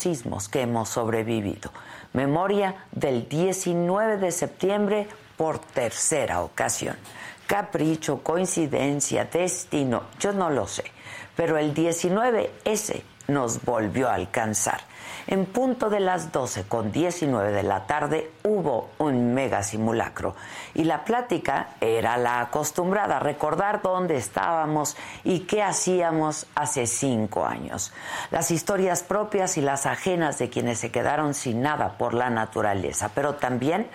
Sismos que hemos sobrevivido. Memoria del 19 de septiembre por tercera ocasión. Capricho, coincidencia, destino, yo no lo sé. Pero el 19 ese nos volvió a alcanzar. En punto de las 12 con 19 de la tarde hubo un mega simulacro y la plática era la acostumbrada, recordar dónde estábamos y qué hacíamos hace cinco años. Las historias propias y las ajenas de quienes se quedaron sin nada por la naturaleza, pero también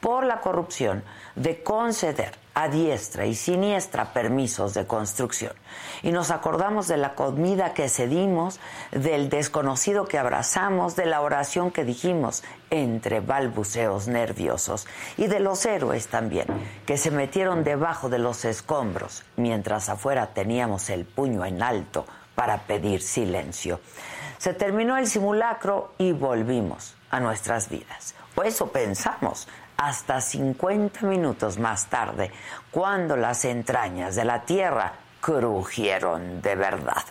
por la corrupción de conceder a diestra y siniestra permisos de construcción. Y nos acordamos de la comida que cedimos, del desconocido que abrazamos, de la oración que dijimos entre balbuceos nerviosos y de los héroes también, que se metieron debajo de los escombros mientras afuera teníamos el puño en alto para pedir silencio. Se terminó el simulacro y volvimos a nuestras vidas. O eso pensamos hasta 50 minutos más tarde, cuando las entrañas de la Tierra crujieron de verdad.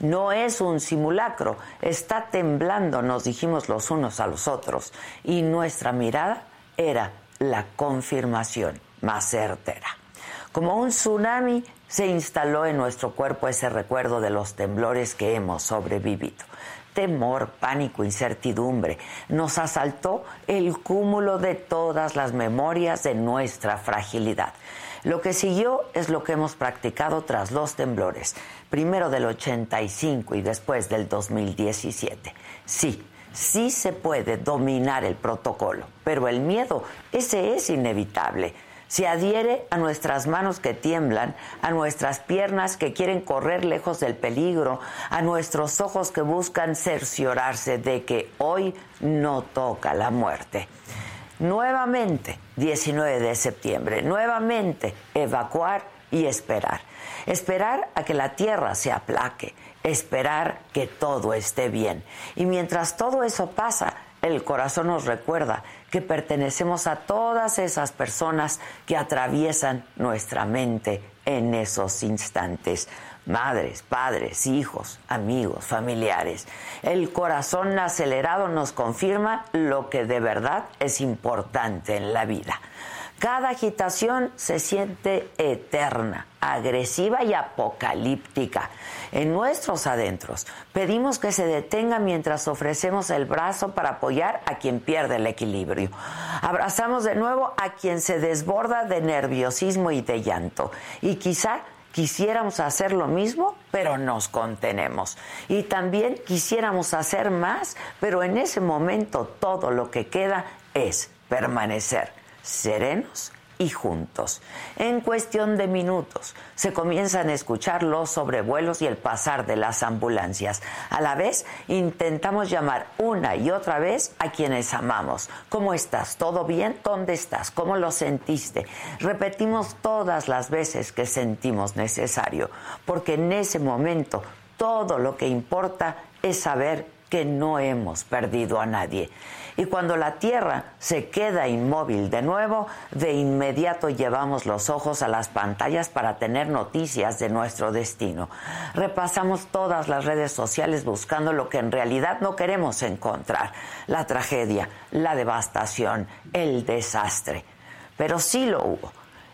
No es un simulacro, está temblando, nos dijimos los unos a los otros, y nuestra mirada era la confirmación más certera. Como un tsunami se instaló en nuestro cuerpo ese recuerdo de los temblores que hemos sobrevivido temor, pánico, incertidumbre. Nos asaltó el cúmulo de todas las memorias de nuestra fragilidad. Lo que siguió es lo que hemos practicado tras los temblores, primero del 85 y después del 2017. Sí, sí se puede dominar el protocolo, pero el miedo, ese es inevitable se adhiere a nuestras manos que tiemblan, a nuestras piernas que quieren correr lejos del peligro, a nuestros ojos que buscan cerciorarse de que hoy no toca la muerte. Nuevamente, 19 de septiembre, nuevamente evacuar y esperar. Esperar a que la tierra se aplaque, esperar que todo esté bien. Y mientras todo eso pasa, el corazón nos recuerda que pertenecemos a todas esas personas que atraviesan nuestra mente en esos instantes. Madres, padres, hijos, amigos, familiares. El corazón acelerado nos confirma lo que de verdad es importante en la vida. Cada agitación se siente eterna, agresiva y apocalíptica. En nuestros adentros pedimos que se detenga mientras ofrecemos el brazo para apoyar a quien pierde el equilibrio. Abrazamos de nuevo a quien se desborda de nerviosismo y de llanto. Y quizá quisiéramos hacer lo mismo, pero nos contenemos. Y también quisiéramos hacer más, pero en ese momento todo lo que queda es permanecer serenos y juntos. En cuestión de minutos se comienzan a escuchar los sobrevuelos y el pasar de las ambulancias. A la vez intentamos llamar una y otra vez a quienes amamos. ¿Cómo estás? ¿Todo bien? ¿Dónde estás? ¿Cómo lo sentiste? Repetimos todas las veces que sentimos necesario, porque en ese momento todo lo que importa es saber que no hemos perdido a nadie. Y cuando la Tierra se queda inmóvil de nuevo, de inmediato llevamos los ojos a las pantallas para tener noticias de nuestro destino. Repasamos todas las redes sociales buscando lo que en realidad no queremos encontrar, la tragedia, la devastación, el desastre. Pero sí lo hubo.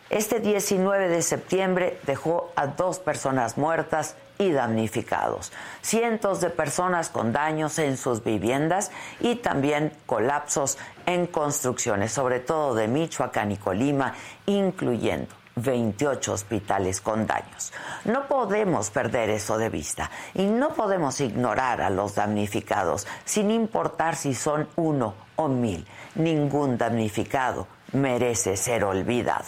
Este 19 de septiembre dejó a dos personas muertas y damnificados, cientos de personas con daños en sus viviendas y también colapsos en construcciones, sobre todo de Michoacán y Colima, incluyendo 28 hospitales con daños. No podemos perder eso de vista y no podemos ignorar a los damnificados, sin importar si son uno o mil. Ningún damnificado merece ser olvidado.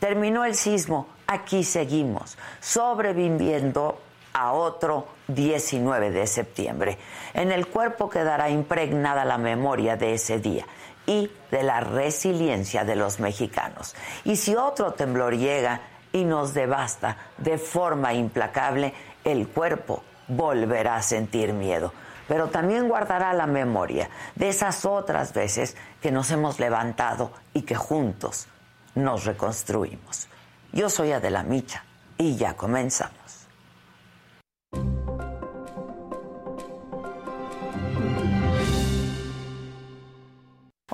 Terminó el sismo, aquí seguimos, sobreviviendo a otro 19 de septiembre. En el cuerpo quedará impregnada la memoria de ese día y de la resiliencia de los mexicanos. Y si otro temblor llega y nos devasta de forma implacable, el cuerpo volverá a sentir miedo, pero también guardará la memoria de esas otras veces que nos hemos levantado y que juntos nos reconstruimos. Yo soy Adela Micha y ya comenzamos.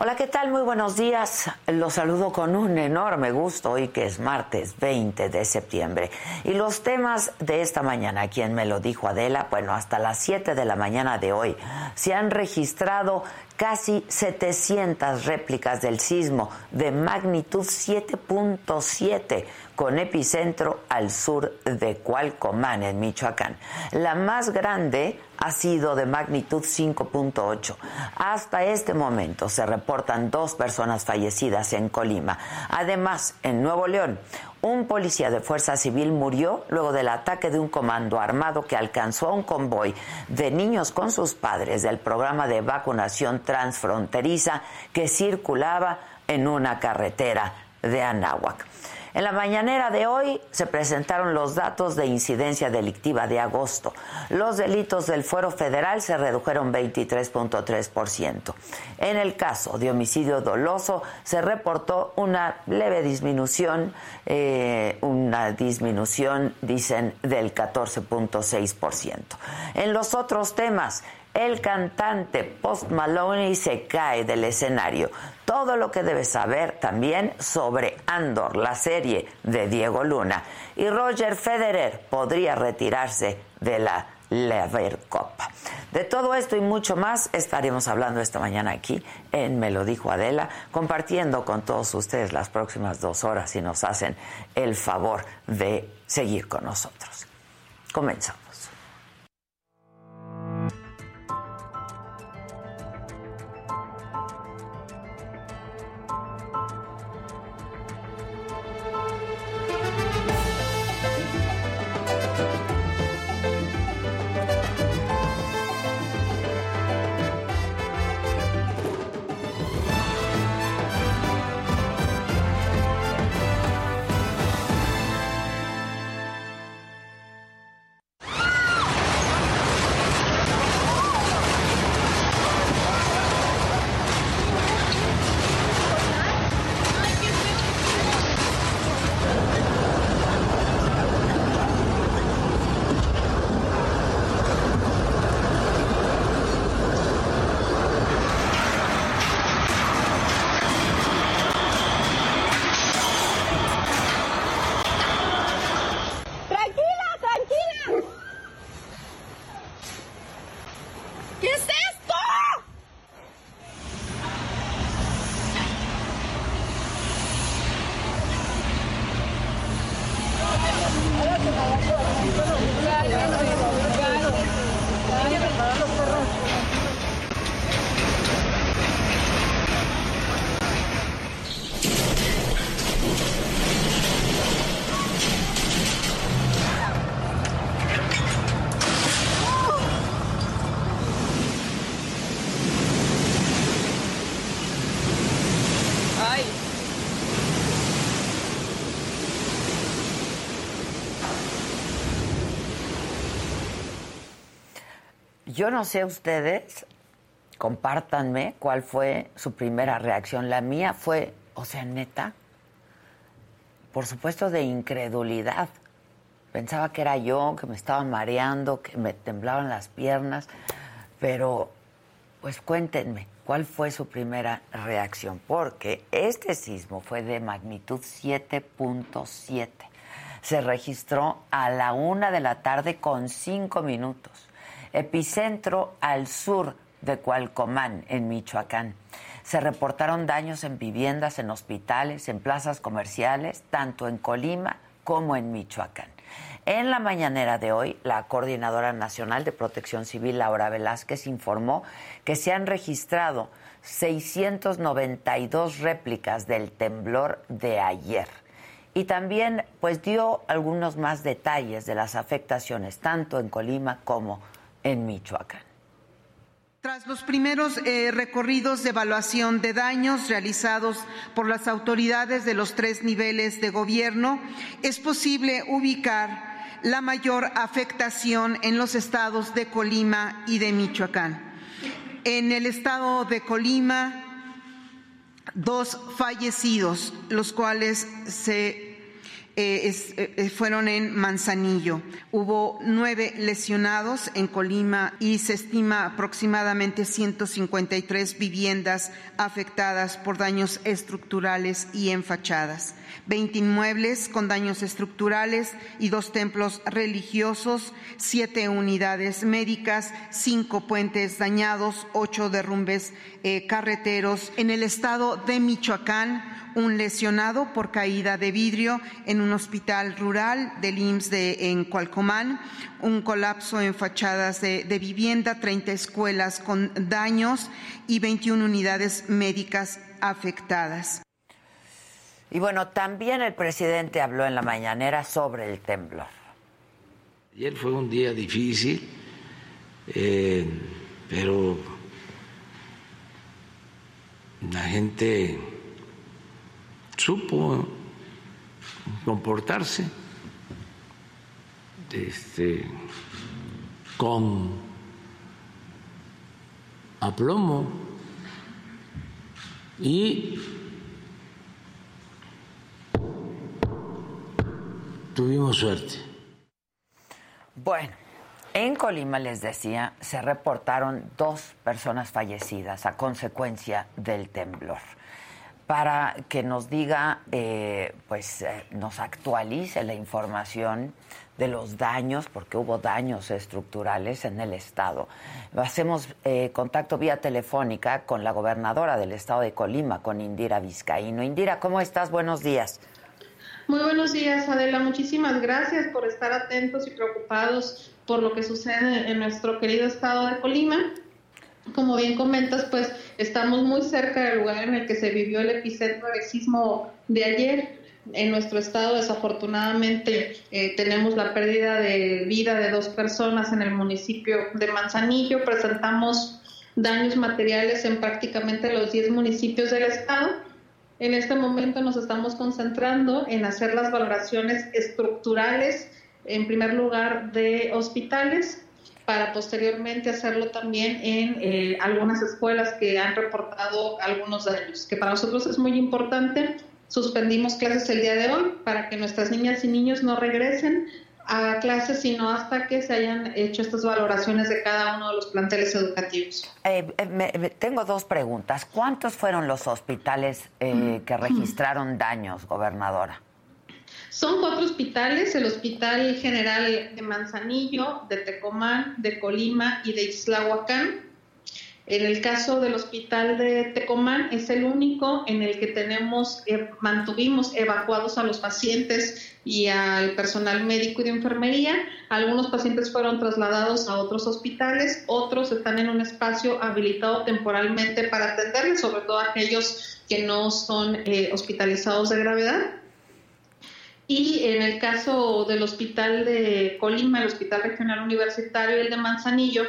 Hola, ¿qué tal? Muy buenos días. Los saludo con un enorme gusto hoy que es martes 20 de septiembre. Y los temas de esta mañana, quien me lo dijo Adela, bueno, hasta las 7 de la mañana de hoy se han registrado casi 700 réplicas del sismo de magnitud 7.7 con epicentro al sur de Cualcomán, en Michoacán. La más grande ha sido de magnitud 5.8. Hasta este momento se reportan dos personas fallecidas en Colima. Además, en Nuevo León, un policía de fuerza civil murió luego del ataque de un comando armado que alcanzó a un convoy de niños con sus padres del programa de vacunación transfronteriza que circulaba en una carretera de Anáhuac. En la mañanera de hoy se presentaron los datos de incidencia delictiva de agosto. Los delitos del fuero federal se redujeron 23.3%. En el caso de homicidio doloso se reportó una leve disminución, eh, una disminución, dicen, del 14.6%. En los otros temas, el cantante Post Maloney se cae del escenario. Todo lo que debes saber también sobre Andor, la serie de Diego Luna. Y Roger Federer podría retirarse de la Lever Cup. De todo esto y mucho más estaremos hablando esta mañana aquí en Me lo dijo Adela, compartiendo con todos ustedes las próximas dos horas si nos hacen el favor de seguir con nosotros. Comenzamos. Yo no sé ustedes, compártanme cuál fue su primera reacción. La mía fue, o sea, neta, por supuesto de incredulidad. Pensaba que era yo, que me estaba mareando, que me temblaban las piernas, pero pues cuéntenme, ¿cuál fue su primera reacción? Porque este sismo fue de magnitud 7.7. Se registró a la una de la tarde con cinco minutos epicentro al sur de Cualcomán, en Michoacán. Se reportaron daños en viviendas, en hospitales, en plazas comerciales, tanto en Colima como en Michoacán. En la mañanera de hoy, la Coordinadora Nacional de Protección Civil, Laura Velázquez, informó que se han registrado 692 réplicas del temblor de ayer y también pues dio algunos más detalles de las afectaciones tanto en Colima como en Michoacán. Tras los primeros eh, recorridos de evaluación de daños realizados por las autoridades de los tres niveles de gobierno, es posible ubicar la mayor afectación en los estados de Colima y de Michoacán. En el estado de Colima, dos fallecidos, los cuales se eh, eh, fueron en Manzanillo. Hubo nueve lesionados en Colima y se estima aproximadamente 153 viviendas afectadas por daños estructurales y en fachadas. 20 inmuebles con daños estructurales y dos templos religiosos, siete unidades médicas, cinco puentes dañados, ocho derrumbes eh, carreteros. En el estado de Michoacán, un lesionado por caída de vidrio en un hospital rural del IMSS de, en Cualcomán, un colapso en fachadas de, de vivienda, 30 escuelas con daños y 21 unidades médicas afectadas. Y bueno, también el presidente habló en la mañanera sobre el temblor. Ayer fue un día difícil, eh, pero la gente supo comportarse este, con aplomo y tuvimos suerte. Bueno, en Colima, les decía, se reportaron dos personas fallecidas a consecuencia del temblor para que nos diga, eh, pues eh, nos actualice la información de los daños, porque hubo daños estructurales en el Estado. Hacemos eh, contacto vía telefónica con la gobernadora del Estado de Colima, con Indira Vizcaíno. Indira, ¿cómo estás? Buenos días. Muy buenos días, Adela. Muchísimas gracias por estar atentos y preocupados por lo que sucede en nuestro querido Estado de Colima. Como bien comentas, pues estamos muy cerca del lugar en el que se vivió el epicentro del sismo de ayer. En nuestro estado, desafortunadamente, eh, tenemos la pérdida de vida de dos personas en el municipio de Manzanillo. Presentamos daños materiales en prácticamente los 10 municipios del estado. En este momento nos estamos concentrando en hacer las valoraciones estructurales, en primer lugar, de hospitales, para posteriormente hacerlo también en eh, algunas escuelas que han reportado algunos daños, que para nosotros es muy importante. Suspendimos clases el día de hoy para que nuestras niñas y niños no regresen a clases, sino hasta que se hayan hecho estas valoraciones de cada uno de los planteles educativos. Eh, eh, tengo dos preguntas. ¿Cuántos fueron los hospitales que registraron daños, gobernadora? Son cuatro hospitales, el Hospital General de Manzanillo, de Tecomán, de Colima y de Ixlahuacán. En el caso del hospital de Tecomán es el único en el que tenemos, eh, mantuvimos evacuados a los pacientes y al personal médico y de enfermería. Algunos pacientes fueron trasladados a otros hospitales, otros están en un espacio habilitado temporalmente para atenderles, sobre todo aquellos que no son eh, hospitalizados de gravedad. Y en el caso del hospital de Colima, el Hospital Regional Universitario y el de Manzanillo,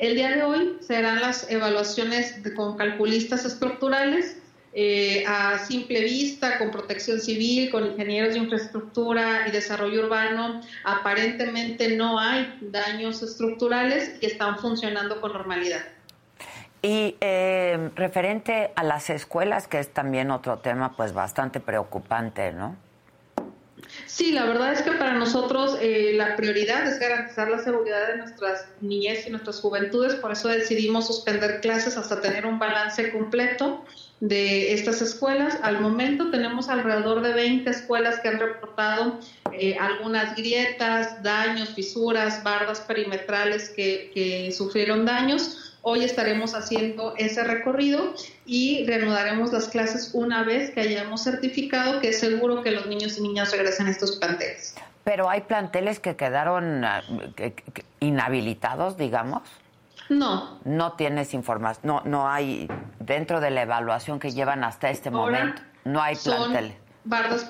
el día de hoy serán las evaluaciones con calculistas estructurales eh, a simple vista, con protección civil, con ingenieros de infraestructura y desarrollo urbano. Aparentemente no hay daños estructurales y están funcionando con normalidad. Y eh, referente a las escuelas, que es también otro tema pues bastante preocupante, ¿no? Sí, la verdad es que para nosotros eh, la prioridad es garantizar la seguridad de nuestras niñez y nuestras juventudes, por eso decidimos suspender clases hasta tener un balance completo de estas escuelas. Al momento tenemos alrededor de 20 escuelas que han reportado eh, algunas grietas, daños, fisuras, bardas perimetrales que, que sufrieron daños Hoy estaremos haciendo ese recorrido y reanudaremos las clases una vez que hayamos certificado que es seguro que los niños y niñas regresen a estos planteles. Pero hay planteles que quedaron ah, inhabilitados, digamos. No. No tienes información, no, no hay, dentro de la evaluación que llevan hasta este momento, no hay planteles. bardos,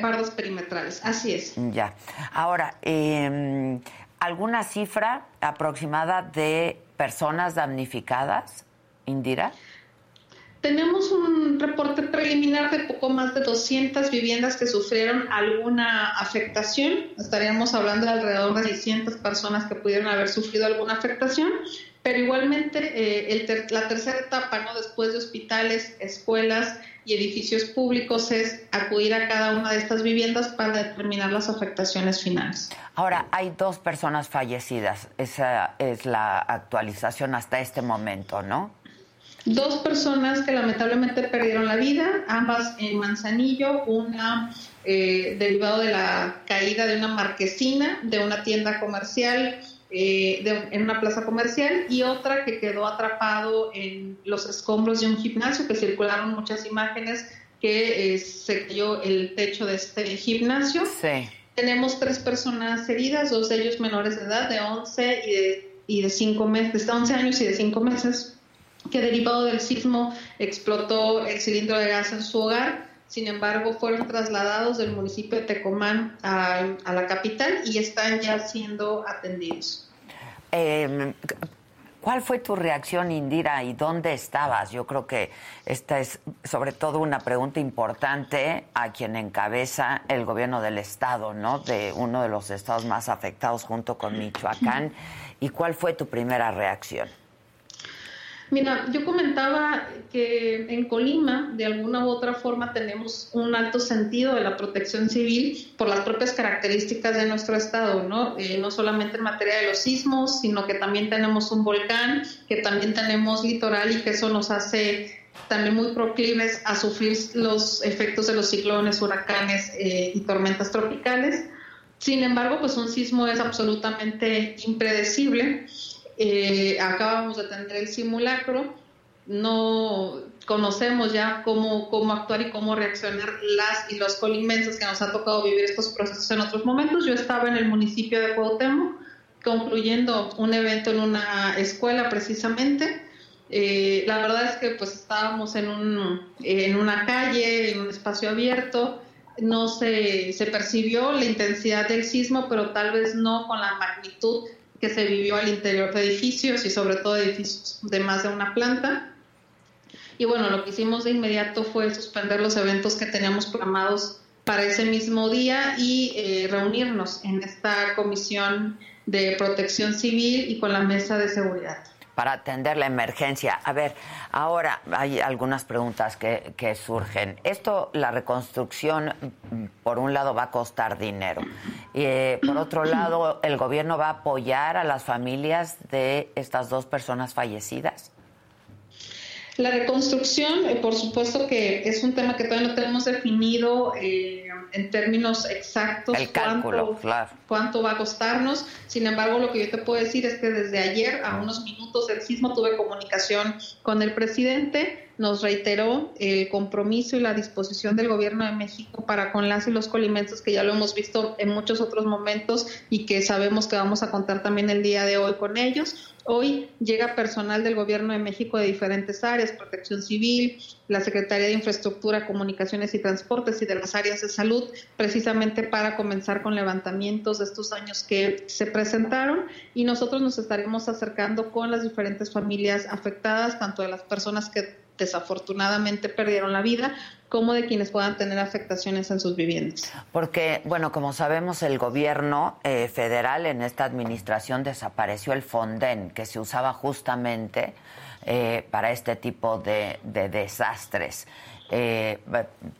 bardos perimetrales. Así es. Ya. Ahora, eh, ¿alguna cifra aproximada de personas damnificadas, Indira? Tenemos un reporte preliminar de poco más de 200 viviendas que sufrieron alguna afectación. Estaríamos hablando de alrededor de 600 personas que pudieron haber sufrido alguna afectación, pero igualmente eh, la tercera etapa, ¿no? después de hospitales, escuelas y edificios públicos, es acudir a cada una de estas viviendas para determinar las afectaciones finales. Ahora, hay dos personas fallecidas. Esa es la actualización hasta este momento, ¿no? Dos personas que lamentablemente perdieron la vida, ambas en Manzanillo, una eh, derivado de la caída de una marquesina de una tienda comercial eh, en una plaza comercial y otra que quedó atrapado en los escombros de un gimnasio, que circularon muchas imágenes que eh, se cayó el techo de este gimnasio. Sí. Tenemos tres personas heridas, dos de ellos menores de edad, de 11 y de, y de 5 meses, de 11 años y de 5 meses que derivado del sismo explotó el cilindro de gas en su hogar. Sin embargo, fueron trasladados del municipio de Tecomán a, la capital y están ya siendo atendidos. Em, ¿Cuál fue tu reacción, Indira, y dónde estabas? Yo creo que esta es sobre todo una pregunta importante a quien encabeza el gobierno del estado, ¿no? De uno de los estados más afectados junto con Michoacán. ¿Y cuál fue tu primera reacción? Mira, yo comentaba que en Colima, de alguna u otra forma, tenemos un alto sentido de la protección civil por las propias características de nuestro estado, ¿no? Eh, no solamente en materia de los sismos, sino que también tenemos un volcán, que también tenemos litoral y que eso nos hace también muy proclives a sufrir los efectos de los ciclones, huracanes eh, y tormentas tropicales. Sin embargo, pues un sismo es absolutamente impredecible eh, acabamos de tener el simulacro, no conocemos ya cómo, cómo actuar y cómo reaccionar las y los colimenses que nos ha tocado vivir estos procesos en otros momentos. Yo estaba en el municipio de Cuauhtémoc concluyendo un evento en una escuela precisamente. Eh, la verdad es que pues estábamos en, un, en una calle, en un espacio abierto, no se, se percibió la intensidad del sismo, pero tal vez no con la magnitud que se vivió al interior de edificios y sobre todo edificios de más de una planta. Y bueno, lo que hicimos de inmediato fue suspender los eventos que teníamos programados para ese mismo día y eh, reunirnos en esta comisión de protección civil y con la mesa de seguridad para atender la emergencia. A ver, ahora hay algunas preguntas que, que, surgen. Esto, la reconstrucción, por un lado, va a costar dinero. Eh, por otro lado, ¿el gobierno va a apoyar a las familias de estas dos personas fallecidas? La reconstrucción, eh, por supuesto que es un tema que todavía no tenemos definido eh, en términos exactos. El cálculo, cuánto, claro. cuánto va a costarnos. Sin embargo, lo que yo te puedo decir es que desde ayer, a unos minutos del sismo, tuve comunicación con el presidente nos reiteró el compromiso y la disposición del gobierno de México para con las y los colimenses, que ya lo hemos visto en muchos otros momentos y que sabemos que vamos a contar también el día de hoy con ellos. Hoy llega personal del gobierno de México de diferentes áreas, protección civil, la Secretaría de Infraestructura, Comunicaciones y Transportes y de las áreas de salud, precisamente para comenzar con levantamientos de estos años que se presentaron. Y nosotros nos estaremos acercando con las diferentes familias afectadas, tanto de las personas que desafortunadamente perdieron la vida, como de quienes puedan tener afectaciones en sus viviendas. Porque, bueno, como sabemos, el gobierno eh, federal en esta administración desapareció el Fonden, que se usaba justamente eh, para este tipo de, desastres. Eh,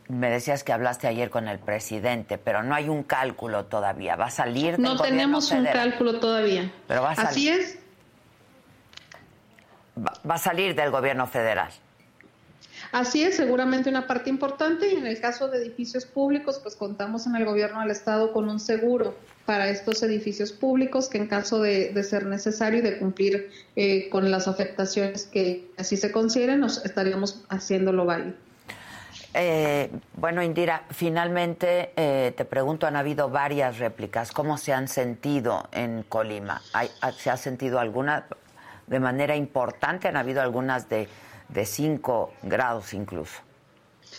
me decías que hablaste ayer con el presidente, pero no hay un cálculo todavía. ¿Va a salir del No tenemos un cálculo todavía. Pero va a Así es. va a salir del gobierno federal. Así es, seguramente una parte importante y en el caso de edificios públicos, pues contamos en el gobierno del estado con un seguro para estos edificios públicos que en caso de, ser necesario y de cumplir eh, con las afectaciones que así se consideren, nos estaríamos haciéndolo válido. Eh, bueno, Indira, finalmente eh, te pregunto, han habido varias réplicas. ¿Cómo se han sentido en Colima? ¿Se ha sentido alguna de manera importante? ¿Han habido algunas de de 5 grados incluso.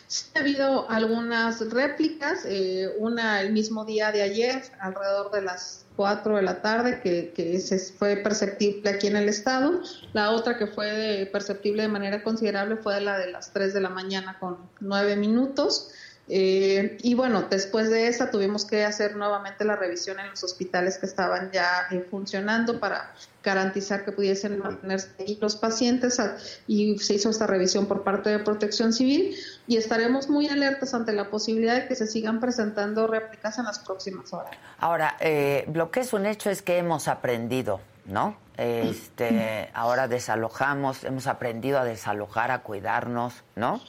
Sí, ha habido algunas réplicas, eh, una el mismo día de ayer, alrededor de las 4 de la tarde, que, que se fue perceptible aquí en el estado. La otra que fue perceptible de manera considerable fue la de las 3 de la mañana con 9 minutos. Eh, y bueno, después de esa tuvimos que hacer nuevamente la revisión en los hospitales que estaban ya funcionando para garantizar que pudiesen mantenerse ahí los pacientes y se hizo esta revisión por parte de Protección Civil y estaremos muy alertas ante la posibilidad de que se sigan presentando réplicas en las próximas horas. Ahora, eh, lo que es un hecho es que hemos aprendido, ¿no? Este, ahora desalojamos, hemos aprendido a desalojar, a cuidarnos, ¿no?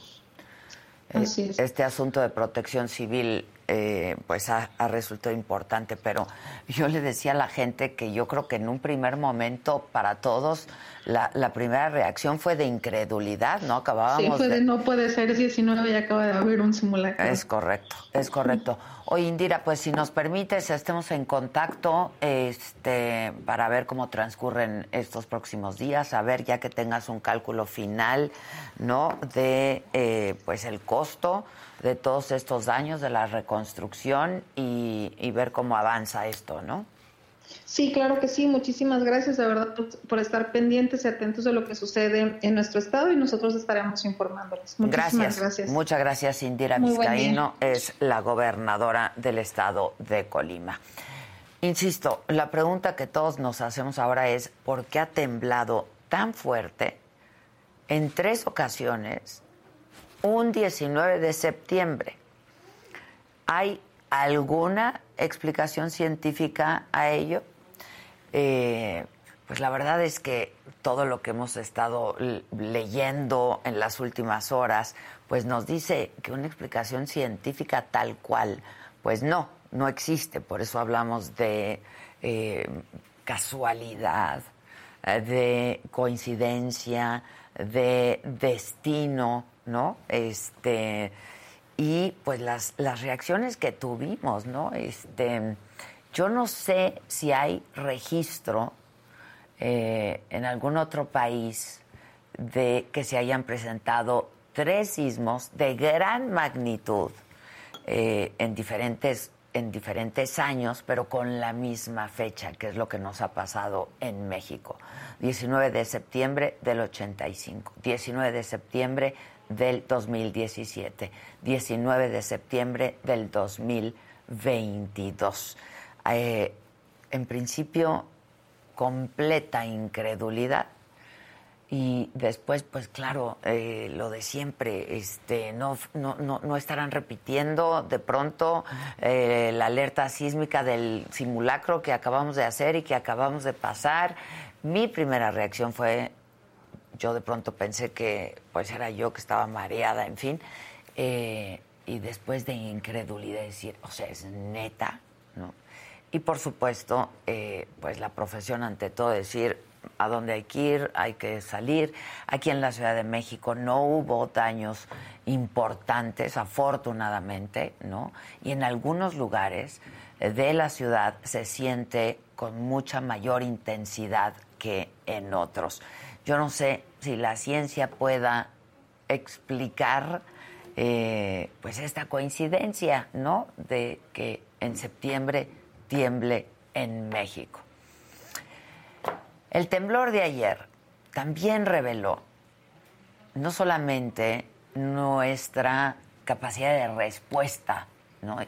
Este asunto de protección civil eh, pues ha, resultado importante, pero yo le decía a la gente que yo creo que en un primer momento para todos la, primera reacción fue de incredulidad, ¿no? Acabábamos sí, de, no puede ser 19 y acaba de haber un simulacro. Es correcto, es correcto. Oye, Indira, pues si nos permites, estemos en contacto este, para ver cómo transcurren estos próximos días, a ver ya que tengas un cálculo final, ¿no? De, eh, pues el costo de todos estos daños de la reconstrucción y, ver cómo avanza esto, ¿no? Sí, claro que sí. Muchísimas gracias, de verdad, por, estar pendientes y atentos de lo que sucede en nuestro estado y nosotros estaremos informándoles. Muchísimas gracias. Muchas gracias, Indira Vizcaíno. Es la gobernadora del estado de Colima. Insisto, la pregunta que todos nos hacemos ahora es, ¿por qué ha temblado tan fuerte en tres ocasiones un 19 de septiembre. ¿Hay alguna explicación científica a ello? Eh, pues la verdad es que todo lo que hemos estado leyendo en las últimas horas, pues nos dice que una explicación científica tal cual, pues no, no existe. Por eso hablamos de eh, casualidad, eh, de coincidencia, de destino, ¿no? Este, y pues las, las reacciones que tuvimos, ¿no? Este, yo no sé si hay registro eh, en algún otro país de que se hayan presentado tres sismos de gran magnitud eh, en diferentes en diferentes años, pero con la misma fecha, que es lo que nos ha pasado en México. 19 de septiembre del 85, 19 de septiembre del 2017, 19 de septiembre del 2022. Eh, en principio, completa incredulidad y después, pues claro, eh, lo de siempre, este, no, no, no, estarán repitiendo de pronto eh, la alerta sísmica del simulacro que acabamos de hacer y que acabamos de pasar. Mi primera reacción fue yo de pronto pensé que pues era yo que estaba mareada, en fin. Eh, y después de incredulidad decir, o sea, es neta, ¿no? Y por supuesto, eh, pues la profesión ante todo, decir a dónde hay que ir, hay que salir. Aquí en la Ciudad de México no hubo daños importantes, afortunadamente, ¿no? Y en algunos lugares de la ciudad se siente con mucha mayor intensidad que en otros. Yo no sé si la ciencia pueda explicar eh, pues esta coincidencia, ¿no? De que en septiembre tiemble en México. El temblor de ayer también reveló no solamente nuestra capacidad de respuesta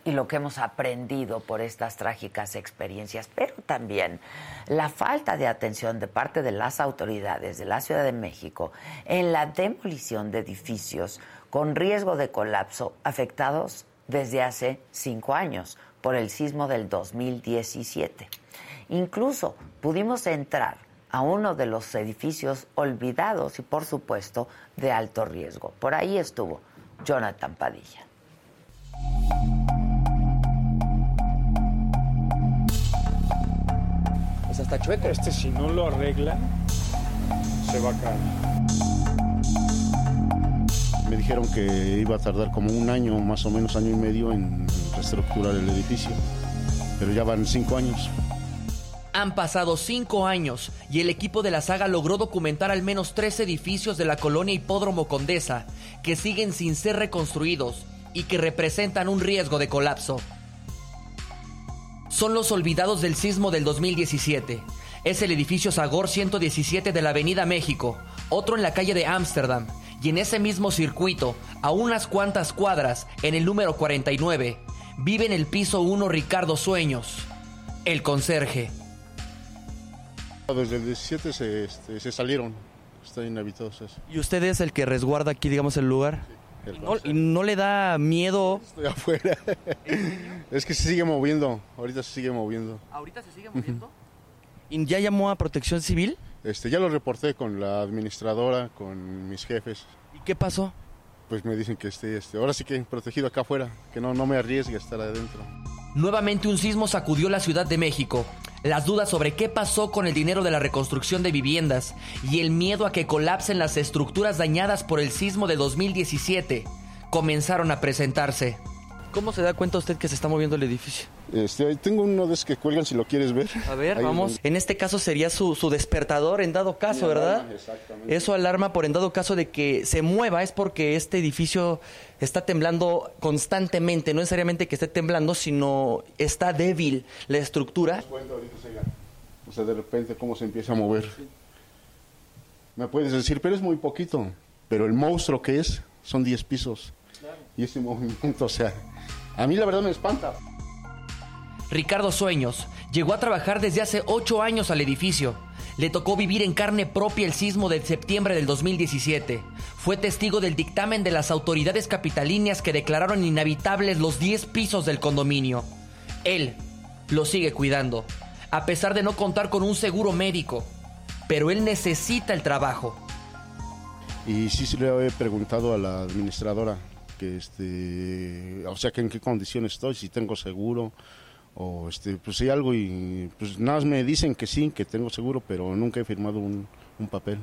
y lo que hemos aprendido por estas trágicas experiencias, pero también la falta de atención de parte de las autoridades de la Ciudad de México en la demolición de edificios con riesgo de colapso afectados desde hace cinco años por el sismo del 2017. Incluso pudimos entrar a uno de los edificios olvidados y, por supuesto, de alto riesgo. Por ahí estuvo Jonathan Padilla. Hasta chueco. Este si no lo arreglan, se va a caer. Me dijeron que iba a tardar como un año, más o menos año y medio en reestructurar el edificio, pero ya van cinco años. Han pasado cinco años y el equipo de la saga logró documentar al menos tres edificios de la colonia Hipódromo Condesa que siguen sin ser reconstruidos y que representan un riesgo de colapso. Son los olvidados del sismo del 2017. Es el edificio Sagor 117 de la Avenida México, otro en la calle de Ámsterdam, y en ese mismo circuito, a unas cuantas cuadras, en el número 49, vive en el piso 1 Ricardo Sueños, el conserje. Desde el 17 se, este, se salieron, están inhabitados. eso. ¿Y usted es el que resguarda aquí, digamos, el lugar? El ¿Y no, conserje. y no le da miedo? Estoy afuera. es que se sigue moviendo, ahorita se sigue moviendo. ¿Ahorita se sigue moviendo? ¿Y ya llamó a protección civil? Este, ya lo reporté con la administradora, con mis jefes. ¿Y qué pasó? Pues me dicen que esté, este, ahora sí que protegido acá afuera, que no, no me arriesgue a estar adentro. Nuevamente un sismo sacudió la Ciudad de México. Las dudas sobre qué pasó con el dinero de la reconstrucción de viviendas y el miedo a que colapsen las estructuras dañadas por el sismo de 2017 comenzaron a presentarse. ¿Cómo se da cuenta usted que se está moviendo el edificio? Este, tengo uno de esos que cuelgan si lo quieres ver. A ver, Ahí vamos. En este caso sería su, su despertador en dado caso, ¿verdad? exactamente. Eso alarma por en dado caso de que se mueva, es porque este edificio está temblando constantemente, no necesariamente que esté temblando, sino está débil la estructura. Siga. O sea, de repente cómo se empieza a mover. Me puedes decir, pero es muy poquito. Pero el monstruo que es, son 10 pisos. Y ese movimiento, o sea, a mí la verdad me espanta. Ricardo Sueños llegó a trabajar desde hace ocho años al edificio. Le tocó vivir en carne propia el sismo de septiembre del 2017. Fue testigo del dictamen de las autoridades capitalinas que declararon inhabitables los 10 pisos del condominio. Él lo sigue cuidando, a pesar de no contar con un seguro médico. Pero él necesita el trabajo. Y sí, sí le he preguntado a la administradora que este, o sea, que en qué condiciones estoy, si tengo seguro o este, pues si algo y pues nada más me dicen que sí, que tengo seguro, pero nunca he firmado un, un papel.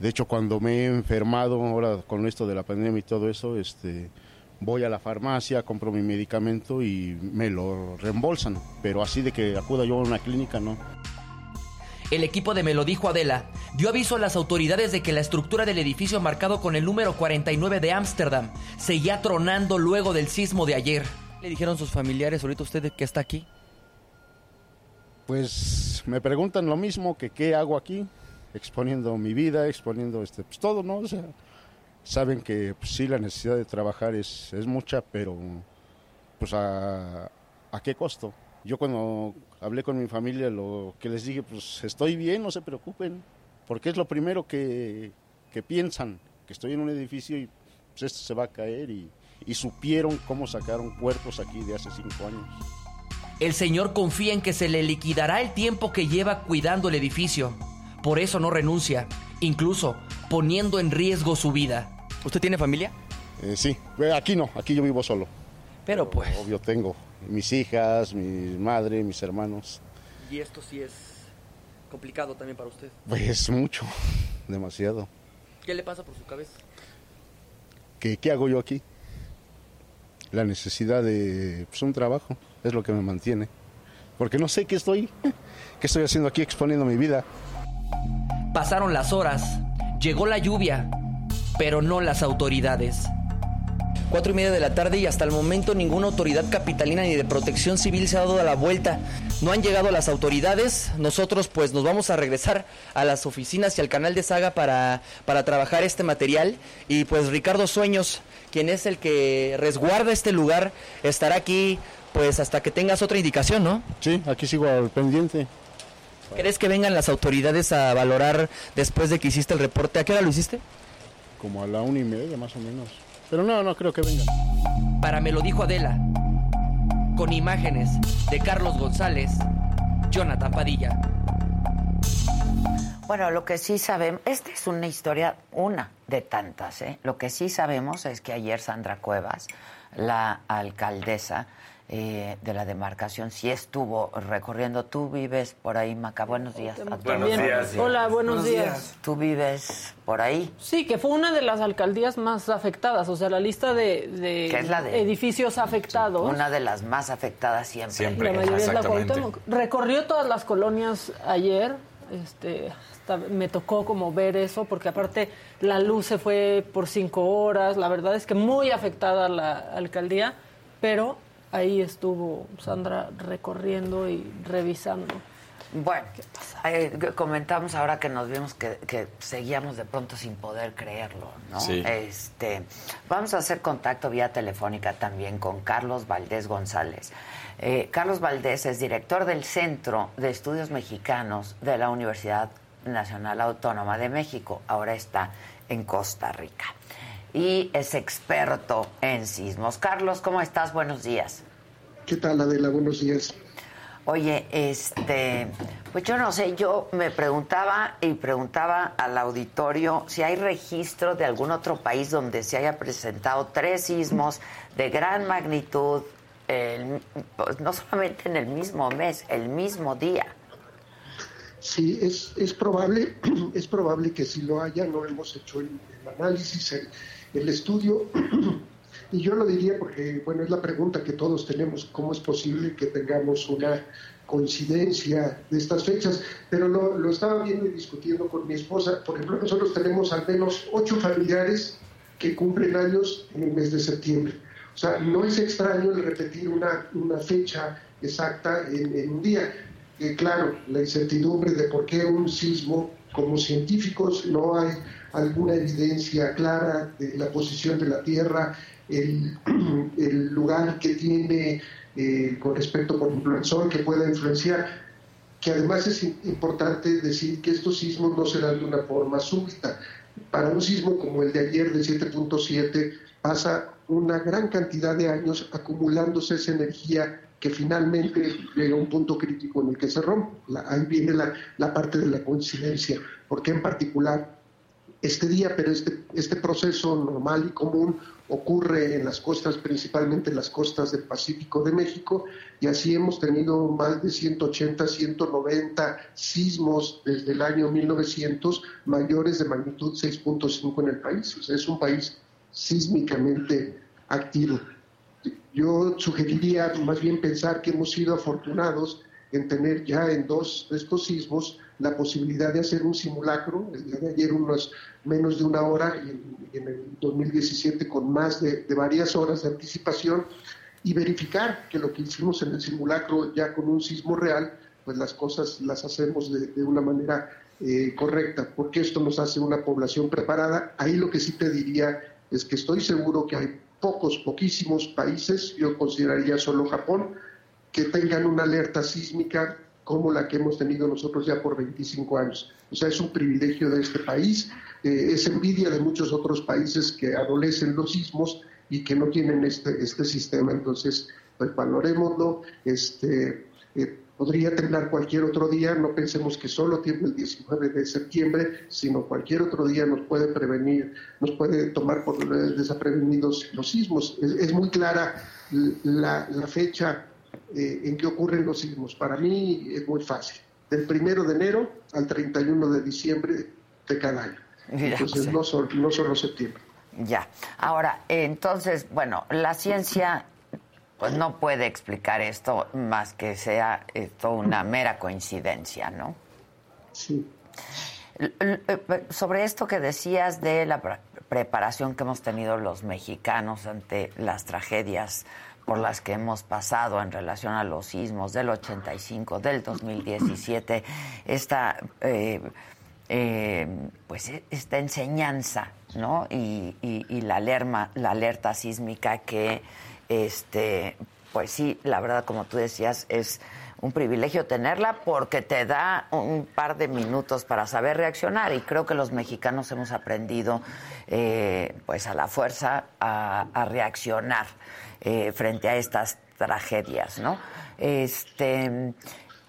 De hecho, cuando me he enfermado ahora con esto de la pandemia y todo eso, este, voy a la farmacia, compro mi medicamento y me lo reembolsan, pero así de que acuda yo a una clínica, no. El equipo de Me lo dijo Adela dio aviso a las autoridades de que la estructura del edificio marcado con el número 49 de Ámsterdam seguía tronando luego del sismo de ayer. ¿Le dijeron sus familiares ahorita usted que está aquí? Pues me preguntan lo mismo que qué hago aquí, exponiendo mi vida, exponiendo este, pues todo, ¿no? O sea, saben que pues, sí la necesidad de trabajar es, es mucha, pero pues a, a qué costo. Yo cuando hablé con mi familia lo que les dije, pues estoy bien, no se preocupen, porque es lo primero que, que piensan, que estoy en un edificio y pues esto se va a caer y, y supieron cómo sacaron cuerpos aquí de hace cinco años. El señor confía en que se le liquidará el tiempo que lleva cuidando el edificio. Por eso no renuncia, incluso poniendo en riesgo su vida. ¿Usted tiene familia? Eh, sí, aquí no, aquí yo vivo solo. Pero pues... Obvio tengo mis hijas, mi madre, mis hermanos. Y esto sí es complicado también para usted. Pues mucho, demasiado. ¿Qué le pasa por su cabeza? ¿Qué, qué hago yo aquí? La necesidad de pues, un trabajo es lo que me mantiene. Porque no sé qué estoy, qué estoy haciendo aquí exponiendo mi vida. Pasaron las horas, llegó la lluvia, pero no las autoridades. Cuatro y media de la tarde y hasta el momento ninguna autoridad capitalina ni de protección civil se ha dado la vuelta. No han llegado las autoridades. Nosotros pues nos vamos a regresar a las oficinas y al canal de Saga para, para trabajar este material. Y pues Ricardo Sueños, quien es el que resguarda este lugar, estará aquí pues hasta que tengas otra indicación, ¿no? Sí, aquí sigo al pendiente. ¿Crees que vengan las autoridades a valorar después de que hiciste el reporte? ¿A qué hora lo hiciste? Como a la una y media más o menos. Pero no, no creo que vengan. Para me lo dijo Adela, con imágenes de Carlos González, Jonathan Padilla. Bueno, lo que sí sabemos, esta es una historia, una de tantas, ¿eh? Lo que sí sabemos es que ayer Sandra Cuevas, la alcaldesa, eh, de la demarcación sí estuvo recorriendo. Tú vives por ahí, Maca. Buenos días. Buenos días. Hola, buenos, días. ¿Tú vives por ahí? Sí, que fue una de las alcaldías más afectadas. O sea, la lista de, de, edificios afectados. Una de las más afectadas siempre. siempre. La mayoría es la Cuauhtémoc. Recorrió todas las colonias ayer. Este, me tocó como ver eso, porque aparte la luz se fue por cinco horas. La verdad es que muy afectada la alcaldía, pero ahí estuvo Sandra recorriendo y revisando. Bueno, eh, comentamos ahora que nos vimos que, seguíamos de pronto sin poder creerlo, ¿no? Este, vamos a hacer contacto vía telefónica también con Carlos Valdés González. Eh, Carlos Valdés es director del Centro de Estudios Mexicanos de la Universidad Nacional Autónoma de México. Ahora está en Costa Rica y es experto en sismos. Carlos, ¿cómo estás? Buenos días. ¿Qué tal, Adela? Buenos días. Oye, este, pues yo no sé, yo me preguntaba y preguntaba al auditorio si hay registro de algún otro país donde se haya presentado tres sismos de gran magnitud, pues no solamente en el mismo mes, el mismo día. Sí, es, es probable, es probable que si lo haya, no hemos hecho el, análisis, el, estudio, y yo lo diría porque, bueno, es la pregunta que todos tenemos, ¿cómo es posible que tengamos una coincidencia de estas fechas? Pero lo, estaba viendo y discutiendo con mi esposa, por ejemplo, nosotros tenemos al menos ocho familiares que cumplen años en el mes de septiembre. O sea, no es extraño el repetir una, una fecha exacta en, un día claro, la incertidumbre de por qué un sismo, como científicos no hay alguna evidencia clara de la posición de la Tierra, el, lugar que tiene eh, con respecto, por ejemplo, al Sol, que pueda influenciar, que además es importante decir que estos sismos no se dan de una forma súbita. Para un sismo como el de ayer de 7.7 pasa una gran cantidad de años acumulándose esa energía que finalmente llega a un punto crítico en el que se rompe. ahí viene la, la, parte de la coincidencia, porque en particular este día, pero este, este proceso normal y común ocurre en las costas, principalmente en las costas del Pacífico de México, y así hemos tenido más de 180, 190 sismos desde el año 1900, mayores de magnitud 6.5 en el país. O sea, es un país sísmicamente activo. Yo sugeriría más bien pensar que hemos sido afortunados en tener ya en dos de estos sismos la posibilidad de hacer un simulacro, el día de ayer unos menos de una hora y en, el 2017 con más de, varias horas de anticipación y verificar que lo que hicimos en el simulacro ya con un sismo real, pues las cosas las hacemos de, una manera eh, correcta, porque esto nos hace una población preparada. Ahí lo que sí te diría es que estoy seguro que hay pocos, poquísimos países, yo consideraría solo Japón, que tengan una alerta sísmica como la que hemos tenido nosotros ya por 25 años. O sea, es un privilegio de este país, eh, es envidia de muchos otros países que adolecen los sismos y que no tienen este, este sistema. Entonces, pues valorémoslo, este, eh, podría temblar cualquier otro día, no pensemos que solo tiene el 19 de septiembre, sino cualquier otro día nos puede prevenir, nos puede tomar por desaprevenidos los sismos. Es, muy clara la, fecha eh, en que ocurren los sismos. Para mí es muy fácil, del primero de enero al 31 de diciembre de cada año. Entonces no, no solo septiembre. Ya. Ahora, entonces, bueno, la ciencia pues no puede explicar esto más que sea esto una mera coincidencia, ¿no? Sí. Eh, sobre esto que decías de la preparación que hemos tenido los mexicanos ante las tragedias por las que hemos pasado en relación a los sismos del 85, del 2017, esta, eh, eh, pues esta enseñanza, ¿no? Y, la, alerma, la alerta sísmica que este, pues sí, la verdad, como tú decías, es un privilegio tenerla porque te da un par de minutos para saber reaccionar y creo que los mexicanos hemos aprendido eh, pues a la fuerza a, reaccionar eh, frente a estas tragedias, ¿no? Este,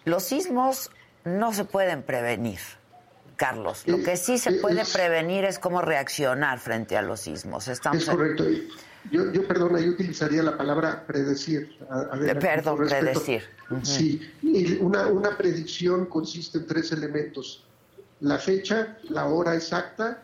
los sismos no se pueden prevenir, Carlos. Lo que sí se puede prevenir es cómo reaccionar frente a los sismos. Estamos es correcto. Yo, yo, perdona, yo utilizaría la palabra predecir. Perdón, predecir. Sí, una, una predicción consiste en tres elementos. La fecha, la hora exacta,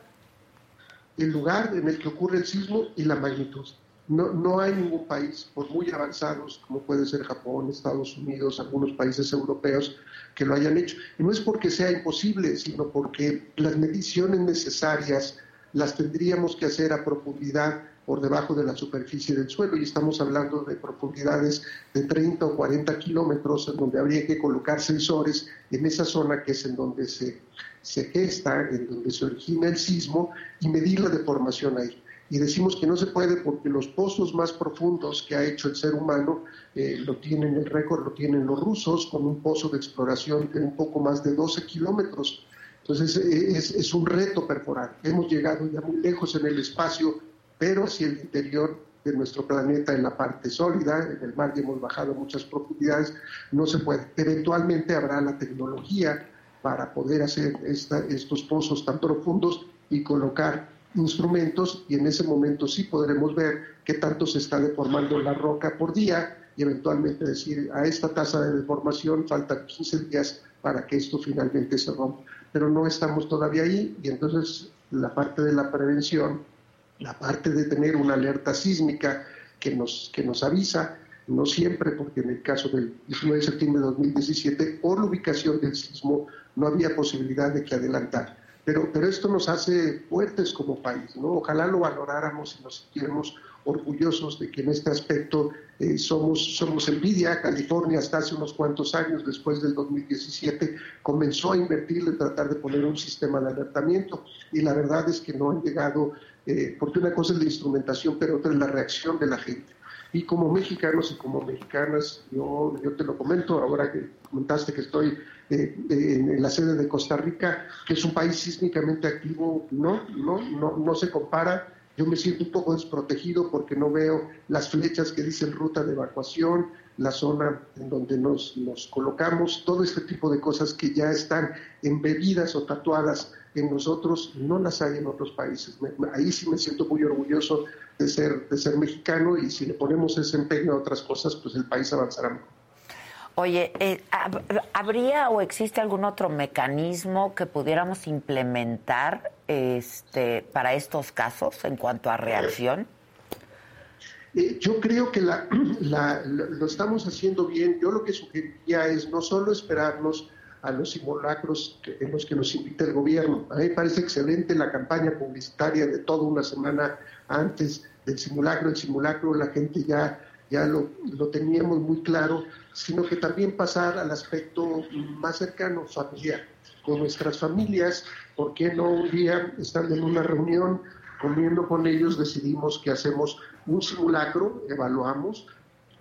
el lugar en el que ocurre el sismo y la magnitud. No, no hay ningún país, por muy avanzados como puede ser Japón, Estados Unidos, algunos países europeos, que lo hayan hecho. Y no es porque sea imposible, sino porque las mediciones necesarias las tendríamos que hacer a profundidad por debajo de la superficie del suelo y estamos hablando de profundidades de 30 o 40 kilómetros en donde habría que colocar sensores en esa zona que es en donde se, se gesta, en donde se origina el sismo y medir la deformación ahí. Y decimos que no se puede porque los pozos más profundos que ha hecho el ser humano eh, lo tienen, el récord lo tienen los rusos con un pozo de exploración de un poco más de 12 kilómetros. Entonces eh, es, es un reto perforar. Hemos llegado ya muy lejos en el espacio pero si el interior de nuestro planeta en la parte sólida, en el mar ya hemos bajado muchas profundidades, no se puede. Eventualmente habrá la tecnología para poder hacer estos pozos tan profundos y colocar instrumentos y en ese momento sí podremos ver qué tanto se está deformando la roca por día y eventualmente decir a esta tasa de deformación faltan 15 días para que esto finalmente se rompa. Pero no estamos todavía ahí y entonces la parte de la prevención la parte de tener una alerta sísmica que nos, que nos avisa, no siempre, porque en el caso del 19 de septiembre de 2017, por la ubicación del sismo, no había posibilidad de que adelantar. Pero, pero esto nos hace fuertes como país, ¿no? Ojalá lo valoráramos y nos sintiéramos orgullosos de que en este aspecto eh, somos, somos envidia. California hasta hace unos cuantos años, después del 2017, comenzó a invertir en tratar de poner un sistema de alertamiento y la verdad es que no han llegado eh, porque una cosa es la instrumentación, pero otra es la reacción de la gente. Y como mexicanos y como mexicanas, yo, yo te lo comento, ahora que comentaste que estoy eh, en la sede de Costa Rica, que es un país sísmicamente activo, no, no, no, no se compara. Yo me siento un poco desprotegido porque no veo las flechas que dicen ruta de evacuación, la zona en donde nos, nos colocamos, todo este tipo de cosas que ya están embebidas o tatuadas en nosotros no las hay en otros países. ahí sí me siento muy orgulloso de ser, de ser mexicano y si le ponemos ese empeño a otras cosas, pues el país avanzará mejor. Oye, eh, ¿habría o existe algún otro mecanismo que pudiéramos implementar este, para estos casos en cuanto a reacción? Eh, yo creo que la, lo estamos haciendo bien. Yo lo que sugeriría es no solo esperarnos a los simulacros en los que nos invita el gobierno. A mí me parece excelente la campaña publicitaria de toda una semana antes del simulacro. El simulacro la gente ya, ya lo, lo teníamos muy claro, sino que también pasar al aspecto más cercano, familiar. Con nuestras familias, ¿por qué no un día, estando en una reunión, comiendo con ellos, decidimos que hacemos un simulacro, evaluamos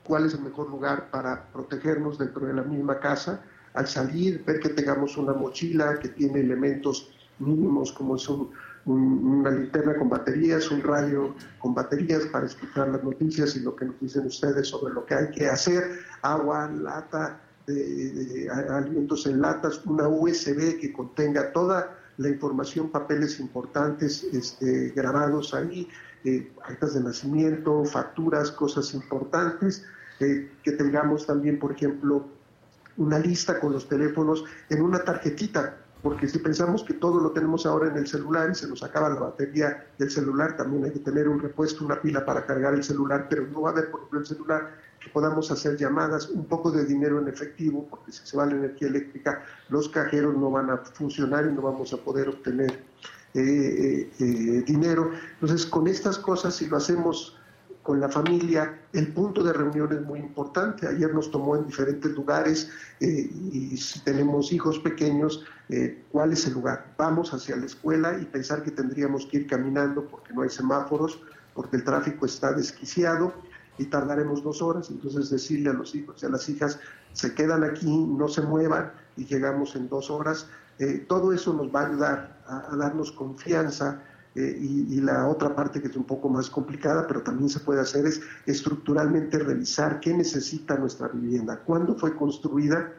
cuál es el mejor lugar para protegernos dentro de la misma casa, al salir, ver que tengamos una mochila que tiene elementos mínimos como son una linterna con baterías, un radio con baterías para escuchar las noticias y lo que nos dicen ustedes sobre lo que hay que hacer, agua, lata, de, alimentos en latas, una USB que contenga toda la información, papeles importantes este, grabados ahí, eh, actas de nacimiento, facturas, cosas importantes, eh, que tengamos también, por ejemplo, una lista con los teléfonos en una tarjetita, porque si pensamos que todo lo tenemos ahora en el celular y se nos acaba la batería del celular, también hay que tener un repuesto, una pila para cargar el celular, pero no va a haber, por ejemplo, el celular que podamos hacer llamadas, un poco de dinero en efectivo, porque si se va la energía eléctrica, los cajeros no van a funcionar y no vamos a poder obtener eh, eh, eh, dinero. Entonces, con estas cosas, si lo hacemos con la familia. El punto de reunión es muy importante. Ayer nos tomó en diferentes lugares eh, y si tenemos hijos pequeños, eh, ¿cuál es el lugar? Vamos hacia la escuela y pensar que tendríamos que ir caminando porque no hay semáforos, porque el tráfico está desquiciado y tardaremos dos horas. Entonces decirle a los hijos y a las hijas, se quedan aquí, no se muevan y llegamos en dos horas. Eh, todo eso nos va a ayudar a darnos confianza eh, y, la otra parte que es un poco más complicada, pero también se puede hacer, es estructuralmente revisar qué necesita nuestra vivienda, cuándo fue construida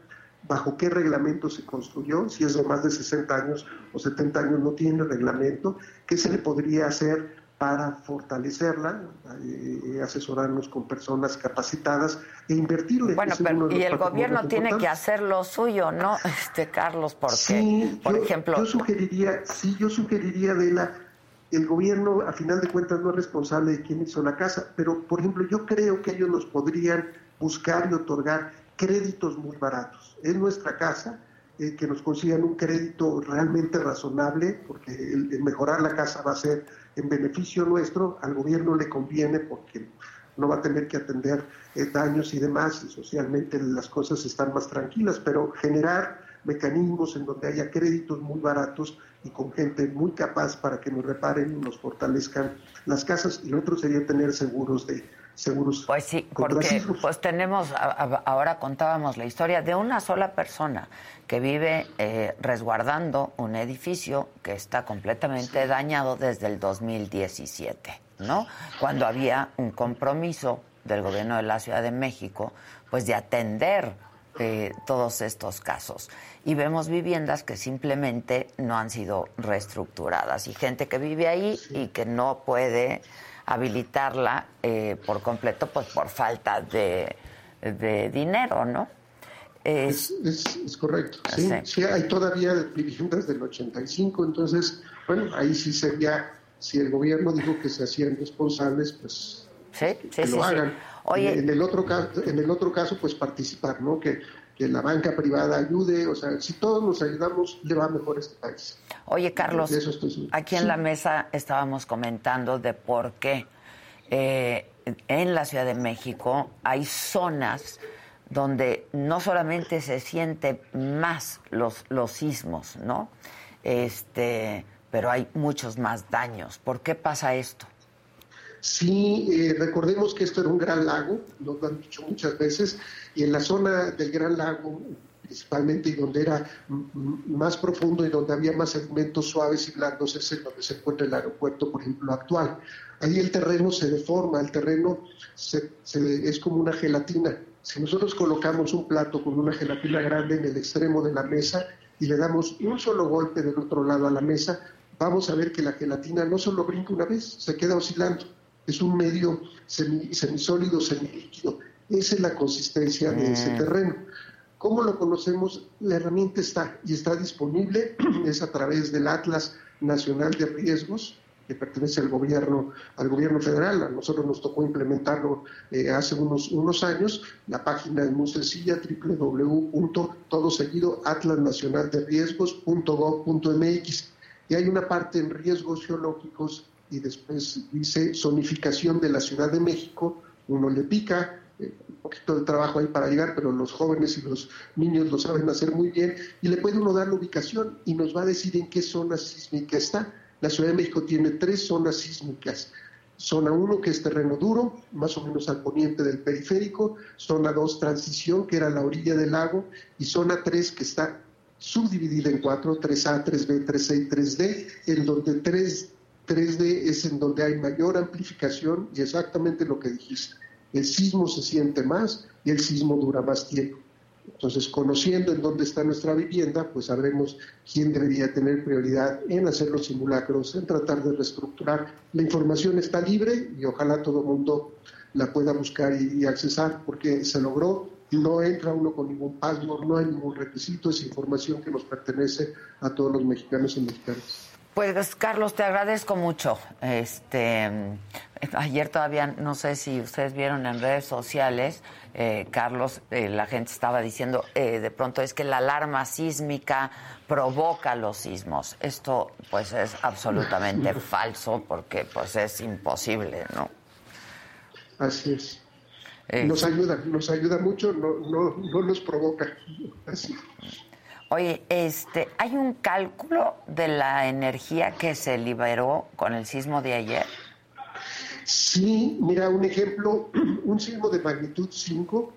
bajo qué reglamento se construyó, si es de más de 60 años o 70 años no tiene reglamento, qué se le podría hacer para fortalecerla, eh, asesorarnos con personas capacitadas e invertirle. Bueno, pero y el gobierno tiene que hacer lo suyo, ¿no, este Carlos? Porque, sí, por ejemplo, yo sugeriría, sí, yo sugeriría de la el gobierno, a final de cuentas, no es responsable de quién hizo la casa, pero, por ejemplo, yo creo que ellos nos podrían buscar y otorgar créditos muy baratos. Es nuestra casa, eh, que nos consigan un crédito realmente razonable, porque el, mejorar la casa va a ser en beneficio nuestro, al gobierno le conviene porque no va a tener que atender eh, daños y demás, y socialmente las cosas están más tranquilas, pero generar mecanismos en donde haya créditos muy baratos y con gente muy capaz para que nos reparen y nos fortalezcan las casas. Y lo otro sería tener seguros de seguros. Pues sí, porque pues tenemos, ahora contábamos la historia de una sola persona que vive eh, resguardando un edificio que está completamente dañado desde el 2017, ¿no? Cuando había un compromiso del gobierno de la Ciudad de México, pues de atender eh, todos estos casos. Y vemos viviendas que simplemente no han sido reestructuradas y gente que vive ahí y que no puede habilitarla eh, por completo, pues por falta de, dinero, ¿no? Es, correcto, sí, sí, hay todavía viviendas del 85, entonces, bueno, ahí sí sería, si el gobierno dijo que se hacían responsables, pues que lo hagan. En, el otro caso, en el otro caso, pues participar, ¿no? Que, que la banca privada ayude, o sea, si todos nos ayudamos, le va mejor a este país. Oye, Carlos, aquí en la mesa estábamos comentando de por qué eh, en la Ciudad de México hay zonas donde no solamente se siente más los, los sismos, ¿no? Este, pero hay muchos más daños. ¿Por qué pasa esto? Sí, eh, recordemos que esto era un gran lago, nos lo han dicho muchas veces, y en la zona del gran lago, principalmente, y donde era más profundo y donde había más sedimentos suaves y blandos, es en donde se encuentra el aeropuerto, por ejemplo, actual. Ahí el terreno se deforma, el terreno es como una gelatina. Si nosotros colocamos un plato con una gelatina grande en el extremo de la mesa y le damos un solo golpe del otro lado a la mesa, vamos a ver que la gelatina no solo brinca una vez, se queda oscilando es un medio semisólido, semilíquido. Esa es la consistencia de ese mm. terreno. ¿Cómo lo conocemos? La herramienta está y está disponible, es a través del Atlas Nacional de Riesgos, que pertenece al gobierno, al gobierno federal. A nosotros nos tocó implementarlo eh, hace unos, unos años. La página es muy sencilla, www.todoseguidoatlasnacionalderriesgos.gov.mx. Y hay una parte en riesgos geológicos y después dice zonificación de la Ciudad de México, uno le pica, eh, un poquito de trabajo ahí para llegar, pero los jóvenes y los niños lo saben hacer muy bien, y le puede uno dar la ubicación y nos va a decir en qué zona sísmica está. La Ciudad de México tiene tres zonas sísmicas. Zona 1, que es terreno duro, más o menos al poniente del periférico. Zona 2, transición, que era la orilla del lago. Y zona 3, que está subdividida en cuatro, 3A, 3B, 3C y 3D, en donde tres 3D es en donde hay mayor amplificación y exactamente lo que dijiste. El sismo se siente más y el sismo dura más tiempo. Entonces, conociendo en dónde está nuestra vivienda, pues sabremos quién debería tener prioridad en hacer los simulacros, en tratar de reestructurar. La información está libre y ojalá todo el mundo la pueda buscar y, y accesar, porque se logró. No entra uno con ningún password, no hay ningún requisito, es información que nos pertenece a todos los mexicanos y mexicanas. Pues Carlos, te agradezco mucho. Este, ayer todavía no sé si ustedes vieron en redes sociales, eh, Carlos, eh, la gente estaba diciendo eh, de pronto es que la alarma sísmica provoca los sismos. Esto pues es absolutamente falso porque pues es imposible, ¿no? Así es. Nos ayuda, nos ayuda mucho, no, no, no nos provoca. Así. Oye, este, ¿hay un cálculo de la energía que se liberó con el sismo de ayer? Sí, mira, un ejemplo, un sismo de magnitud 5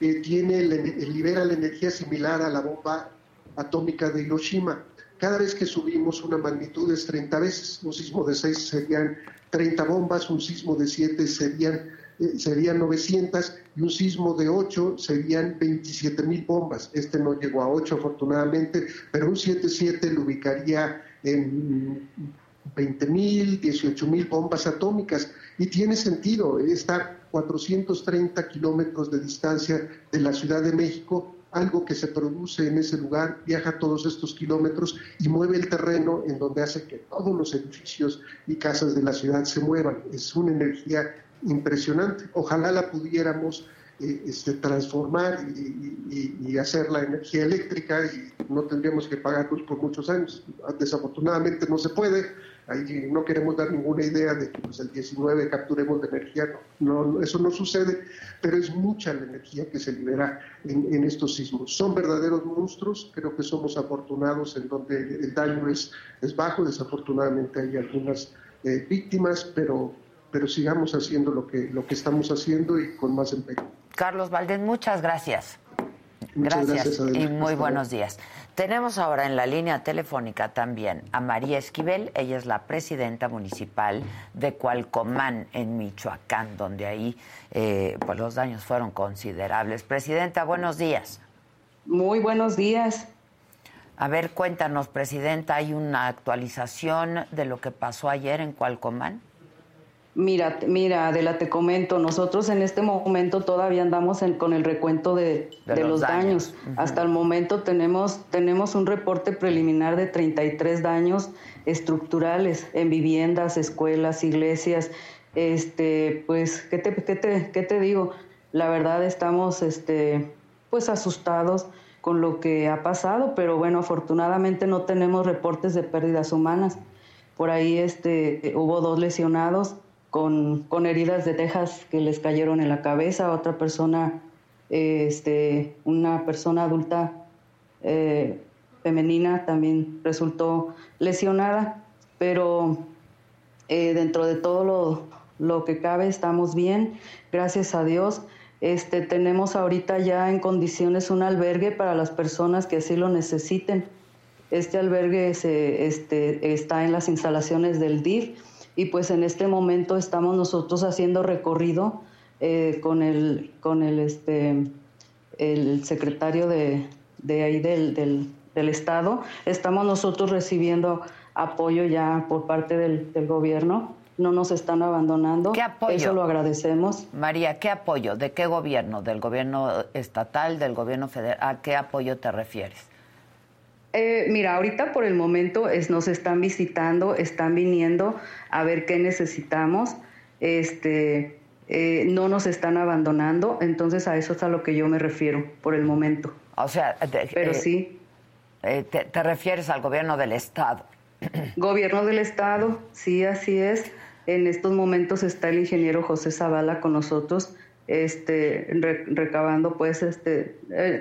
eh, tiene, libera la energía similar a la bomba atómica de Hiroshima. Cada vez que subimos una magnitud es 30 veces, un sismo de 6 serían 30 bombas, un sismo de 7 serían eh, serían 900 y un sismo de 8 serían 27 mil bombas. Este no llegó a 8 afortunadamente, pero un 7-7 lo ubicaría en 20 mil, 18 mil bombas atómicas. Y tiene sentido, estar 430 kilómetros de distancia de la Ciudad de México algo que se produce en ese lugar viaja todos estos kilómetros y mueve el terreno en donde hace que todos los edificios y casas de la ciudad se muevan. Es una energía impresionante. Ojalá la pudiéramos eh, este, transformar y, hacer la energía eléctrica y no tendríamos que pagarlos por muchos años. Desafortunadamente no se puede no queremos dar ninguna idea de que pues, el 19 capturemos de energía, no, eso no sucede, pero es mucha la energía que se libera en, estos sismos. Son verdaderos monstruos, creo que somos afortunados en donde el daño es, es bajo, desafortunadamente hay algunas eh, víctimas, pero, pero sigamos haciendo lo que, lo que estamos haciendo y con más empeño. Carlos Valdés, muchas gracias. gracias, y muy buenos días. Tenemos ahora en la línea telefónica también a María Esquivel, ella es la presidenta municipal de Cualcomán en Michoacán, donde ahí eh, pues los daños fueron considerables. Presidenta, buenos días. Muy buenos días. A ver, cuéntanos, Presidenta, ¿hay una actualización de lo que pasó ayer en Cualcomán? Mira, mira, Adela, te comento, nosotros en este momento todavía andamos con el recuento de, los, daños. Hasta el momento tenemos, tenemos un reporte preliminar de 33 daños estructurales en viviendas, escuelas, iglesias. Este, pues, ¿qué te, qué te, qué te digo? La verdad estamos, este, pues, asustados con lo que ha pasado, pero bueno, afortunadamente no tenemos reportes de pérdidas humanas. Por ahí este, hubo dos lesionados con, con, heridas de tejas que les cayeron en la cabeza, otra persona, este, una persona adulta eh, femenina también resultó lesionada, pero eh, dentro de todo lo, lo, que cabe estamos bien, gracias a Dios. Este, tenemos ahorita ya en condiciones un albergue para las personas que así lo necesiten. Este albergue se, este, está en las instalaciones del DIF y pues en este momento estamos nosotros haciendo recorrido eh, con el con el este el secretario de, de ahí del, del, estado. Estamos nosotros recibiendo apoyo ya por parte del, del, gobierno. No nos están abandonando. ¿Qué apoyo? eso lo agradecemos. María qué apoyo de qué gobierno del gobierno estatal del gobierno federal a qué apoyo te refieres eh, mira, ahorita por el momento es, nos están visitando, están viniendo a ver qué necesitamos. Este, eh, no nos están abandonando, entonces a eso es a lo que yo me refiero por el momento. O sea, pero eh, sí. Te, refieres al gobierno del estado. Gobierno del estado, sí, así es. En estos momentos está el ingeniero José Zavala con nosotros, este, recabando, pues, este,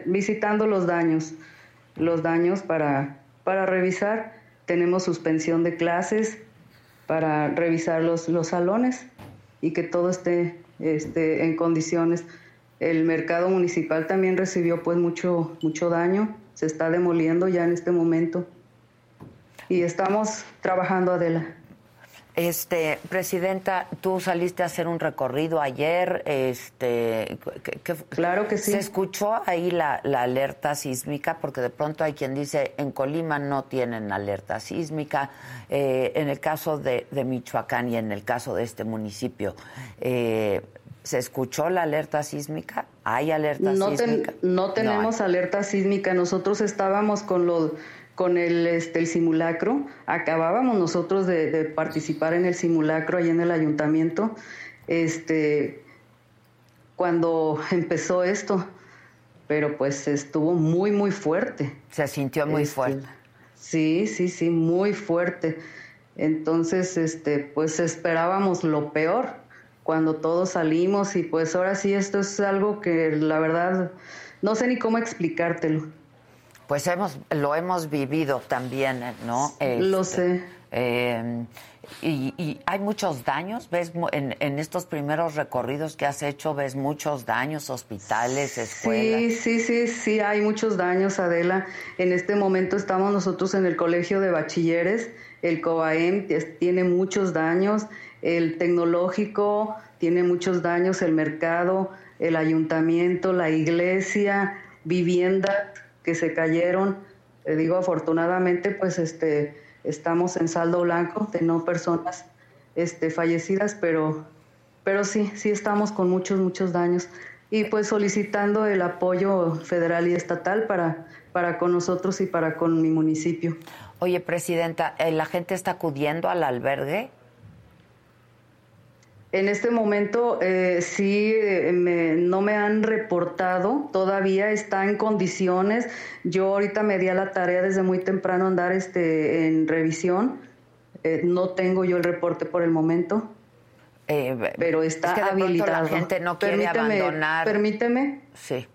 visitando los daños los daños para, para revisar. Tenemos suspensión de clases para revisar los, los salones y que todo esté, esté en condiciones. El mercado municipal también recibió pues mucho, mucho daño, se está demoliendo ya en este momento y estamos trabajando, Adela. Este, presidenta, tú saliste a hacer un recorrido ayer, este, claro que sí. Se escuchó ahí la, alerta sísmica, porque de pronto hay quien dice en Colima no tienen alerta sísmica, eh, en el caso de, Michoacán y en el caso de este municipio. Eh, ¿Se escuchó la alerta sísmica? ¿Hay alerta sísmica? no tenemos alerta sísmica. Nosotros estábamos con los con el, este, el simulacro. Acabábamos nosotros de, participar en el simulacro ahí en el ayuntamiento. Este, cuando empezó esto, pero pues estuvo muy, muy fuerte. Se sintió muy este, fuerte. Sí, sí, sí, muy fuerte. Entonces, este, pues esperábamos lo peor cuando todos salimos y pues ahora sí esto es algo que la verdad no sé ni cómo explicártelo. Pues hemos, lo hemos vivido también, ¿no? lo este, sé. Em, y, hay muchos daños, ves en, en, estos primeros recorridos que has hecho, ves muchos daños, hospitales, escuelas. Sí, sí, sí, sí, hay muchos daños, Adela. En este momento estamos nosotros en el colegio de bachilleres, el COAEM tiene muchos daños, el tecnológico tiene muchos daños, el mercado, el ayuntamiento, la iglesia, vivienda que se cayeron. Te digo, afortunadamente, pues este, estamos en saldo blanco de no personas este, fallecidas, pero, pero sí, sí estamos con muchos, muchos daños. Y pues solicitando el apoyo federal y estatal para, para con nosotros y para con mi municipio. Oye, Presidenta, ¿la gente está acudiendo al albergue? En este momento eh, sí, eh, no me han reportado, todavía está en condiciones. Yo ahorita me di a la tarea desde muy temprano andar este, en revisión. Eh, no tengo yo el reporte por el momento, pero está habilitado. La gente no quiere abandonar. Permíteme. Sí.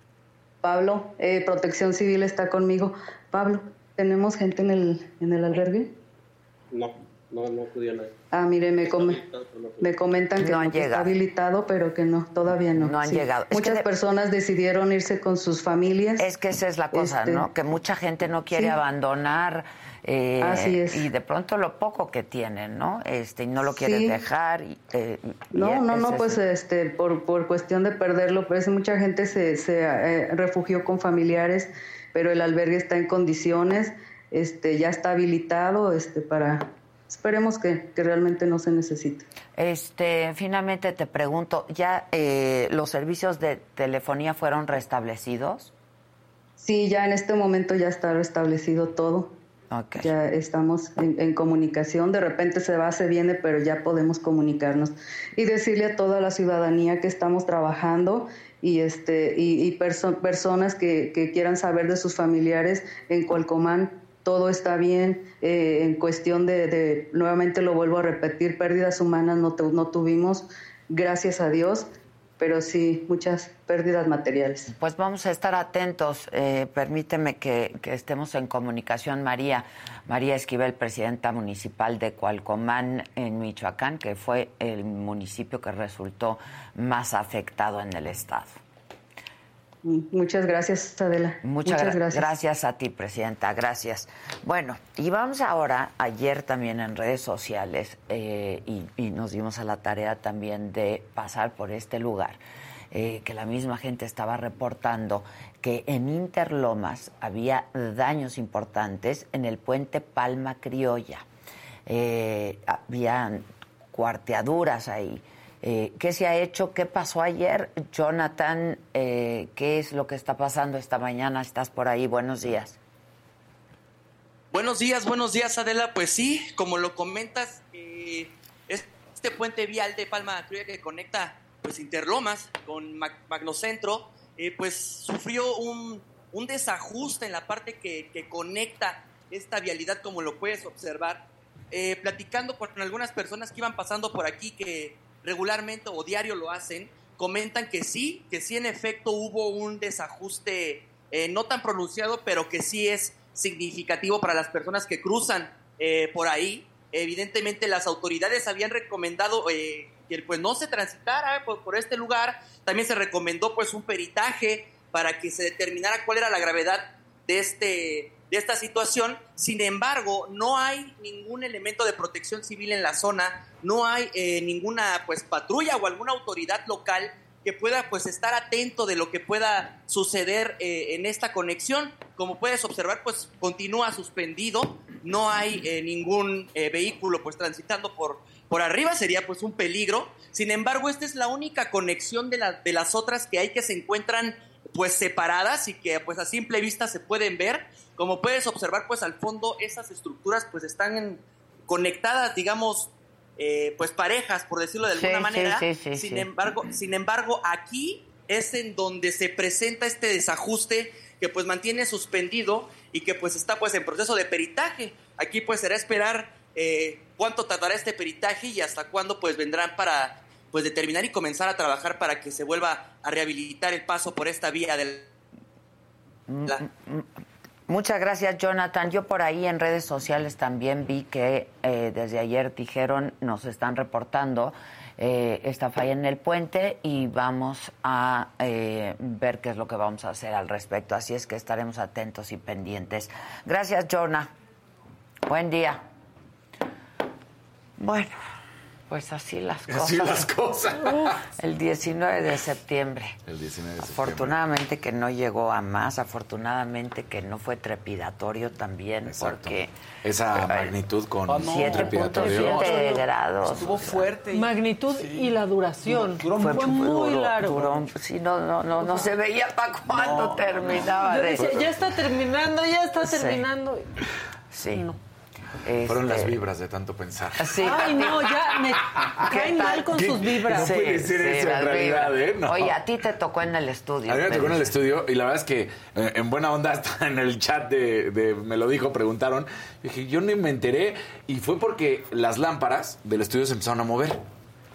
Pablo, Protección Civil está conmigo. Pablo, ¿tenemos gente en el, en el albergue? No. No, no acudió nadie. Ah, mire, me, me comentan que, no está habilitado, pero que no, todavía no. No han llegado. Muchas personas decidieron irse con sus familias. Es que esa es la cosa, este, ¿no? Que mucha gente no quiere abandonar. Eh, Así es. Y de pronto lo poco que tienen, ¿no? Este, y no lo quieren dejar. Eh, no, no, no, pues este, por, por cuestión de perderlo, pues mucha gente se, se eh, refugió con familiares, pero el albergue está en condiciones, este, ya está habilitado, este, para esperemos que, realmente no se necesite. Este, finalmente te pregunto, ¿ya eh, los servicios de telefonía fueron restablecidos? Sí, ya en este momento ya está restablecido todo. Ya estamos en, comunicación, de repente se va, se viene, pero ya podemos comunicarnos y decirle a toda la ciudadanía que estamos trabajando y este y, personas que, que, quieran saber de sus familiares en Cualcomán todo está bien. Eh, en cuestión de, nuevamente lo vuelvo a repetir, pérdidas humanas no, no tuvimos, gracias a Dios, pero sí muchas pérdidas materiales. Pues vamos a estar atentos. Eh, permíteme que, estemos en comunicación, María. María Esquivel, presidenta municipal de Cualcomán, en Michoacán, que fue el municipio que resultó más afectado en el estado. Muchas gracias, Adela. Muchas, gracias. Gracias a ti, Presidenta. Gracias. Bueno, y vamos ahora, ayer también en redes sociales, eh, y, nos dimos a la tarea también de pasar por este lugar, eh, que la misma gente estaba reportando que en Interlomas había daños importantes en el puente Palma Criolla. Eh, había cuarteaduras ahí. Eh, ¿Qué se ha hecho? ¿Qué pasó ayer? Jonathan, eh, ¿qué es lo que está pasando esta mañana? ¿Estás por ahí? Buenos días. Buenos días, buenos días Adela. Pues sí, como lo comentas, eh, este puente vial de Palma Criolla que conecta pues Interlomas con Magnocentro, pues sufrió un, desajuste en la parte que, que, conecta esta vialidad, como lo puedes observar. platicando con algunas personas que iban pasando por aquí que regularmente o diario lo hacen, comentan que sí, que sí en efecto hubo un desajuste eh, no tan pronunciado, pero que sí es significativo para las personas que cruzan eh, por ahí. Evidentemente las autoridades habían recomendado eh, que pues no se transitara por, por, este lugar. También se recomendó pues un peritaje para que se determinara cuál era la gravedad de este de esta situación. Sin embargo, no hay ningún elemento de protección civil en la zona, no hay eh, ninguna pues patrulla o alguna autoridad local que pueda pues estar atento de lo que pueda suceder eh, en esta conexión. Como puedes observar, pues continúa suspendido, no hay eh, ningún vehículo pues transitando por, por arriba, sería pues un peligro. Sin embargo, esta es la única conexión de, la, de las otras que hay que se encuentran pues separadas y que pues a simple vista se pueden ver. Como puedes observar pues al fondo esas estructuras pues están conectadas, digamos, eh, pues parejas, por decirlo de alguna manera. sin embargo, sin embargo, aquí es en donde se presenta este desajuste que pues mantiene suspendido y que pues está pues en proceso de peritaje. Aquí pues será esperar eh, cuánto tardará este peritaje y hasta cuándo pues vendrán para pues determinar y comenzar a trabajar para que se vuelva a rehabilitar el paso por esta vía del... Mm, mm, mm. Muchas gracias, Jonathan. Yo por ahí en redes sociales también vi que eh, desde ayer dijeron, nos están reportando eh, esta falla en el puente y vamos a eh, ver qué es lo que vamos a hacer al respecto. Así es que estaremos atentos y pendientes. Gracias, Jonah. Buen día. Bueno, pues así las cosas. Así las cosas. el 19 de septiembre. El 19 de septiembre. Afortunadamente que no llegó a más, afortunadamente que no fue trepidatorio también, Exacto. porque Esa magnitud con Ah, no. 7.7 grados. Estuvo fuerte. y- Magnitud y la duración. Duró fue muy duró- largo. duró- sí, no, no, no, no se veía para cuándo terminaba Yo de decía, ya está terminando, ya está Sí. terminando. Sí. Fueron las Este, vibras de tanto pensar. Sí. Ay, no, ya me ¿Qué caen mal con ¿Qué? sus vibras. No puede ser eso en realidad, vibras. ¿eh? No. Oye, a ti te tocó en el estudio. A mí me tocó en el estudio y la verdad es que eh, en buena onda hasta en el chat de, de Me lo dijo, preguntaron. Dije, yo ni me enteré y fue porque las lámparas del estudio se empezaron a mover.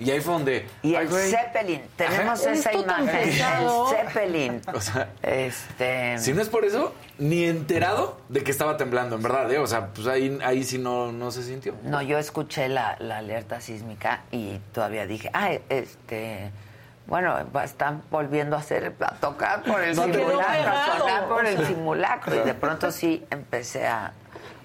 Y ahí fue donde... Y el güey. Zeppelin, tenemos Ajá. esa imagen, el Zeppelin. O sea, Este, si no es por eso, ni enterado de que estaba temblando, en verdad, ¿eh? O sea, pues ahí, ahí sí no, no se sintió. no, yo escuché la, la alerta sísmica y todavía dije, ah, este, bueno, va- están volviendo a hacer, a tocar por el No simulacro, a pegado. sonar por O el simulacro. Y de pronto sí empecé a,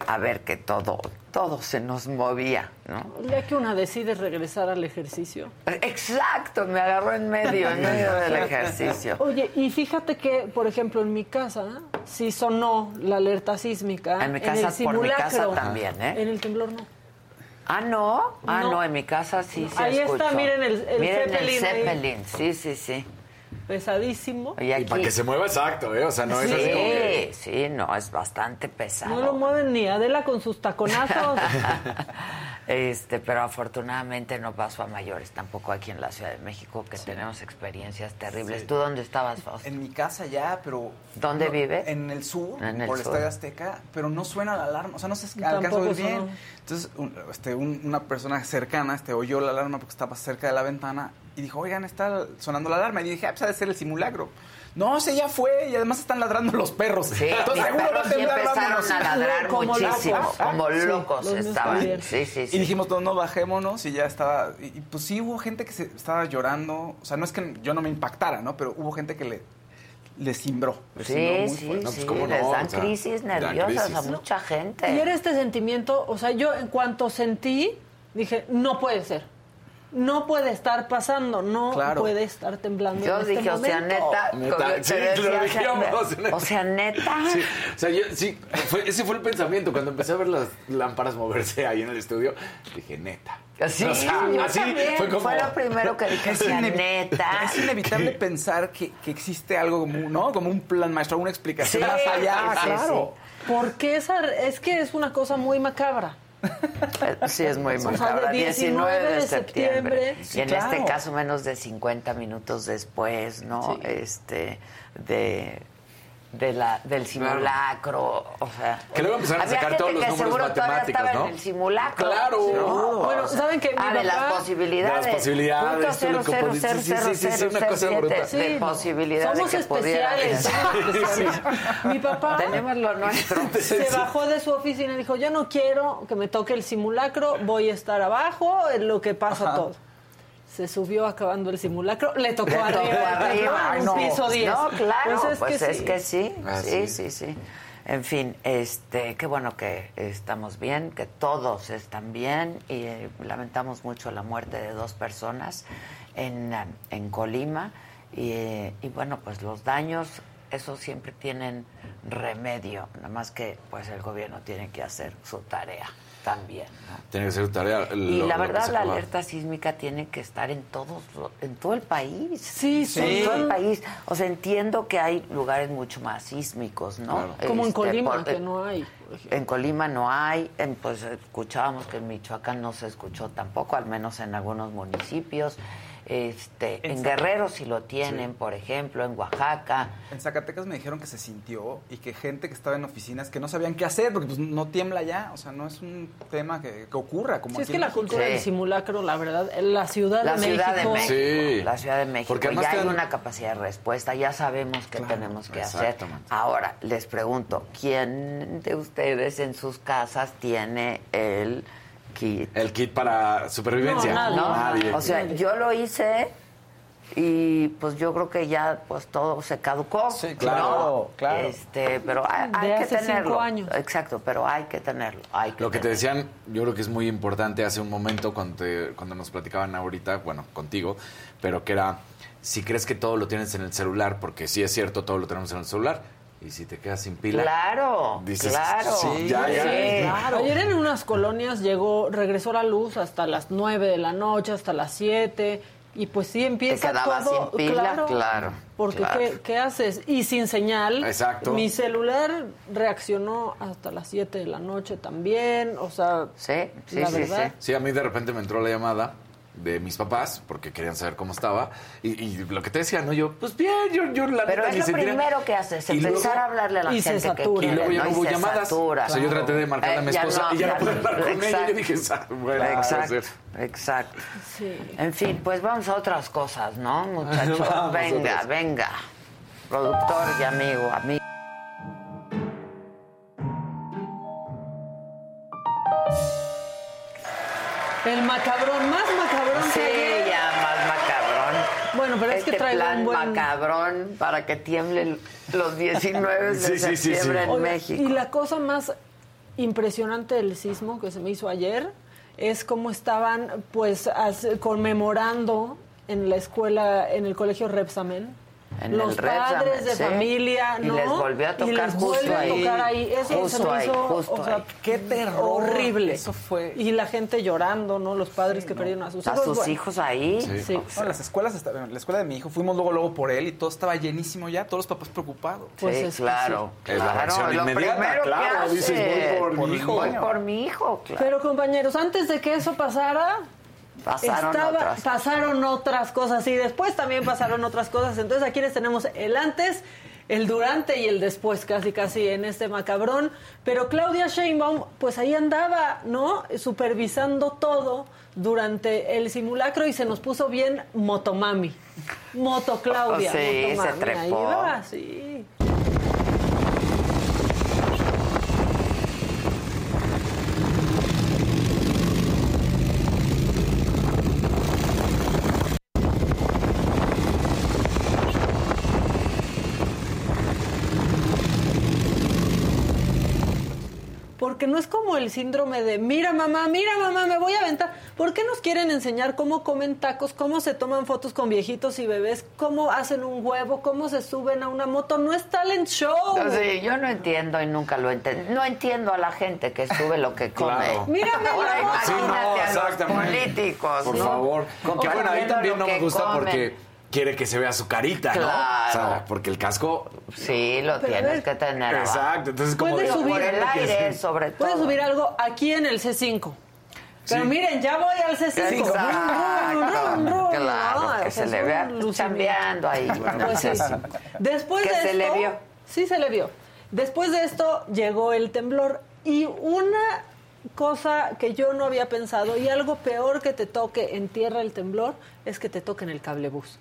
a ver que todo, todo se nos movía, ¿no? Día que una decide regresar al ejercicio. Exacto, me agarró en medio, en medio del ejercicio. Oye, y fíjate que, por ejemplo, en mi casa sí sonó la alerta sísmica. En mi casa, el por mi casa también, ¿eh? En el temblor no. Ah, no. Ah, no, No. en mi casa sí se Ahí está, miren el- el Miren Zeppelin el ahí. Zeppelin. Sí, sí, sí. Pesadísimo. Y para que se mueva exacto, ¿eh? O sea, no es así como que... Sí, sí, no, es bastante pesado. No lo mueven ni Adela con sus taconazos. Este, pero afortunadamente no pasó a mayores, tampoco aquí en la Ciudad de México, que tenemos experiencias terribles. Sí. ¿Tú dónde estabas, Fausto? En mi casa ya, pero... ¿Dónde no, vive? En el sur, En el por el. Estadio Azteca, pero no suena la alarma, o sea, no se alcanza a Tampoco oír bien. Entonces, un- este, un- una persona cercana este, oyó la alarma porque estaba cerca de la ventana y dijo, oigan, está sonando la alarma. Y dije, ah, pues ha de ser el simulacro. No, se ya fue y además están ladrando los perros. Sí, Entonces, mis seguro va a perros sí empezaron a ladrar Como muchísimo, locos. como locos estaban. Sí, sí, sí. Y dijimos, no, no, bajémonos y ya estaba. Y, y, pues sí hubo gente que se estaba llorando. O sea, no es que yo no me impactara, ¿no? Pero hubo gente que le, le cimbró. le cimbró Sí, muy sí, fuerte. No, pues, sí, ¿cómo no? les dan O sea, crisis nerviosas crisis. a mucha gente. Y era este sentimiento, o sea, yo en cuanto sentí, dije, no puede ser. No puede estar pasando, no Claro. puede estar temblando. Yo en este dije, o sea, momento. neta, yo sí, decía, dijimos, neta. o sea, neta. Sí, o sea, yo sí, fue- ese fue el pensamiento. Cuando empecé a ver las lámparas moverse ahí en el estudio, dije, neta. Sí, O sea, yo así también. fue como... lo primero que dije, neta. es inevitable pensar que, que existe algo como, ¿no? como un plan maestro, una explicación Sí, más allá. sí, sí, claro. Porque esa, es que es una cosa muy macabra. Sí, es muy O sea, macabra. de 19 de 19 septiembre. septiembre, y sí, en claro. este caso, menos de 50 minutos después, ¿no? Este, de, de la, del simulacro. O sea. Que luego empezaron a sacar todos los que números seguro todavía matemáticos, estaba ¿no? en el simulacro. Claro. ¿no? Bueno, ¿saben qué? Mi Ah, de las posibilidades. De las posibilidades, Punto cero, cero, sí, sí, sí, sí, cero, una cosa brutal. siete de Sí, posibilidades somos especiales, somos especiales. Mi papá Tenemos lo nuestro. se bajó de su oficina y dijo, yo no quiero que me toque el simulacro, voy a estar abajo, en lo que pasa todo. Se subió acabando el simulacro, le tocó Le arriba, tocó arriba, un no. piso 10. No, claro, Pues pues, es que es sí. que sí, Ah, sí, sí. sí, sí. En fin, este, qué bueno que estamos bien, que todos están bien y eh, lamentamos mucho la muerte de dos personas en, en Colima y, eh, y bueno, pues los daños, esos siempre tienen remedio, nada más que pues el gobierno tiene que hacer su tarea también. ¿no? Tiene que ser tarea. Y la verdad, la alerta sísmica tiene que estar en todos, en todo el país. Sí, En sí. todo el país. O sea, entiendo que hay lugares mucho más sísmicos, ¿no? Claro. Como en Este, Colima, por- que no hay. En Colima no hay, en, pues escuchábamos que en Michoacán no se escuchó tampoco, al menos en algunos municipios. Este, En Guerrero sí lo tienen, por ejemplo, en Oaxaca. En Zacatecas me dijeron que se sintió y que gente que estaba en oficinas que no sabían qué hacer porque pues no tiembla ya, o sea, no es un tema que, que ocurra como Sí, es que la cultura Sí. del simulacro, la verdad, la Ciudad La de Ciudad México. de México. Sí. La Ciudad de México. Porque ya hay una capacidad de respuesta, ya sabemos qué Claro, tenemos que hacer. Ahora, les pregunto, ¿quién de ustedes en sus casas tiene el kit? El kit para supervivencia. No, nadie. ¿No? Nadie. O sea, yo lo hice y pues yo creo que ya pues todo se caducó. Sí, claro, ¿no? claro. Este, pero hay, hay De que hace cinco tenerlo. años. Exacto, pero hay que tenerlo. Hay que Lo que te decían, yo creo que es muy importante hace un momento cuando, te- cuando nos platicaban ahorita, bueno, contigo, pero que era, si crees que todo lo tienes en el celular, porque sí es cierto, todo lo tenemos en el celular, y si te quedas sin pila, Claro, dices, claro. sí, ya, ya. Sí. Claro. Ayer en unas colonias llegó, regresó la luz hasta las 9 de la noche, hasta las 7, y pues sí empieza Te todo. sin pila, claro, Porque claro. ¿qué, qué haces? Y sin señal. Exacto. Mi celular reaccionó hasta las 7 de la noche también, o sea, Sí, sí, la sí, verdad. Sí, a mí de repente me entró la llamada de mis papás porque querían saber cómo estaba y, y lo que te decía, no yo, pues bien, yo, yo la Pero neta es lo sentía- primero que haces, empezar luego- a hablarle a la y se gente que quiere, Y luego ya no ¿no? hubo se llamadas. satura. O sea, yo traté de marcarle a mi Eh, ya esposa no, y ya no pude no. hablar con ella. Yo Exacto. dije, "Sa- bueno, ¿qué puedo hacer?". Exacto, exacto. Sí. En fin, pues vamos a otras cosas, ¿no, muchachos? Venga, venga. Productor y amigo, amigo. El macabrón, más macabrón Sí, que ayer. ya más macabrón. Bueno, pero es este que traigo plan un buen... macabrón para que tiemblen los 19 de Sí, sí, sí, sí. septiembre en México. Y la cosa más impresionante del sismo que se me hizo ayer es cómo estaban pues as- conmemorando en la escuela, en el colegio Repsamen. En los padres de sí. familia, Y ¿no? les volvió a Y tocar les justo ahí. a tocar ahí. Eso se Justo ahí, hizo, justo o sea, ahí. Qué terror. horrible. Eso fue. Y la gente llorando, ¿no? Los padres que perdieron a sus A hijos. sus bueno. hijos ahí. Sí. Sí. No, las escuelas, la escuela de mi hijo, fuimos luego luego por él y todo estaba llenísimo ya, todos los papás preocupados. Pues sí, es que claro. Es la claro, reacción lo inmediata, primero que claro, haces. dices, voy por mi hijo. Voy por mi hijo, claro. Pero compañeros, antes de que eso pasara, Pasaron estaba- otras. pasaron otras cosas y después también pasaron otras cosas. Entonces aquí les tenemos el antes, el durante y el después, casi casi en este macabrón. Pero Claudia Sheinbaum, pues ahí andaba, ¿no? Supervisando todo durante el simulacro y se nos puso bien motomami. Moto Claudia. Sí, se. Ahí va, sí. Porque no es como el síndrome de, mira mamá, mira mamá, me voy a aventar. ¿Por qué nos quieren enseñar cómo comen tacos, cómo se toman fotos con viejitos y bebés, cómo hacen un huevo, cómo se suben a una moto? No es talent show. Sí, yo no entiendo y nunca lo entiendo. No entiendo a la gente que sube lo que come. Claro. Mírame, Ahora la Sí, imagínate no, a los políticos. Por ¿no? favor. Que bueno, ahí también no me gusta comen. porque quiere que se vea su carita, ¿no? Claro. O sea, porque el casco... Sí, lo Pero tienes ver, que tener. Exacto, entonces como... Puedes de- subir Por el aire, Sí. sobre todo. Puedes subir algo aquí en el C5. Pero Sí. miren, ya voy al C5. Exacto. Claro, que se le vea chambeando ahí. Pues sí. Después Que de se esto, le vio. Sí, se le vio. Después de esto llegó el temblor y una cosa que yo no había pensado y algo peor que te toque en tierra el temblor es que te toquen el cablebús.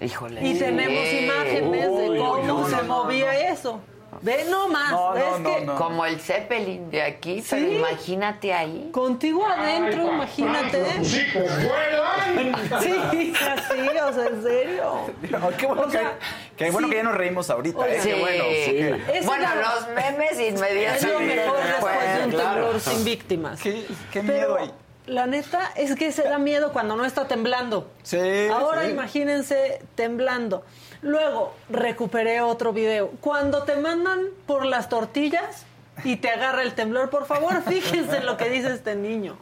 Híjole. Y tenemos imágenes de Uy, cómo no, se no, movía eso. Ve nomás, No, ves no, no, que no. Como el Zeppelin de aquí, pero Sí. imagínate ahí. contigo adentro, imagínate. Sí, así, o sea, en serio. No, qué bueno, O sea, que, qué bueno sí. que ya nos reímos ahorita. Oiga. ¿eh? Qué bueno. Sí. Bueno, era- los memes Es inmediatamente. lo mejor después de un claro. temblor sin víctimas. Qué, qué Pero miedo ahí. La neta es que se da miedo cuando no está temblando. Sí, Ahora sí. imagínense temblando. Luego recuperé otro video. Cuando te mandan por las tortillas y te agarra el temblor, por favor, fíjense en lo que dice este niño.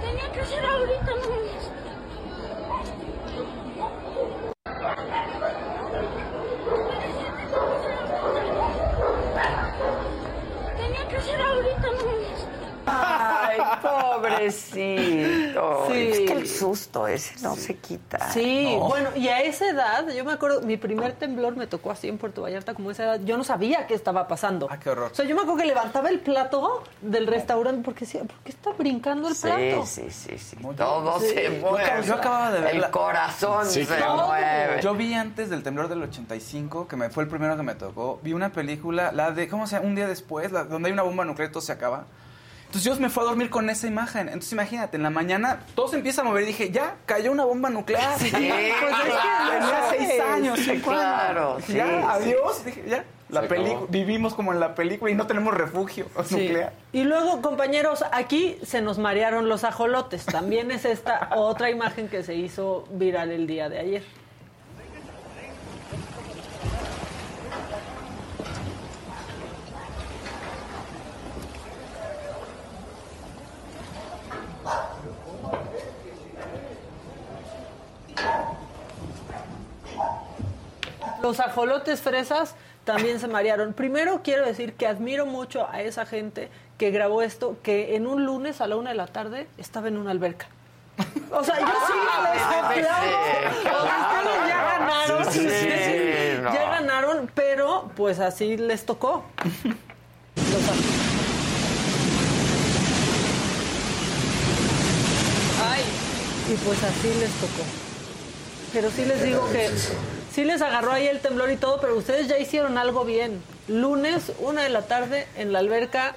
Tenía que ser ahorita, no. Tenía que ser ahorita, no. Ay, pobrecito. Sí. Es que el susto ese no se quita. Sí, No. bueno, y a esa edad, yo me acuerdo, mi primer temblor me tocó así en Puerto Vallarta, como esa edad, yo no sabía qué estaba pasando. Ah, qué horror. O sea, yo me acuerdo que levantaba el plato del restaurante porque decía, ¿por qué está brincando el Sí, plato? sí, sí, sí. Muy Todo bien. se mueve. Yo acababa de ver El la- corazón Sí, se mueve. Yo vi antes del temblor del 85, que me fue el primero que me tocó, vi una película, la de, ¿cómo se llama? Un día después, la- donde hay una bomba nuclear y todo se acaba. Entonces yo me fui a dormir con esa imagen. Entonces imagínate, en la mañana todo se empieza a mover y dije, ya, cayó una bomba nuclear. Sí, pues es que tenía seis años, sí, claro, sí, ya, sí. adiós. Dije, ya. La vivimos como en la película y no tenemos refugio Sí. nuclear. Y luego, compañeros, aquí se nos marearon los ajolotes. También es esta otra imagen que se hizo viral el día de ayer. Los ajolotes fresas también se marearon. Primero quiero decir que admiro mucho a esa gente que grabó esto, que en un lunes a la una de la tarde estaba en una alberca. O sea, yo sí les aplaudo. O sea, ustedes ya ganaron. Sí, sí, ustedes no. Ya ganaron, pero pues así les tocó. Ay, y pues así les tocó. Pero sí les digo que sí les agarró ahí el temblor y todo, pero ustedes ya hicieron algo bien. Lunes, una de la tarde, en la alberca,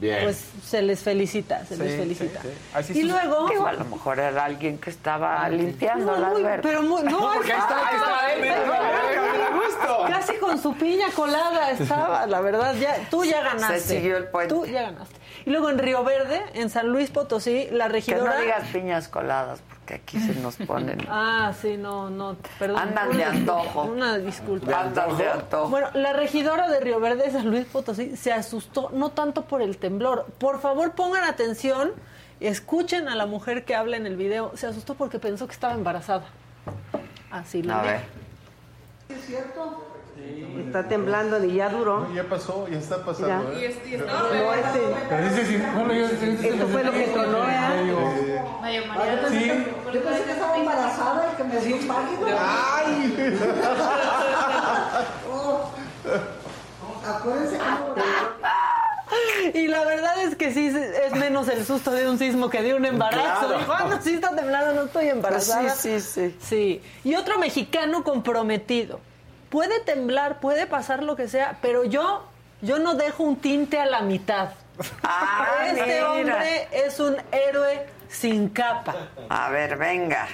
Bien. pues se les felicita, se les felicita. sí, sí. Y luego... A lo mejor era alguien que estaba limpiando No, la muy- alberca. pero muy- no, porque ahí está, ahí está él, mira, Casi con su piña colada estaba, la verdad, ya, tú ya ganaste. Se siguió el puente. Tú ya ganaste. Y luego en Río Verde, en San Luis Potosí, la Que regidora... no digas piñas coladas, porque aquí se nos ponen. Ah, sí, no, no, perdón. Andan de Una disculpa, antojo. Una disculpa. Andan de antojo. Bueno, la regidora de Río Verde, San Luis Potosí, se asustó, no tanto por el temblor. Por favor, pongan atención, escuchen a la mujer que habla en el video. Se asustó porque pensó que estaba embarazada. Así lo A dijo. ver. ¿Es cierto? Está temblando y ya duró. Ya pasó, ya está pasando. Ya. ¿eh? Y es- y está- No, este- Pero ese sí, bueno, yo- ese- Esto fue lo que tronó, ¿eh? medio- Mayo Sí. Yo pensé que estaba embarazada y que me dio un pálido. ¡Ay! Oh. Acuérdense cómo Y la verdad es que sí, es menos el susto de un sismo que de un embarazo. Claro. Dijo, ah, sí está temblando, no estoy embarazada. Pues sí, sí, sí. Sí. Y otro mexicano comprometido. Puede temblar, puede pasar lo que sea, pero yo, yo no dejo un tinte a la mitad. Ah, este mira. hombre es un héroe sin capa. A ver, venga.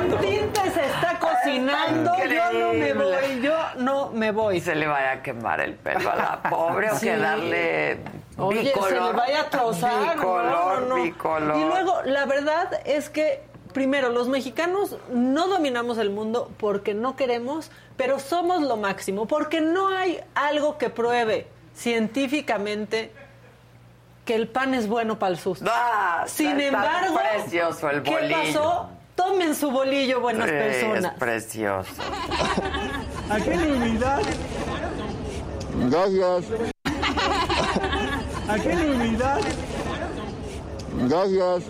Un tinte se está cocinando, yo no me voy, yo no me voy. Se le vaya a quemar el pelo a la pobre o Sí. que darle Oye, bicolor. se le vaya a trozar. Bicolor, no, no, no. bicolor. Y luego, la verdad es que, primero, los mexicanos no dominamos el mundo porque no queremos, pero somos lo máximo, porque no hay algo que pruebe científicamente que el pan es bueno para el susto. Ah, Sin embargo, precioso el ¿qué pasó? Tomen su bolillo, buenas Sí, personas. Es precioso. ¿A qué unidad? Gracias. ¿A qué unidad? Gracias.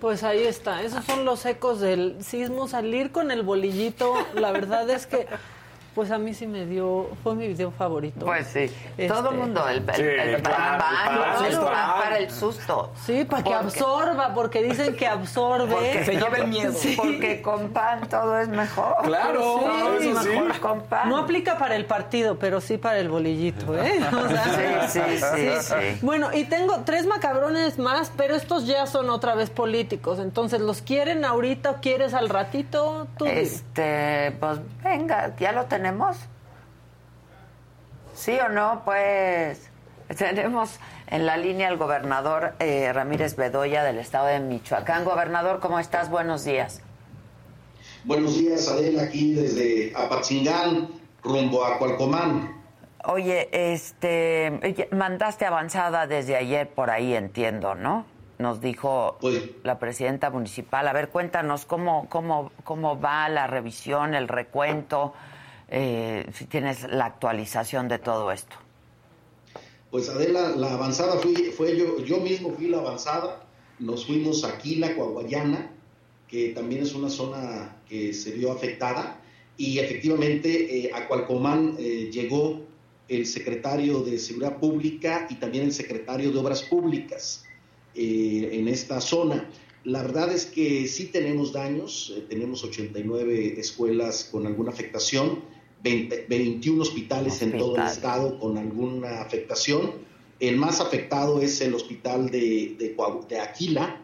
Pues ahí está, esos son los ecos del sismo. Salir con el bolillito, la verdad es que, pues a mí sí me dio, fue mi video favorito. Pues sí, Este, todo el mundo, el, el, Sí, el el el el pan. para el susto. Sí, para que Porque- absorba, porque dicen que absorbe. Porque Sí. Porque con pan todo es mejor. Claro, todo es sí. mejor con pan. No aplica para el partido, pero sí para el bolillito, ¿eh? O sea, Sí, sí, sí, sí. Bueno, y tengo tres macabrones más, pero estos ya son otra vez políticos. Entonces, ¿los quieren ahorita o quieres al ratito? Tú. Este, pues venga, ¿ya lo tenemos? ¿Sí o no? Pues tenemos en la línea al gobernador eh, Ramírez Bedoya del estado de Michoacán. Gobernador, ¿cómo estás? Buenos días. Buenos días, Adela, aquí desde Apatzingán, rumbo a Cualcomán. Oye, este, mandaste avanzada desde ayer por ahí, entiendo, ¿no? Nos dijo la presidenta municipal. A ver, cuéntanos cómo, cómo, cómo va la revisión, el recuento, eh, si tienes la actualización de todo esto. Pues Adela, la avanzada fue yo, yo mismo fui la avanzada, nos fuimos a Aquila, Coahuayana, que también es una zona que se vio afectada, y efectivamente eh, a Cualcomán eh, llegó el secretario de Seguridad Pública y también el secretario de Obras Públicas eh, en esta zona. La verdad es que sí tenemos daños, tenemos 89 escuelas con alguna afectación, 21 hospitales en todo el estado con alguna afectación. El más afectado es el hospital de, de, Aquila,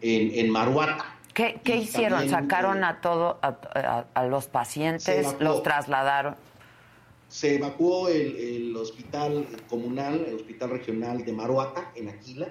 en, en Maruata. ¿Qué, hicieron? ¿Sacaron a todo, a, los pacientes? ¿Los trasladaron? Se evacuó el, el, hospital comunal, el hospital regional de Maruata, en Aquila.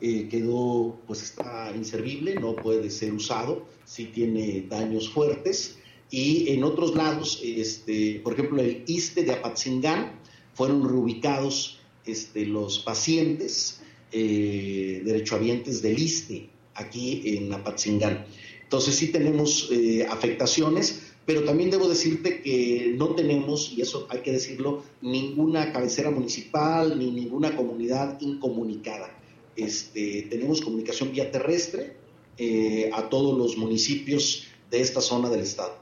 Eh, quedó, pues está inservible, no puede ser usado, sí tiene daños fuertes. Y en otros lados, este, por ejemplo, el ISTE de Apatzingán, fueron reubicados este, los pacientes eh, derechohabientes del ISTE aquí en Apatzingán. Entonces sí tenemos eh, afectaciones, pero también debo decirte que no tenemos, y eso hay que decirlo, ninguna cabecera municipal ni ninguna comunidad incomunicada. Este, tenemos comunicación vía terrestre eh, a todos los municipios de esta zona del estado.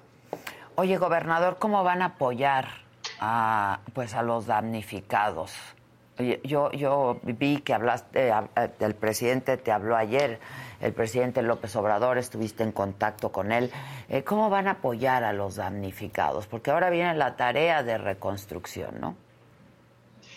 Oye, gobernador, ¿cómo van a apoyar a, pues, a los damnificados? Yo, yo vi que hablaste, el presidente te habló ayer, el presidente López Obrador, estuviste en contacto con él. Eh, ¿Cómo van a apoyar a los damnificados? Porque ahora viene la tarea de reconstrucción, ¿no?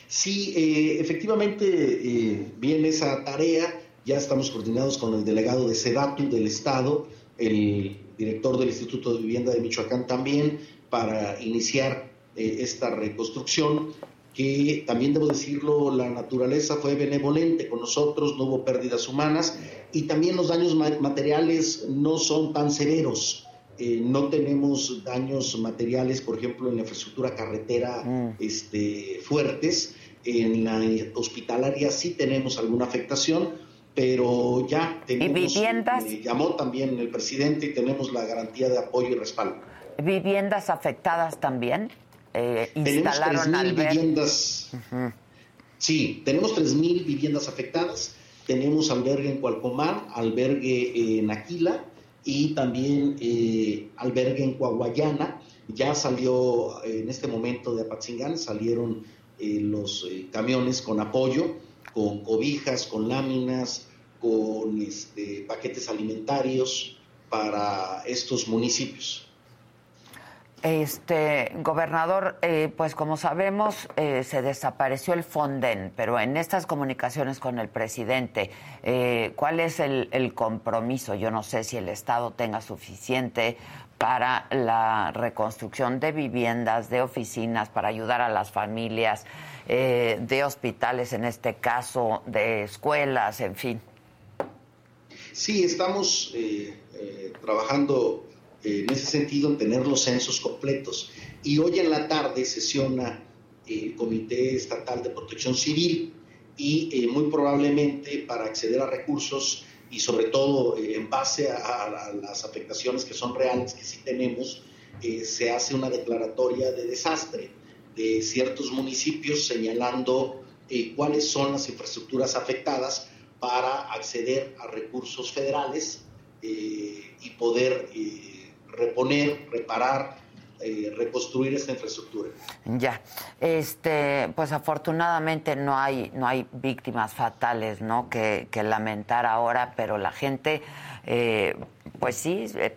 Sí, eh, efectivamente eh, viene esa tarea. Ya estamos coordinados con el delegado de SEDATU del Estado, el director del Instituto de Vivienda de Michoacán también, para iniciar eh, esta reconstrucción, que también debo decirlo, la naturaleza fue benevolente con nosotros, no hubo pérdidas humanas y también los daños materiales no son tan severos. Eh, no tenemos daños materiales, por ejemplo, en la infraestructura carretera mm. este, fuertes. En la hospitalaria sí tenemos alguna afectación, pero ya tenemos, viviendas? llamó también el presidente y tenemos la garantía de apoyo y respaldo. ¿Viviendas afectadas también? Eh, tenemos 3.000 viviendas. Sí, tenemos 3.000 viviendas afectadas. Tenemos albergue en Cualcomán, albergue en Aquila y también eh, albergue en Coahuayana. Ya salió en este momento de Apatzingán, salieron eh, los eh, camiones con apoyo con cobijas, con láminas, con este, paquetes alimentarios para estos municipios. Este gobernador, eh, pues como sabemos, eh, se desapareció el Fonden, pero en estas comunicaciones con el presidente, eh, ¿cuál es el, el, compromiso? Yo no sé si el Estado tenga suficiente para la reconstrucción de viviendas, de oficinas, para ayudar a las familias. Eh, de hospitales, en este caso, de escuelas, en fin. Sí, estamos eh, eh, trabajando en ese sentido en tener los censos completos. Y hoy en la tarde sesiona el Comité Estatal de Protección Civil y muy probablemente para acceder a recursos y sobre todo en base a, las afectaciones que son reales, que sí tenemos, se hace una declaratoria de desastre de ciertos municipios señalando eh, cuáles son las infraestructuras afectadas para acceder a recursos federales eh, y poder eh, reponer, reparar, reconstruir esta infraestructura. Ya, este, pues afortunadamente no hay no hay víctimas fatales, ¿no? Que, lamentar ahora, pero la gente pues sí, eh,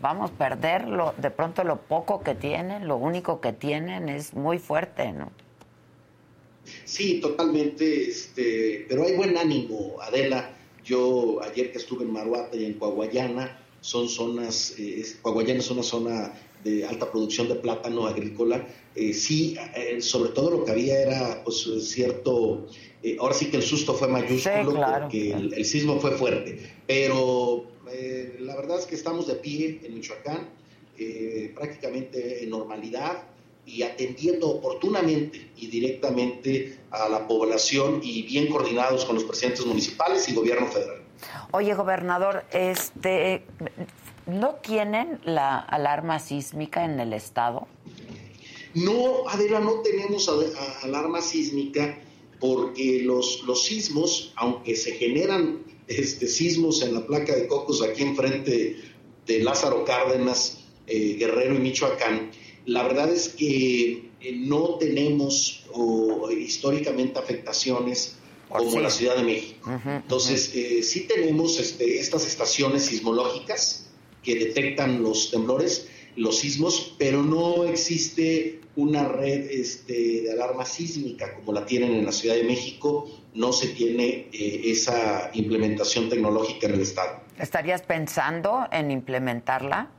vamos a perderlo. De pronto lo poco que tienen, lo único que tienen es muy fuerte, ¿no? Sí, totalmente, este, pero hay buen ánimo, Adela. Yo ayer que estuve en Maruata y en Coahuayana, son zonas, eh, Coahuayana es una zona de alta producción de plátano agrícola. Eh, sí, sobre todo lo que había era pues cierto, ahora sí que el susto fue mayúsculo porque el, el, sismo fue fuerte, pero eh, la verdad es que estamos de pie en Michoacán, eh, prácticamente en normalidad y atendiendo oportunamente y directamente a la población y bien coordinados con los presidentes municipales y gobierno federal. Oye, gobernador, este, ¿no tienen la alarma sísmica en el estado? No, Adela, no tenemos alarma sísmica porque los, los sismos, aunque se generan este, sismos en la placa de Cocos aquí enfrente de Lázaro Cárdenas, eh, Guerrero y Michoacán, la verdad es que eh, no tenemos históricamente afectaciones como sí. la Ciudad de México. Entonces, eh, sí tenemos este, estas estaciones sismológicas que detectan los temblores, los sismos, pero no existe una red este, de alarma sísmica como la tienen en la Ciudad de México, no se tiene eh, esa implementación tecnológica en el Estado. ¿Estarías pensando en implementarla?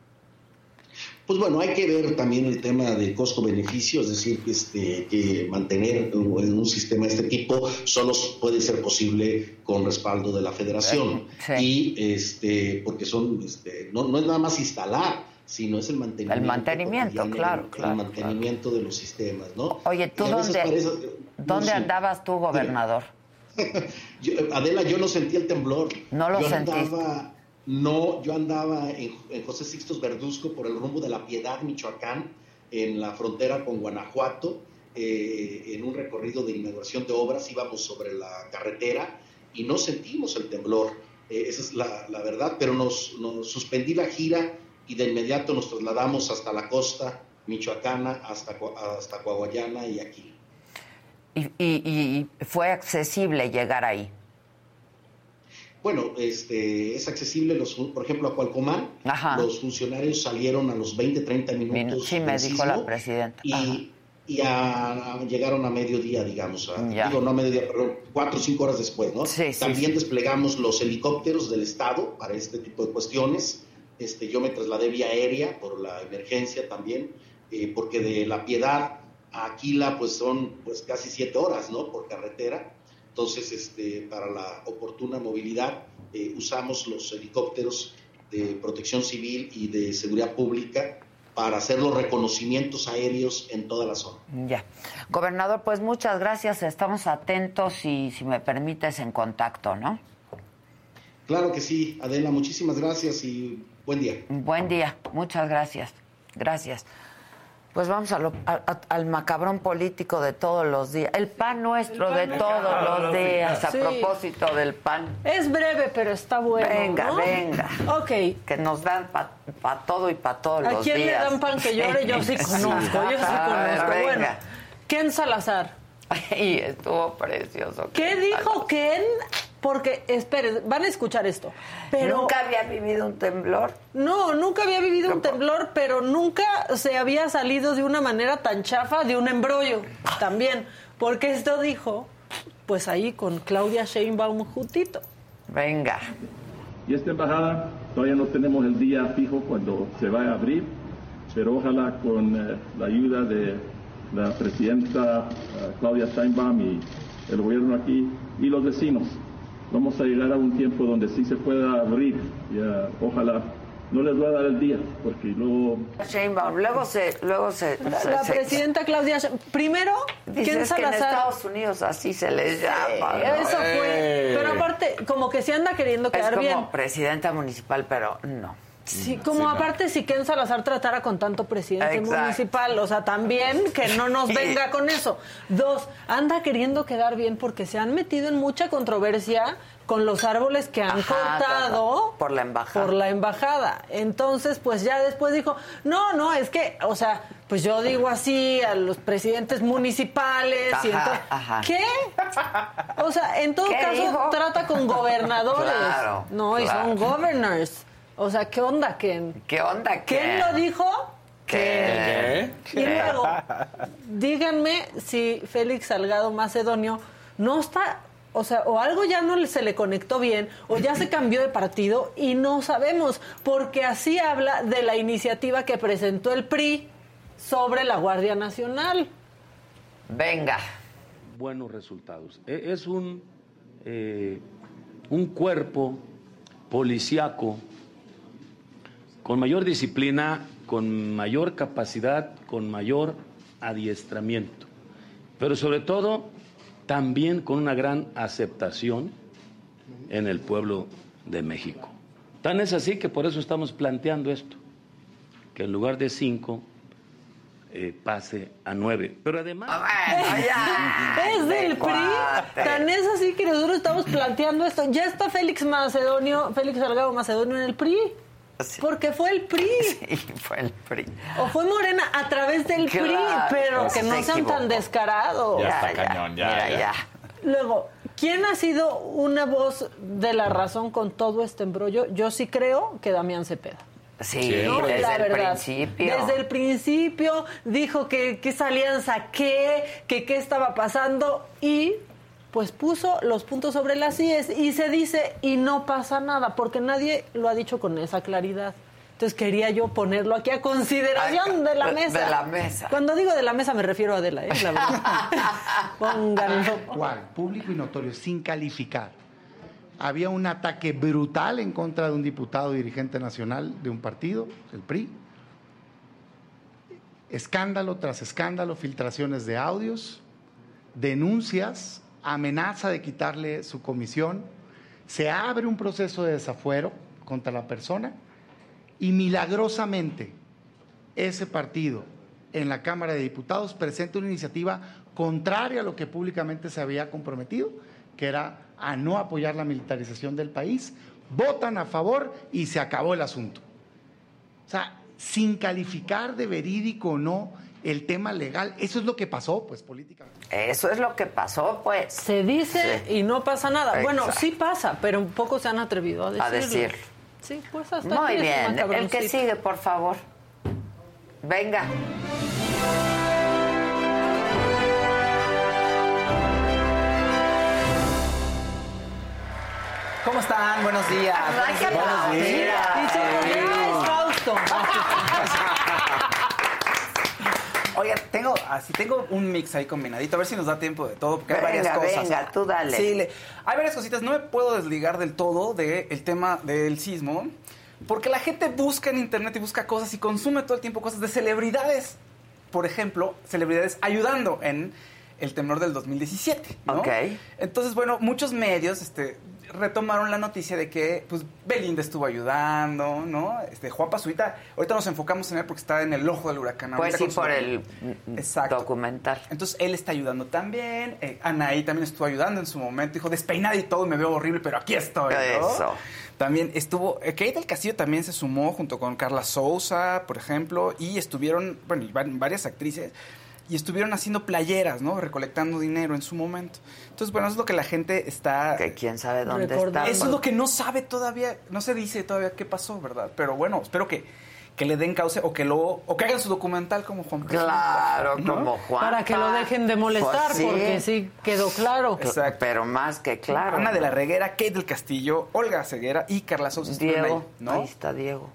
Pues bueno, hay que ver también el tema de costo-beneficio, es decir, que, este, que mantener un, sistema de este tipo solo puede ser posible con respaldo de la federación. Y este, porque son, este, no, no es nada más instalar, sino es el mantenimiento. El mantenimiento, claro, el, claro, mantenimiento de los sistemas, ¿no? Oye, ¿tú dónde, parece- dónde andabas tú, gobernador? Yo- Adela, yo no sentí el temblor. No lo yo andaba, no, yo andaba en, en José Sixtos Verduzco por el rumbo de la Piedad, Michoacán, en la frontera con Guanajuato, eh, en un recorrido de inauguración de obras, íbamos sobre la carretera y no sentimos el temblor. Eh, esa es la, la verdad, pero nos, nos suspendí la gira y de inmediato nos trasladamos hasta la costa michoacana, hasta, hasta Coahuayana y aquí. Y, y- y fue accesible llegar ahí. Bueno, este, es accesible, los, por ejemplo, a Cualcomán, los funcionarios salieron a los 20, 30 minutos. Sí, me dijo la presidenta. Y, y a- a- llegaron a mediodía, digamos, a- digo, no a mediodía, perdón, cuatro o cinco horas después, ¿no? Sí, sí, También sí. desplegamos los helicópteros del Estado para este tipo de cuestiones. Este, yo me trasladé vía aérea por la emergencia también, eh, porque de La Piedad a Aquila, pues son pues casi siete horas, ¿no? Por carretera. Entonces, este, para la oportuna movilidad, eh, usamos los helicópteros de protección civil y de seguridad pública para hacer los reconocimientos aéreos en toda la zona. Ya. Gobernador, pues muchas gracias. Estamos atentos y, si me permites, en contacto, ¿no? Claro que sí, Adela, muchísimas gracias y buen día. Buen día. Muchas gracias. Gracias. Pues vamos a lo- a- a- al macabrón político de todos los días. El pan nuestro El pan de todos los días. A Sí. propósito del pan. Es breve, pero está bueno. Venga, ¿no? venga. Ok. Que nos dan para todo y para todos ¿A los quién le días. dan pan que llore? Yo sí conozco, yo sí A ver, conozco. Bueno. Ken Salazar. Y estuvo precioso. ¿Qué dijo Ken? Porque, esperen, van a escuchar esto. Pero ¿Nunca había vivido un temblor? No, nunca había vivido un temblor, pero nunca se había salido de una manera tan chafa de un embrollo también. Porque esto dijo, pues ahí con Claudia Sheinbaum justito. Venga. Y esta embajada todavía no tenemos el día fijo cuando se va a abrir, pero ojalá con eh, la ayuda de la presidenta eh, Claudia Steinbaum y el gobierno aquí y los vecinos, vamos a llegar a un tiempo donde sí se pueda abrir. Y, eh, ojalá no les voy a dar el día, porque luego Sheinbaum, luego se... Luego se, La, se- la se- presidenta Claudia Primero, Dice, Ken es que en. Estados Unidos así se les llama. ¿no? Eso fue. Pero aparte, como que se anda queriendo Es quedar como bien. presidenta municipal, pero no. Sí, como aparte si Ken Salazar tratara con tanto presidente Exacto. municipal, o sea, también que no nos venga con eso. Dos, anda queriendo quedar bien porque se han metido en mucha controversia con los árboles que han Ajá, cortado por la embajada. por la embajada. Entonces, pues ya después dijo, no, no, es que, o sea, pues yo digo así a los presidentes municipales y Ajá, entonces, ajá. ¿qué? O sea, en todo ¿Qué caso dijo? trata con gobernadores, Claro, no, y son governors. O sea, ¿qué onda, Ken? ¿Qué onda, ¿Quién Ken? lo dijo? ¿Qué? Y luego, díganme si Félix Salgado Macedonio no está, o sea, o algo ya no se le conectó bien, o ya se cambió de partido y no sabemos, porque así habla de la iniciativa que presentó el PRI sobre la Guardia Nacional. Venga. buenos resultados. E- Es un, eh, un cuerpo policiaco con mayor disciplina, con mayor capacidad, con mayor adiestramiento, pero sobre todo también con una gran aceptación en el pueblo de México. Tan es así que por eso estamos planteando esto, que en lugar de cinco eh, pase a nueve. Pero además... Es del PRI. Tan es así que nosotros estamos planteando esto. Ya está Félix Macedonio, Félix Salgado Macedonio en el PRI. Porque fue el PRI. Sí, fue el PRI. O fue Morena a través del PRI, pero que no se sean equivocó. tan descarados. Ya está cañón, ya, Mira, ya. ya. Luego, ¿quién ha sido una voz de la razón con todo este embrollo? Yo sí creo que Damián Cepeda. Sí, ¿no? desde La el verdad. principio. Desde el principio dijo que, que esa alianza qué, que qué estaba pasando y pues puso los puntos sobre las IES y se dice y no pasa nada porque nadie lo ha dicho con esa claridad. Entonces quería yo ponerlo aquí a consideración de la mesa. de la mesa. Cuando digo de la mesa me refiero a Adela, ¿eh? La verdad. Pónganlo. ¿Cuál? Público y notorio, sin calificar. Había un ataque brutal en contra de un diputado dirigente nacional de un partido, el PRI. Escándalo tras escándalo, filtraciones de audios, denuncias, amenaza de quitarle su comisión. Se abre un proceso de desafuero contra la persona y milagrosamente ese partido en la Cámara de Diputados presenta una iniciativa contraria a lo que públicamente se había comprometido, que era a no apoyar la militarización del país, votan a favor y se acabó el asunto. O sea, sin calificar de verídico o no el tema legal, eso es lo que pasó, pues políticamente. Eso es lo que pasó, pues. Se dice y no pasa nada. Bueno, sí pasa, pero pocos se han atrevido a decirlo. A decirlo. Sí, pues hasta Muy aquí es bien. El que sigue, por favor. Venga. ¿Cómo están? Buenos días. Ay, qué Buenos días. Dice, "Ay, Fausto". Oiga, tengo, así tengo un mix ahí combinadito, a ver si nos da tiempo de todo, porque hay varias cosas. venga, tú dale. Sí, le- hay varias cositas. No me puedo desligar del todo del tema del sismo, porque la gente busca en internet y busca cosas y consume todo el tiempo cosas de celebridades. Por ejemplo, celebridades ayudando en el temblor del 2017. ¿no? Ok. Entonces, bueno, muchos medios este, retomaron la noticia de que pues, Belinda estuvo ayudando, ¿no? Este, Juan Pazurita, ahorita nos enfocamos en él porque está en el ojo del huracán. Pues sí, por el Exacto. documental. Entonces él está ayudando también. Eh, Anaí también estuvo ayudando en su momento. Dijo, despeinada y todo, me veo horrible, pero aquí estoy. ¿no? Eso. También estuvo, eh, Kate del Castillo también se sumó junto con Carla Souza, por ejemplo, y estuvieron, bueno, y va- varias actrices, y estuvieron haciendo playeras, ¿no? Recolectando dinero en su momento. Entonces, bueno, eso es lo que la gente está... Que quién sabe dónde Recordando. está. Eso es lo que no sabe todavía, no se dice todavía qué pasó, ¿verdad? Pero bueno, espero que, que le den cauce o que lo o que hagan su documental como Juan Claro, ¿no? como Juan. Para que lo dejen de molestar, Pues sí. porque sí quedó claro. Exacto. Pero más que claro. Ana de la Reguera, Kate del Castillo, Olga Ceguera y Carla Sousa. Diego. ahí, ¿no? Ahí está Diego.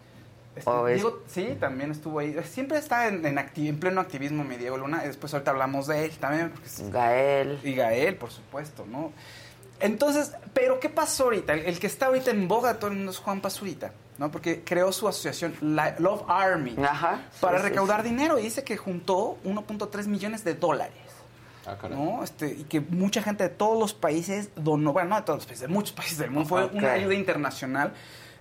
O es- Diego, sí, también estuvo ahí. Siempre está en, en, acti- en pleno activismo mi Diego Luna. Y después ahorita hablamos de él también. porque es- Gael. Y Gael, por supuesto, ¿no? Entonces, ¿pero qué pasó ahorita? El, el que está ahorita en boga de todo el mundo es Juan Pazurita, ¿no? Porque creó su asociación La- Love Army Ajá. para Sí, sí, recaudar dinero y dice que juntó 1.3 millones de dólares. Ah. ¿no? Este, y que mucha gente de todos los países donó, bueno, no de todos los países, de muchos países del mundo, fue una ayuda internacional,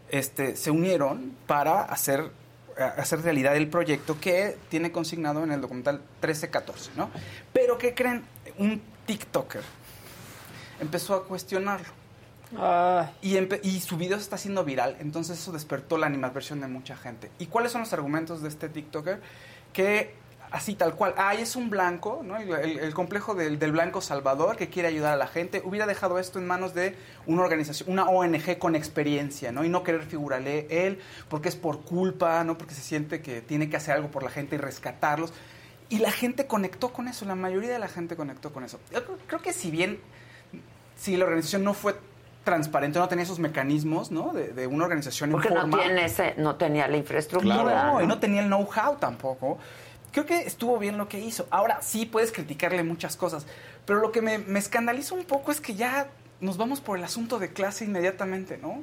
este, se unieron para hacer, a- hacer realidad el proyecto que tiene consignado en el documental 1314, ¿no? Pero, ¿qué creen? Un TikToker empezó a cuestionarlo. Y, empe- y su video se está haciendo viral, entonces eso despertó la animadversión de mucha gente. ¿Y cuáles son los argumentos de este TikToker? Que así tal cual, ay, es un blanco, ¿no? El, el- el complejo del, del blanco salvador que quiere ayudar a la gente, hubiera dejado esto en manos de una organización, una ONG con experiencia, ¿no? Y no querer figurarle él, porque es por culpa, ¿no? Porque se siente que tiene que hacer algo por la gente y rescatarlos. Y la gente conectó con eso, la mayoría de la gente conectó con eso. Yo creo, que si bien si la organización no fue transparente, no tenía esos mecanismos, ¿no? De, de una organización Porque en no tiene ese, no tenía la infraestructura. No, y ¿no? no tenía el know-how tampoco. Creo que estuvo bien lo que hizo. Ahora sí puedes criticarle muchas cosas, pero lo que me, me escandaliza un poco es que ya nos vamos por el asunto de clase inmediatamente, ¿no?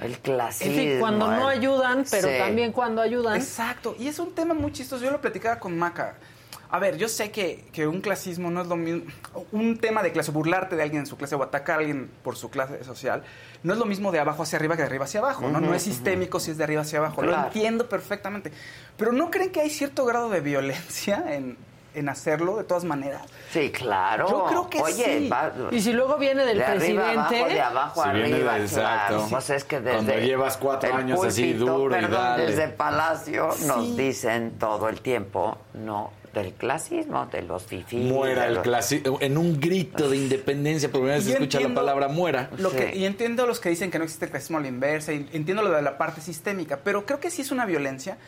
El clasismo. Es decir, cuando no el- ayudan, pero Sí. también cuando ayudan. Exacto, y es un tema muy chistoso. Yo lo platicaba con Maca. A ver, yo sé que, que un clasismo no es lo mismo. Un tema de clase, burlarte de alguien en su clase o atacar a alguien por su clase social, no es lo mismo de abajo hacia arriba que de arriba hacia abajo, ¿no? No es sistémico si es de arriba hacia abajo. Lo entiendo perfectamente. Pero ¿no creen que hay cierto grado de violencia en, en hacerlo de todas maneras? Sí, claro. Yo creo que Oye, sí. va- Y si luego viene del de arriba presidente. abajo, de abajo Si viene arriba, de- claro. exacto. Pues es que desde Cuando llevas cuatro años así duro y perdón, dale. desde Palacio nos dicen todo el tiempo, no del clasismo, de los fifís. Muera el los- clásico. En un grito de independencia, por primera vez se escucha la palabra muera. Lo que, y entiendo los que dicen que no existe el clasismo a la inversa, y entiendo lo de la parte sistémica, pero creo que sí es una violencia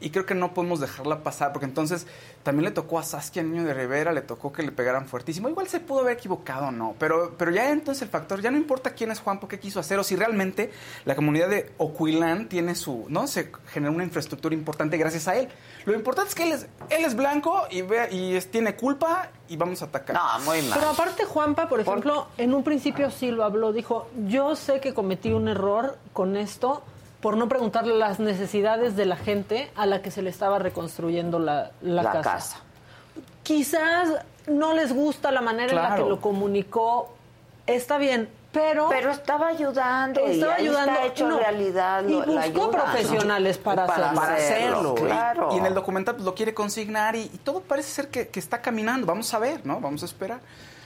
y creo que no podemos dejarla pasar, porque entonces también le tocó a Saskia Niño de Rivera, le tocó que le pegaran fuertísimo. Igual se pudo haber equivocado o no, pero, pero ya entonces el factor, ya no importa quién es Juan, por qué quiso hacer, o si realmente la comunidad de Ocuilán tiene su, ¿no? Se generó una infraestructura importante gracias a él. Lo importante es que él es, él es blanco y, ve, y es- tiene culpa y vamos a atacar. No, muy Pero aparte Juanpa, por ejemplo, en un principio sí lo habló, dijo, yo sé que cometí un error con esto por no preguntarle las necesidades de la gente a la que se le estaba reconstruyendo la, la La casa. casa. Quizás no les gusta la manera en la que lo comunicó, está bien, pero... Pero estaba ayudando y Estaba ahí ayudando. está hecho no. realidad Y la buscó ayuda. profesionales para, hacerlo. para hacerlo. y- claro. Y, en el documental pues, lo quiere consignar y, y todo parece ser que, que está caminando. Vamos a ver, ¿no? Vamos a esperar.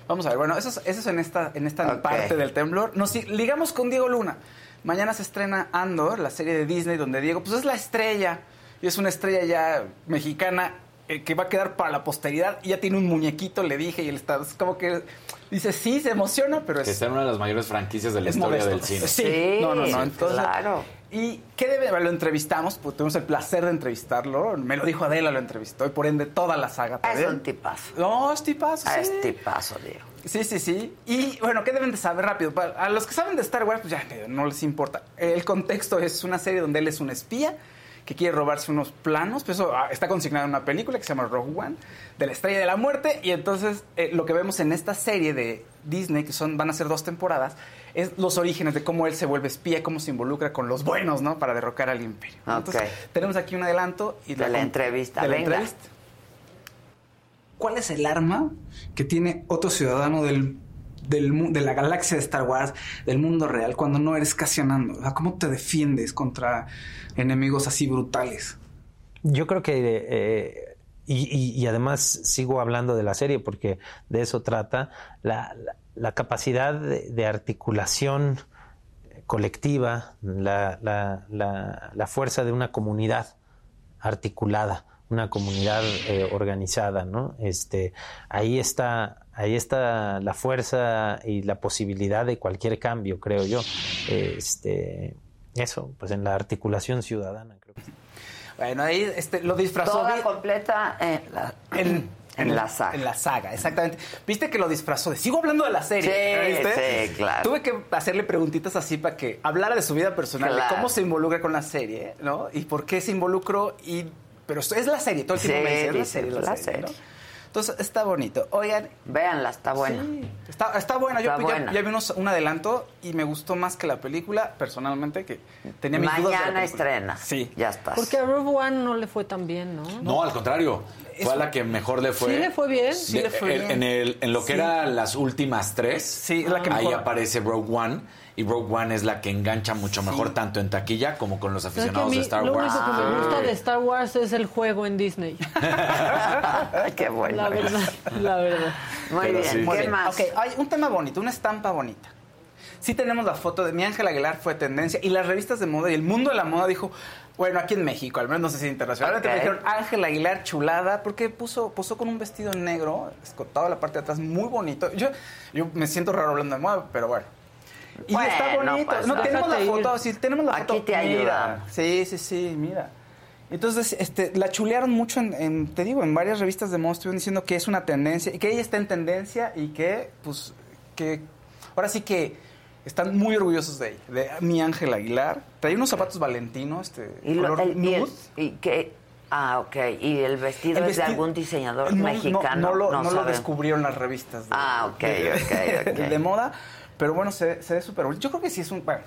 Vamos a ver. Bueno, eso es, eso es en esta, en esta parte del temblor. Nos ligamos con Diego Luna. Mañana se estrena Andor, la serie de Disney, donde Diego pues es la estrella. Y es una estrella ya mexicana eh, que va a quedar para la posteridad. Y ya tiene un muñequito, le dije, y él está es como que dice, sí, se emociona, pero Que es... está en una de las mayores franquicias de la historia modesto. del cine. Sí, no, no, no. Entonces, claro. ¿Y qué debe? Lo entrevistamos, pues, tuvimos el placer de entrevistarlo. Me lo dijo Adela, lo entrevistó y por ende toda la saga. Es un tipazo. No, es tipazo, sí. Es tipazo, Diego. Sí, sí, sí. Y bueno, ¿qué deben de saber rápido? A los que saben de Star Wars, pues ya no les importa. El contexto es una serie donde él es un espía que quiere robarse unos planos, pues eso ah, está consignado en una película que se llama Rogue One, de la Estrella de la Muerte, y entonces eh, lo que vemos en esta serie de Disney, que son van a ser dos temporadas, es los orígenes de cómo él se vuelve espía, cómo se involucra con los buenos, ¿no? Para derrocar al imperio. Entonces, tenemos aquí un adelanto y De la entrevista, de la venga. entrevista. ¿Cuál es el arma que tiene otro ciudadano del, del de la galaxia de Star Wars, del mundo real, cuando no eres Cassianando? O sea, ¿Cómo te defiendes contra enemigos así brutales? Yo creo que, eh, y, además sigo hablando de la serie porque de eso trata, la, la- capacidad de, articulación colectiva, la- la- la fuerza de una comunidad articulada, una comunidad eh, organizada, ¿no? Este, ahí está, ahí está la fuerza y la posibilidad de cualquier cambio, creo yo. Este, eso, pues en la articulación ciudadana, creo. Bueno, ahí este, lo disfrazó. Toda completa en la, en, en la saga. En la saga, exactamente. Viste que lo disfrazó de. Sigo hablando de la serie. Sí, ¿viste? sí, claro. Tuve que hacerle preguntitas así para que hablara de su vida personal, Claro. de cómo se involucra con la serie, ¿no? Y por qué se involucró. Y, pero es la serie, todo el tiempo Sí, me dice, es la serie, es la, la serie. ¿no? serie. Entonces está bonito. Oigan. Véanla, está buena. Sí, está, está buena. Yo Está ya- buena. Ya, vi unos- un adelanto y me gustó más que la película, personalmente, que tenía mis dudas. de la Mañana estrena. Sí. Ya estás. Porque a Rogue One no le fue tan bien, ¿no? No, al contrario. Fue a la que mejor le fue. ¿Sí le fue bien? Sí le fue en, bien. en el, en lo que Sí. eran las últimas tres, Sí, es la que ahí mejor- aparece Rogue One. Y Rogue One es la que engancha mucho mejor tanto en taquilla como con los ¿Sabes que a aficionados mí de Star lo Wars. único que me gusta de Star Wars es el juego en Disney. Qué bueno. La verdad, la verdad. Muy Pero bien. sí. Muy ¿Qué bien. más? Ok, hay un tema bonito, una estampa bonita. Sí tenemos la foto de mi Ángel Aguilar, fue tendencia, y las revistas de moda y el mundo de la moda dijo, bueno, aquí en México, al menos no sé si internacionalmente, Ok. me dijeron Ángel Aguilar chulada, porque puso, posó con un vestido negro, escotado la parte de atrás, muy bonito. Yo, yo me siento raro hablando de moda, pero bueno. Y Bueno, está bonito. pues, no, tenemos la foto, sí, tenemos la Aquí foto. te ayudamos. Sí, sí, sí, mira. Entonces, este, la chulearon mucho en, en, te digo, en varias revistas de estuvieron diciendo que es una tendencia y que ella está en tendencia y que, pues, que ahora sí que están muy orgullosos de ella, de mi Ángel Aguilar. Trae unos zapatos Valentino, este, Y, lo- color el- y el- nude. y que- ah, ok. ¿Y el vestido El es de algún diseñador No, no, mexicano? No, lo, no lo descubrieron las revistas de, Ah, ok, ok, ok. de moda, pero bueno, se, se ve súper bonito. Yo creo que sí es un... Bueno,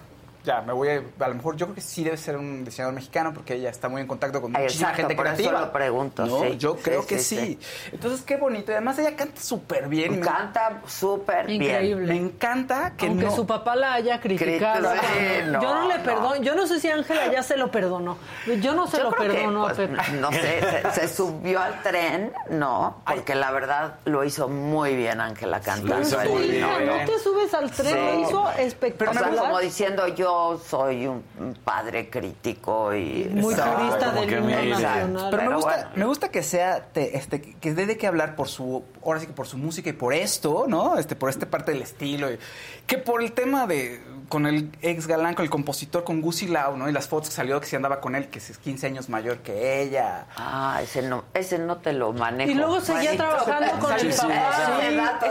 ya, me voy a... A lo mejor yo creo que sí debe ser un diseñador mexicano porque ella está muy en contacto con Ah, muchísima exacto, gente por eso creativa. lo pregunto, No, sí. yo Sí, creo sí, que sí. sí. Entonces, qué bonito. Y además ella canta súper bien. Canta súper bien. Increíble. Me encanta que Aunque no... su papá la haya criticado. Sí, no, yo no le no. perdono. Yo no sé si Ángela ya se lo perdonó. Yo no se Yo lo creo que, perdono a pues, Pepe. no sé, se, se subió al tren, no, porque la verdad lo hizo muy bien Ángela cantando. Bien. No te subes al tren, Sí. lo hizo O sea, espectacular. como diciendo yo yo soy un padre crítico y Muy purista del himno nacional. Pero me gusta, bueno. me gusta que sea, te- este, que dé de qué hablar por su, ahora sí que por su música y por esto, ¿no? Este, por esta parte del estilo. y- que por el tema de, con el ex galán, con el compositor, con Gucci Lau, ¿no? Y las fotos que salió que se andaba con él, que es 15 años mayor que ella. Ah, ese no, ese no te lo manejo. Y luego seguía trabajando con el Sí, papá.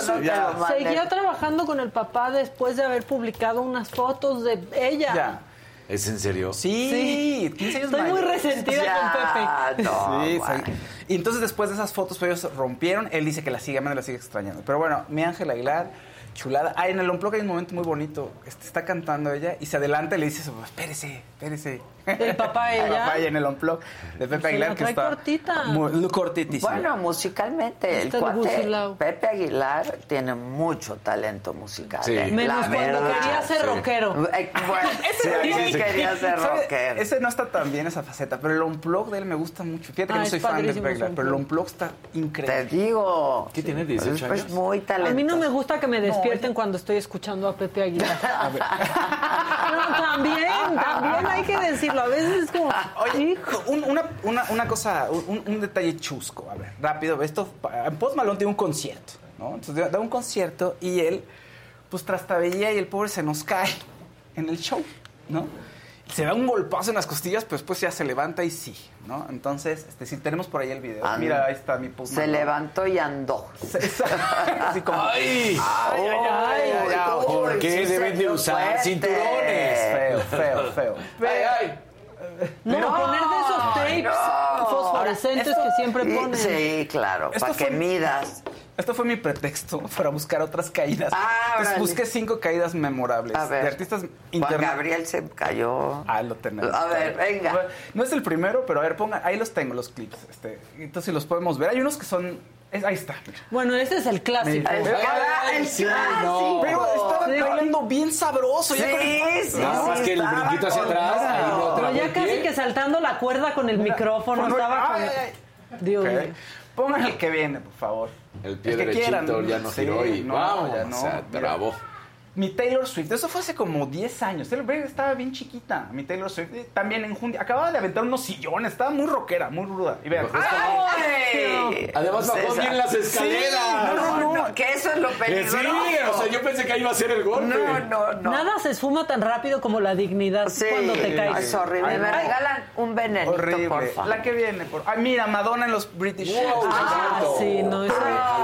Sí, no. Seguía trabajando con el papá después de haber publicado unas fotos de ella. Ya. ¿Es en serio? Sí, 15 años Estoy muy resentida Ya, con Pepe. no, Sí, bueno. sí. Y entonces después de esas fotos, pues ellos rompieron. Él dice que la sigue amando, la sigue extrañando. Pero bueno, mi Ángel Aguilar, chulada. Ah, en el unplug hay un momento muy bonito. Este, está cantando ella y se adelanta y le dice, espérese, espérese. El papá El ella. papá ella en el unplug de Pepe Aguilar la que está cortita. muy cortitísimo. Bueno, musicalmente, el cuate. Pepe Aguilar tiene mucho talento musical. Sí. ¿eh? Menos La cuando verdad. quería ser sí. rockero. Eh, Bueno, sí, sí, sí. quería ser rockero. Ese no está tan bien esa faceta, pero el unplug de él me gusta mucho. Fíjate que Ah, no es soy fan de Pepe Aguilar, pero el unplug. está Te increíble. digo. ¿Qué tiene, 18 Pues, pues años? muy talentoso. A mí no me gusta que me despierten cuando estoy escuchando a Pepe Aguilar. No, también, también hay que A veces es como, Oye, hijo. un- una, una, una cosa, un, un detalle chusco. A ver, rápido. Esto, Post Malone tiene un concierto, ¿no? Entonces da un concierto y él, pues trastabilla y el pobre se nos cae en el show, ¿no? Se da un golpazo en las costillas, pero después ya se levanta y sí, ¿no? Entonces, este, si tenemos por ahí el video. Ah, Mira, ahí está mi Post Se levantó y andó. Así como, ¡Ay! ay, ay, ay, ay, ay. Uy, ¿Por qué deben de usar fuerte. cinturones? Feo, feo, feo. ¡Ay, ay! No, No, poner de esos tapes no. fosforescentes que siempre ponen. Sí, claro, para que fue- midas. Esto fue mi pretexto para buscar otras caídas. Ah, Entonces busqué cinco caídas memorables A ver. de artistas Juan interna- Gabriel se cayó. Ah, lo tenemos. A ver, venga. No es el primero, pero a ver, pongan, ahí los tengo los clips. Este, entonces los podemos ver. Hay unos que son, es- ahí está. Bueno, este es el clásico. El, el sí, clásico. no. Pero estaba Sí. bailando bien sabroso. Sí, ya con el- sí, sí, más que el brinquito hacia atrás, ahí lo trabó ya casi pie. que saltando la cuerda con el micrófono. Bueno, estaba con... ay, ay, Dios Ok. mío. Pongan el que viene, por favor. El pie derechito quieran. ya no Sí, giró y no, vamos, ya no. Mira. trabó. Mi Taylor Swift, eso fue hace como 10 años. Taylor Swift estaba bien chiquita. Mi Taylor Swift también en Jundia. Acababa de aventar unos sillones, estaba muy rockera, muy ruda. Y vean, ¡Ay! Además bajó César. bien las escaleras. No, no, no, que eso es lo peligroso. Sí, o sea, yo pensé que ahí iba a ser el golpe. No, no, no. Nada se esfuma tan rápido como la dignidad Sí, cuando te caes. es horrible. Ay, Me no. regalan un horrible. por favor. La que viene, por. Ay, mira, Madonna en los British. Wow, Ah, sí, no, eso-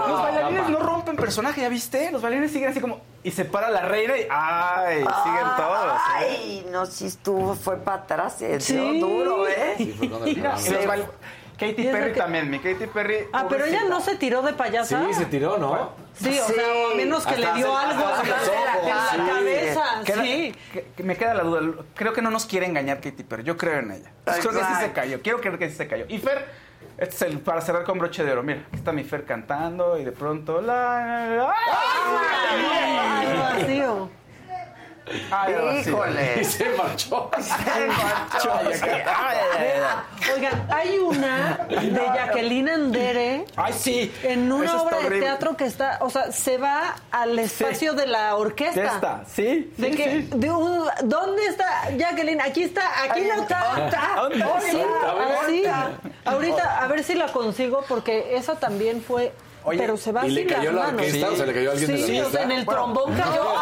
Los bailarines no rompen personaje, ¿ya viste? Los bailarines siguen así como. Y se para la reina y. ¡Ay! Siguen todos. ¿eh? Ay, no, si estuvo, fue para atrás, se Sí. dio duro, ¿eh? Sí, fue cuando el Mira, Katy Perry que- también, mi Katy Perry. Ah, pero ella no se tiró de payasa. Sí, se tiró, ¿no? Sí, o Sí. sea, a menos que Hasta le dio algo en la, ojos, en la sí. cabeza. Queda- Sí. que- que me queda la duda. Creo que no nos quiere engañar Katy Perry. Yo creo en ella. Creo que sí se cayó. Quiero creer que sí se cayó. Y Fer, este es el para cerrar con broche de oro. Mira, aquí está mi Fer cantando y de pronto la. ¡Ay! Ay, vacío. Ay, Híjole. Y se marchó. Se marchó, Ay, sí. ay, ay, ay. Oigan, hay una de Jacqueline Andere Ay, sí. en una Eso está obra de horrible. teatro que está, o sea, se va al espacio de la orquesta. Ya está, sí. De sí, que, sí. de un- ¿Dónde está Jacqueline? Aquí está, aquí no está. ¿Dónde está? ¿Dónde así. Ahorita, a ver si la consigo, porque esa también fue. Oye, pero se va ¿Y le cayó la manos. orquesta? O sea, ¿le cayó a alguien de la Sí, o sea, orquesta? en el Bueno, trombón cayó.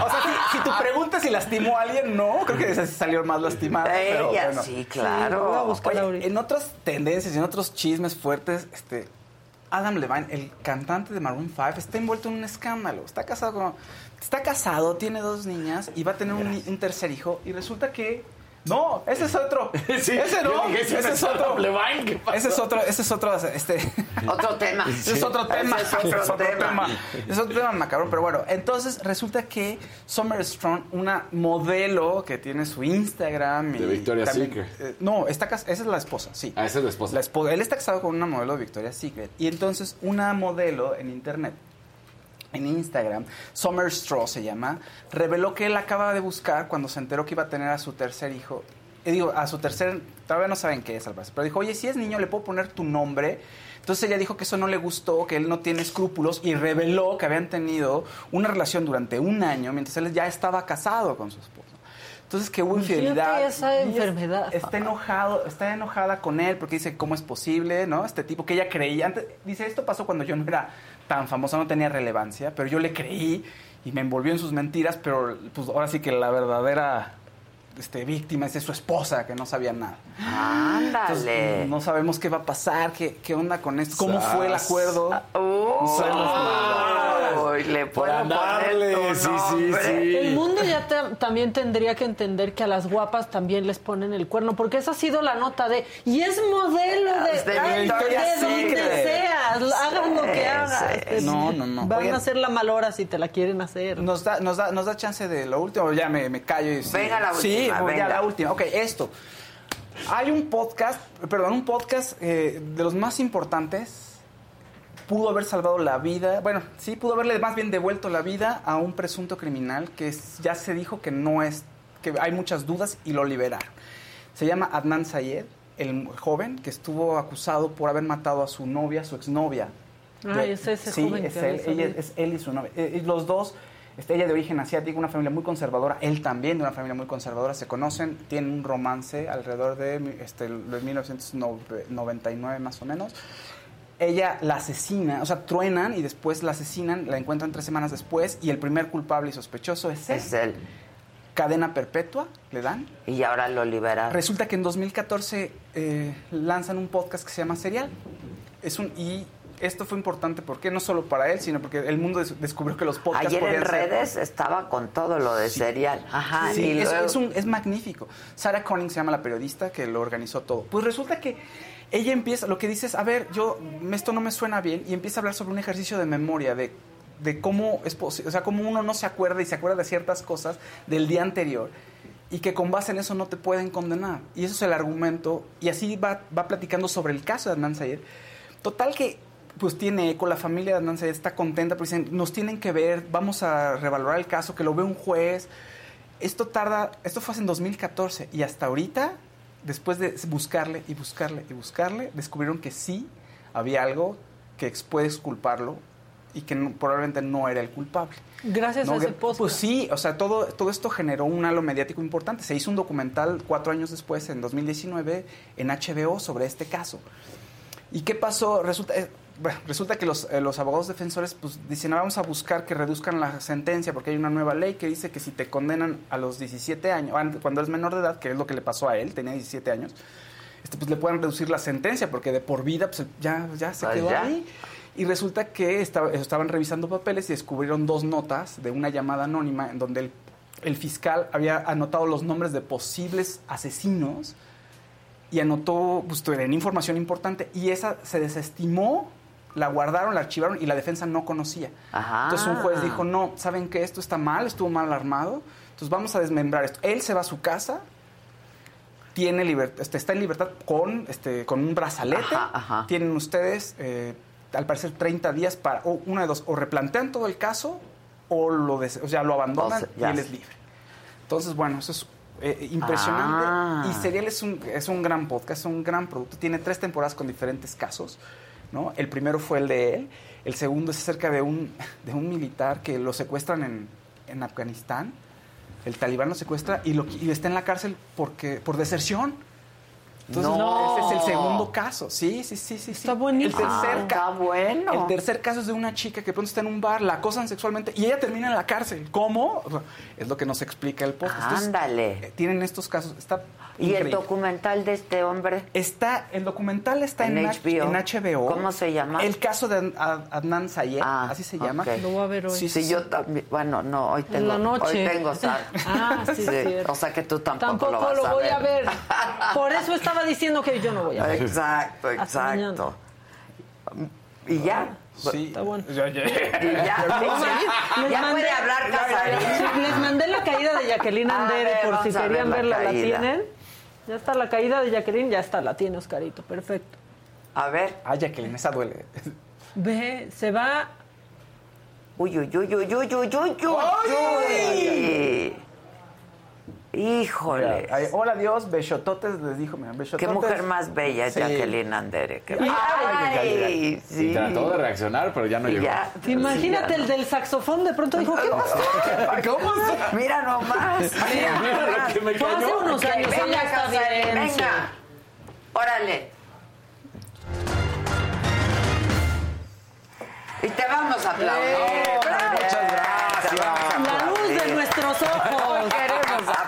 O sea, si, si tu pregunta si lastimó a alguien, no. Creo que sí salió más lastimada. pero Ella, bueno. sí, Sí, voy a claro. buscar. Oye, en otras tendencias y en otros chismes fuertes, este, Adam Levine, el cantante de Maroon 5, está envuelto en un escándalo. Está casado con, está casado, tiene dos niñas y va a tener un tercer hijo. Y resulta que no, ese es otro. Sí, ese no, dije, ese, ese es otro. Adam Levine, ¿qué pasó? Ese es otro, ese es otro, este. Otro tema. Ese es otro tema. Ese es otro tema. Es otro tema macabrón, pero bueno. Entonces resulta que Summer Strong, una modelo que tiene su Instagram. De Victoria's Secret. eh, no, está cas- esa es la esposa, sí. Ah, esa es la esposa. La esposa. Él está casado con una modelo de Victoria's Secret. Y entonces una modelo en internet, en Instagram, Summer Straw se llama, reveló que él acaba de buscar cuando se enteró que iba a tener a su tercer hijo. Y digo, a su tercer, todavía no saben qué es al parecer, pero dijo, oye, si es niño, ¿le puedo poner tu nombre? Entonces ella dijo que eso no le gustó, que él no tiene escrúpulos y reveló que habían tenido una relación durante un año mientras él ya estaba casado con su esposa. Entonces que hubo infidelidad. esa enfermedad. Está enojado, está enojada con él porque dice cómo es posible, ¿no? Este tipo que ella creía antes dice esto pasó cuando yo no era tan famosa, no tenía relevancia, pero yo le creí y me envolvió en sus mentiras, pero pues ahora sí que la verdadera este, víctima es su esposa que no sabía nada. Ándale. Entonces, no sabemos qué va a pasar, qué, qué onda con esto, cómo fue el acuerdo. No sabemos nada. Uy, le Por puedo andarle, poner tu sí, sí, sí. El mundo ya te- también tendría que entender que a las guapas también les ponen el cuerno, porque esa ha sido la nota de. Y es modelo de, De ay, de donde Secret. seas, hagan lo que hagas. Este, No, no, no. Van a hacer la mal hora si te la quieren hacer. Nos da, nos da, nos da chance de lo último, ya me, me callo y sí. Venga la Sí, última, ya venga. la última. Ok, esto. Hay un podcast, perdón, un podcast eh, de los más importantes. Pudo haber salvado la vida, bueno, sí, pudo haberle más bien devuelto la vida a un presunto criminal que ya se dijo que no es, que hay muchas dudas y lo liberaron. Se llama Adnan Sayed, el joven que estuvo acusado por haber matado a su novia, su exnovia. Ay, es ese sí, joven es que él, ella- es él y su novia. Eh, y los dos, este, ella de origen asiático, una familia muy conservadora, él también de una familia muy conservadora, se conocen, tienen un romance alrededor de, este, de 1999 más o menos. Ella la asesina, o sea, truenan y después la asesinan, la encuentran tres semanas después y el primer culpable y sospechoso es él. Es él. Cadena perpetua le dan. Y ahora lo liberaron. Resulta que en 2014 eh, lanzan un podcast que se llama Serial. Es un, y esto fue importante porque no solo para él, sino porque el mundo des- descubrió que los podcasts Ayer en ser- redes estaba con todo lo de serial. Ajá. Sí, y es, luego- es un- es magnífico. Sarah Conning se llama la periodista que lo organizó todo. Pues resulta que ella empieza, lo que dice es, a ver, yo, esto no me suena bien, y empieza a hablar sobre un ejercicio de memoria, de, de cómo es posible, o sea, cómo uno no se acuerda y se acuerda de ciertas cosas del día anterior, y que con base en eso no te pueden condenar. Y eso es el argumento, y así va, va platicando sobre el caso de Adnan Sayed. Total que pues tiene eco, la familia de Adnan Sayed está contenta, porque dicen, nos tienen que ver, vamos a revalorar el caso, que lo ve un juez. Esto tarda, esto fue en 2014 y hasta ahorita, después de buscarle y buscarle y buscarle, descubrieron que sí había algo que ex- puede exculparlo y que no- probablemente no era el culpable. Gracias No, a ese que- podcast. Pues sí, o sea, todo, todo esto generó un halo mediático importante. Se hizo un documental cuatro años después, en 2019, en HBO sobre este caso. ¿Y qué pasó? Resulta, eh, bueno, resulta que los, eh, los abogados defensores pues, dicen, "Ah, vamos a buscar que reduzcan la sentencia porque hay una nueva ley que dice que si te condenan a los 17 años, an- cuando eres menor de edad, que es lo que le pasó a él, tenía 17 años, este, pues le pueden reducir la sentencia porque de por vida pues, ya, ya se Pues quedó ya. ahí. Y resulta que estaba- estaban revisando papeles y descubrieron dos notas de una llamada anónima en donde el, el fiscal había anotado los nombres de posibles asesinos y anotó pues, en información importante y esa se desestimó, la guardaron, la archivaron y la defensa no conocía. Ajá. Entonces un juez dijo, no, ¿saben que Esto está mal, estuvo mal armado, entonces vamos a desmembrar esto. Él se va a su casa, tiene libertad, este, está en libertad con, este, con un brazalete, Ajá, ajá. tienen ustedes, eh, al parecer, 30 días para, o una de dos, o replantean todo el caso o lo, des- o sea, lo abandonan O sea, y él es libre. Entonces, bueno, eso es eh, impresionante. Ah. Y Serial es un, es un gran podcast, es un gran producto. Tiene tres temporadas con diferentes casos. ¿No? El primero fue el de él. El segundo es acerca de un, de un militar que lo secuestran en, en Afganistán. El talibán lo secuestra y, lo, y está en la cárcel porque, por deserción. Entonces, No. ese es el segundo caso. Sí, sí, sí, sí. Está buenísimo. El tercer, Ah, está bueno. el tercer caso es de una chica que pronto está en un bar, la acosan sexualmente y ella termina en la cárcel. ¿Cómo? Es lo que nos explica el podcast. Ándale. eh, tienen estos casos. Está ¿Y el increíble. documental de este hombre? Está, el documental está en, En HBO. en HBO. ¿Cómo se llama? El caso de Ad- Ad- Adnan Sayed, así se llama. ok. Lo voy a ver hoy. Sí, Sí, sí, yo sí. también. Bueno, no, hoy tengo. la noche. Hoy tengo sal. Ah, sí, cierto. O sea que tú tampoco, Tampoco lo vas lo a voy ver. a ver. Por eso estaba diciendo que yo no voy a ver. Exacto, exacto. ¿Y ya? Sí. Está bueno. Ya, ya. ¿Y ya? A ya mandé- puede hablar Casarín. Les mandé la caída de Jacqueline A Andere ver, por si a querían la verla. ¿La caída. tienen? Ya está la caída de Jacqueline, ya está, la tiene Oscarito, perfecto. A ver. Ah, Jacqueline, esa duele. Ve, se va. Uy, uy, uy, uy, uy, uy, uy, uy. Híjole. Ay, hola Dios, besototes, les dijo, mira, besototes. Qué mujer más bella es Sí. Jacqueline Andere. Qué- Ay, Ay, Y sí. trató de reaccionar, pero ya no llegó. Ya. Imagínate el del saxofón, de pronto dijo, ¿qué pasó? ¿Cómo está? Mira nomás. Mira, Mira lo nomás. que me Fue hace cayó. unos Que años, venga, Casarín, venga. sí. Órale. Y te vamos a aplaudir. Eh, Bravo. muchas gracias. Te vamos a La luz de aplaudir. nuestros ojos. Queremos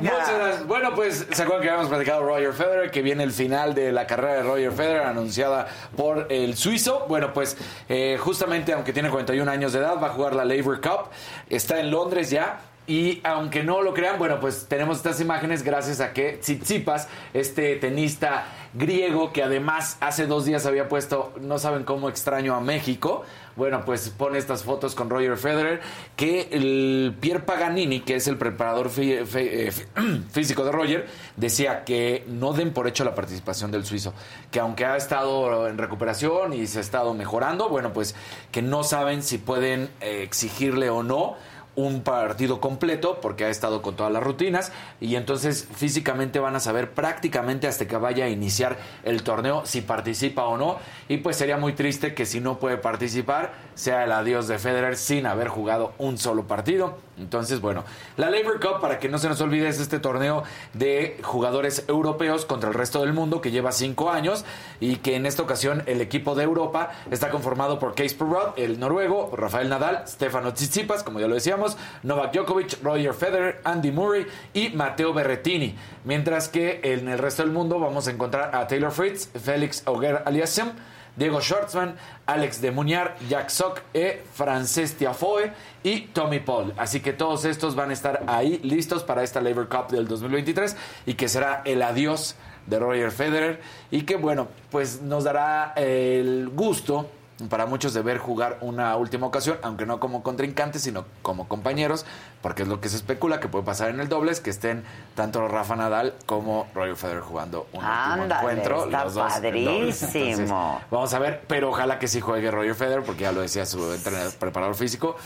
Muchas gracias. Bueno, pues se acuerdan que habíamos platicado Roger Federer, que viene el final de la carrera de Roger Federer anunciada por el suizo. Bueno, pues eh, justamente aunque tiene 41 años de edad, va a jugar la Labour Cup. Está en Londres ya. Y aunque no lo crean, bueno, pues tenemos estas imágenes gracias a que Tsitsipas, este tenista griego que además hace dos días había puesto, no saben cómo extraño a México, bueno, pues pone estas fotos con Roger Federer, que el Pierre Paganini, que es el preparador eh, fí- físico de Roger, decía que no den por hecho la participación del suizo, que aunque ha estado en recuperación y se ha estado mejorando, bueno, pues que no saben si pueden eh, exigirle o no un partido completo porque ha estado con todas las rutinas y entonces físicamente van a saber prácticamente hasta que vaya a iniciar el torneo si participa o no. Y pues sería muy triste que si no puede participar sea el adiós de Federer sin haber jugado un solo partido entonces bueno la Labor Cup para que no se nos olvide es este torneo de jugadores europeos contra el resto del mundo que lleva cinco años y que en esta ocasión el equipo de Europa está conformado por Casper Ruud, el noruego, Rafael Nadal, Stefano Tsitsipas, como ya lo decíamos, Novak Djokovic, Roger Federer, Andy Murray y Matteo Berrettini. Mientras que en el resto del mundo vamos a encontrar a Taylor Fritz, Félix Auger Aliassime, Diego Schwartzman, Alex de Muñar, Jack Sock, e Frances Tiafoe y Tommy Paul. Así que todos estos van a estar ahí listos para esta Labor Cup del 2023 y que será el adiós de Roger Federer y que bueno, pues nos dará el gusto para muchos de ver jugar una última ocasión, aunque no como contrincantes, sino como compañeros, porque es lo que se especula que puede pasar en el dobles, que estén tanto Rafa Nadal como Roger Federer jugando un último encuentro. está los dos padrísimo. Entonces, vamos a ver, pero ojalá que sí juegue Roger Federer, porque ya lo decía su entrenador, preparador físico,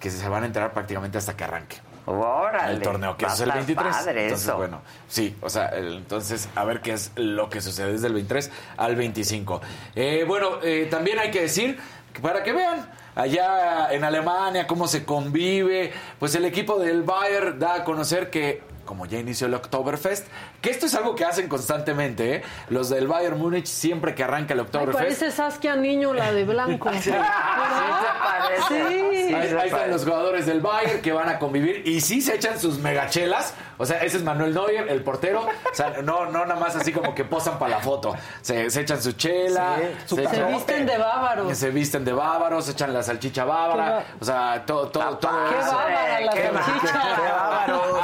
que se van a enterar prácticamente hasta que arranque. Órale. el torneo, que es el estar 23. padre entonces, eso. bueno, sí, o sea, entonces, a ver qué es lo que sucede desde el 23 al 25. Eh, bueno, eh, también hay que decir, para que vean, allá en Alemania, cómo se convive, pues el equipo del Bayern da a conocer que como ya inició el Oktoberfest, que esto es algo que hacen constantemente, ¿eh? Los del Bayern Múnich, siempre que arranca el Ay, Oktoberfest, parece Saskia Niño, la de blanco. Sí. ¿Verdad? Sí. Ahí, ahí están los jugadores del Bayern que van a convivir y sí se echan sus megachelas. O sea, ese es Manuel Neuer, el portero. O sea, no, no nada más así como que posan para la foto. Se, se echan su chela. Sí, su Se visten de bávaros. Se visten de bávaros, se echan la salchicha bávara. O sea, todo, todo, todo Qué eso. bárbara la Qué salchicha. Qué bárbaros.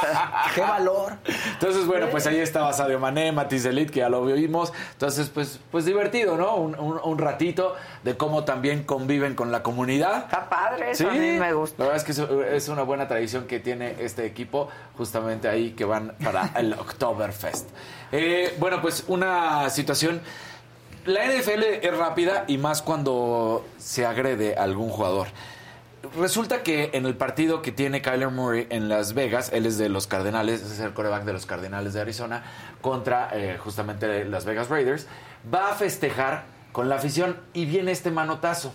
Qué valor. Entonces, bueno, pues ahí estaba Sadio Mané, Matiz Delit, que ya lo vimos. Entonces, pues, pues divertido, ¿no? Un, un- un ratito de cómo también conviven con la comunidad. Está padre, eso a mí me gusta. La verdad es que es una buena tradición que tiene este equipo, justamente ahí que van para el Oktoberfest. Eh, bueno, pues una situación. La NFL es rápida y más cuando se agrede a algún jugador. Resulta que en el partido que tiene Kyler Murray en Las Vegas, él es de los Cardenales, es el coreback de los Cardenales de Arizona, contra eh, justamente Las Vegas Raiders, va a festejar con la afición y viene este manotazo.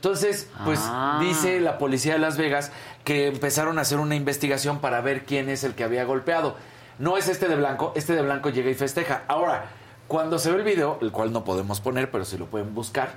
Entonces, pues Ah. dice la policía de Las Vegas que empezaron a hacer una investigación para ver quién es el que había golpeado. No es este de blanco, este de blanco llega y festeja. Ahora, cuando se ve el video, el cual no podemos poner, pero si lo pueden buscar,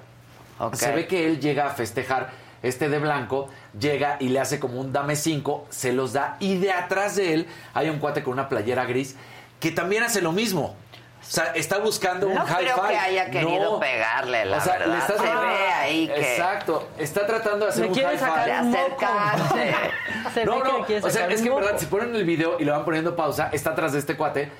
se ve que él llega a festejar. Este de blanco llega y le hace como un dame 5, se los da y de atrás de él hay un cuate con una playera gris que también hace lo mismo. O sea, está buscando un No high creo five. que haya querido No. pegarle, la O sea, le verdad. está- Se ve ahí que... Exacto. Está tratando de hacer Le un high five. sacar De un moco. acercarse. Se no, que no. le quiere O sea, es un que en verdad, si ponen el video y le van poniendo pausa, está atrás de este cuate.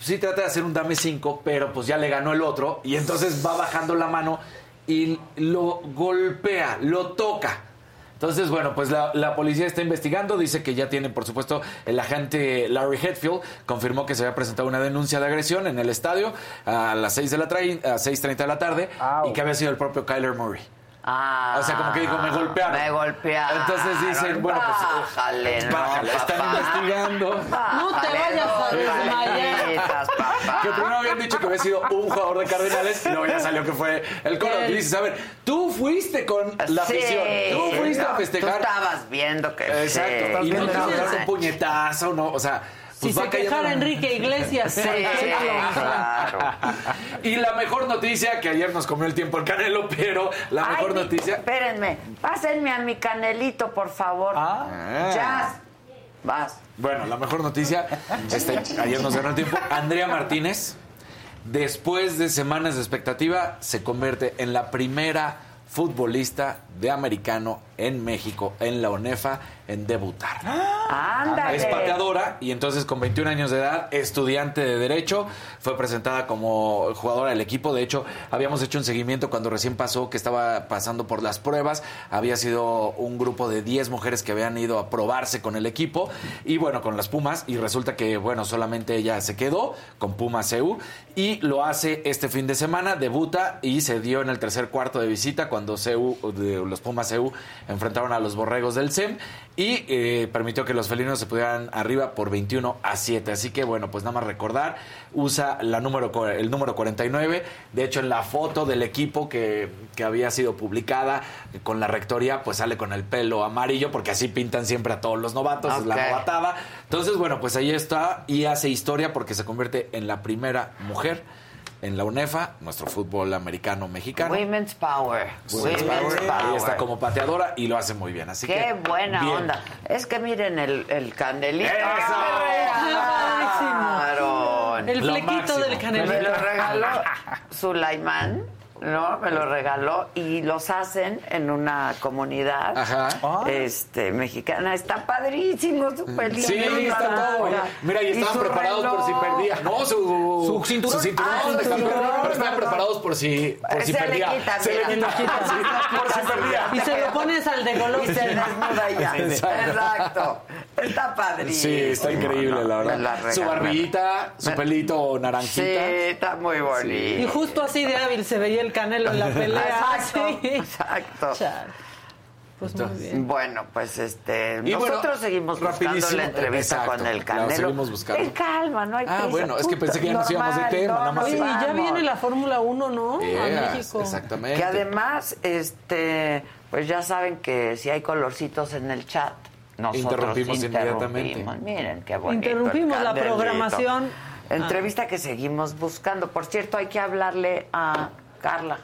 Sí trata de hacer un dame 5, pero pues ya le ganó el otro. Y entonces va bajando la mano y lo golpea, lo toca. Entonces, bueno, pues la, la policía está investigando, dice que ya tienen, por supuesto, el agente Larry Hetfield confirmó que se había presentado una denuncia de agresión en el estadio a las 6 de la a 6.30 de la tarde y que había sido el propio Kyler Murray. Ah, o sea, como que dijo, me golpearon. Me golpearon. Entonces dicen, bueno, pues. Bájale, no, bájale, están papá. investigando. No te vayas a desmayar. Que primero habían dicho que había sido un jugador de Cardenales y luego ya salió que fue el Colo. Y dices, a ver, tú fuiste con la Sí, afición, tú fuiste no, a festejar. Tú estabas viendo que Exacto, sí, y no te un puñetazo, ¿no? O sea, Si pues va se quejara Enrique Iglesias. Sí, claro. claro. Y la mejor noticia, que ayer nos comió el tiempo el Canelo, pero la Ay, mejor mi- noticia... Espérenme, pásenme a mi canelito, por favor. Ah. Jazz. Vas. Bueno, la mejor noticia, este, ayer nos ganó el tiempo, Andrea Martínez, después de semanas de expectativa, se convierte en la primera futbolista de americano en México, en la ONEFA, en debutar. Ándale. Es pateadora y entonces con 21 años de edad, estudiante de Derecho, fue presentada como jugadora del equipo. De hecho, habíamos hecho un seguimiento cuando recién pasó, que estaba pasando por las pruebas. Había sido un grupo de 10 mujeres que habían ido a probarse con el equipo y bueno, con las Pumas. Y resulta que, bueno, solamente ella se quedó con Pumas CU y lo hace este fin de semana, debuta y se dio en el tercer cuarto de visita cuando CU, de los Pumas CU enfrentaron a los Borregos del SEM y eh, permitió que los felinos se pudieran arriba por 21 a 7. Así que bueno, pues nada más recordar, usa la número, el número 49. De hecho, en la foto del equipo que, que había sido publicada con la rectoría, pues sale con el pelo amarillo, porque así pintan siempre a todos los novatos, es la novatada. Entonces, bueno, pues ahí está y hace historia porque se convierte en la primera mujer en la UNEFA, nuestro fútbol americano mexicano. Women's Power. Women's Power. Ahí está como pateadora y lo hace muy bien. Así Qué que, buena bien. onda. Es que miren el, el candelito. ¡Eso! El El flequito del canelito. Me lo regaló Sulaimán, ¿no? Me lo regaló y los hacen en una comunidad Ajá. este mexicana. Está padrísimo su pelito. Sí, está todo. Mira, y estaban preparados por si perdía. No, su, ¿Su cinturón? Ah, de su campeón. cinturón. Pero estaban preparados por si, por si Se le perdía. quita, se le quita. Sí, por si perdía. Y se lo pones al de Golovkin. Y se desnuda ya. Exacto. Exacto. Está padrísimo. Sí, está increíble, la verdad. Su barbillita, su pelito Sí, naranjita. está muy bonito. Y justo así de hábil se veía el canelo en la pelea. Exacto, Sí. exacto. Pues muy bien. Bueno, pues este, Y bueno, nosotros seguimos buscando rapidísimo, la entrevista exacto, con el Canelo. seguimos buscando. Ten calma, no hay Ah, prisa, bueno, es que pensé que ya nos íbamos de tema, no, nada más. Oye, y ya viene la Fórmula 1, ¿no? A México. exactamente. Que además, este, pues ya saben que si hay colorcitos en el chat, nosotros Interrumpimos inmediatamente. interrumpimos. Miren qué bonito. el Interrumpimos la programación. Entrevista que seguimos buscando. Por cierto, hay que hablarle a Carla.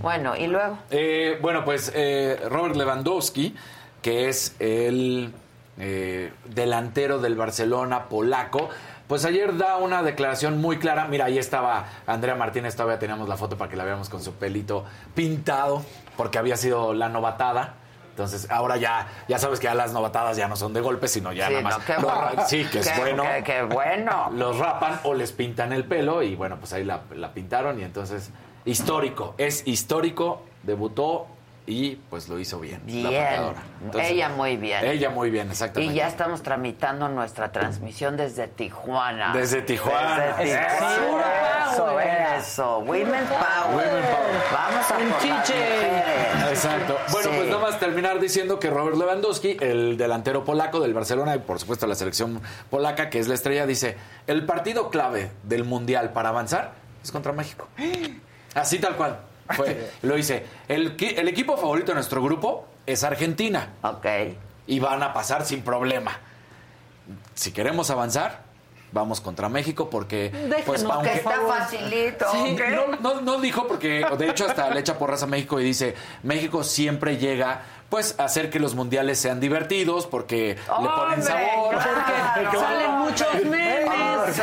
Bueno, y luego. Eh, bueno, pues eh, Robert Lewandowski, que es el eh, delantero del Barcelona polaco, pues ayer da una declaración muy clara. Mira, ahí estaba Andrea Martínez, todavía teníamos la foto para que la veamos con su pelito pintado, porque había sido la novatada. Entonces, ahora ya, ya sabes que ya las novatadas ya no son de golpe, sino ya Sí, nada más. no, qué lo- bueno. sí, que es Qué- bueno. qué- qué bueno. Los rapan o les pintan el pelo y bueno, pues ahí la, la pintaron y entonces histórico, es histórico, debutó y pues lo hizo bien. la Bien. pateadora. Entonces, ella muy bien. Ella muy bien, exactamente. Y ya estamos tramitando nuestra transmisión desde Tijuana. Desde Tijuana. Desde Tijuana. Eso, eso. Women Power. Women Power. Vamos a por las. Exacto. Bueno, Sí. pues nada más terminar diciendo que Robert Lewandowski, el delantero polaco del Barcelona y por supuesto la selección polaca, que es la estrella, dice, el partido clave del Mundial para avanzar es contra México. Así tal cual. Fue, lo hice. El, el equipo favorito de nuestro grupo es Argentina. Ok. Y van a pasar sin problema. Si queremos avanzar, vamos contra México porque... pues, aunque- que está facilito. Sí, no, no, no dijo porque, de hecho, hasta le echa porras a México y dice, México siempre llega, pues, a hacer que los mundiales sean divertidos porque le ponen ¡Hombre, sabor. claro! porque Salen muchos memes.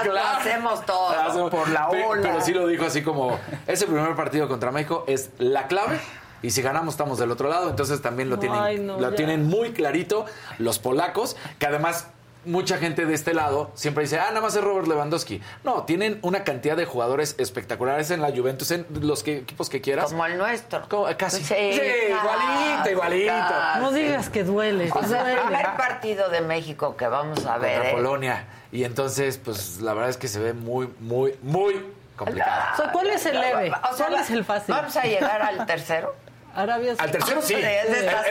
O sea, la afición las Claro. hacemos todo por la ola. Pero sí lo dijo así como, ese primer partido contra México es la clave. Y si ganamos estamos del otro lado, entonces también lo tienen, Ay, no, lo ya. tienen muy clarito los polacos, que además mucha gente de este lado siempre dice, ah, nada más es Robert Lewandowski. No, tienen una cantidad de jugadores espectaculares en la Juventus, en los que- equipos que quieras. Como el nuestro. Como- casi. Sí, Sí, igualito, casi, igualito. casi. No digas que duele. O sea, el primer partido de México que vamos a ver. contra ¿eh? Polonia. Y entonces, pues la verdad es que se ve muy, muy, muy complicada. O sea, ¿cuál es el leve? O sea, ¿Cuál es el fácil? ¿Vamos a llegar al tercero? Arabia Al tercero sí. El,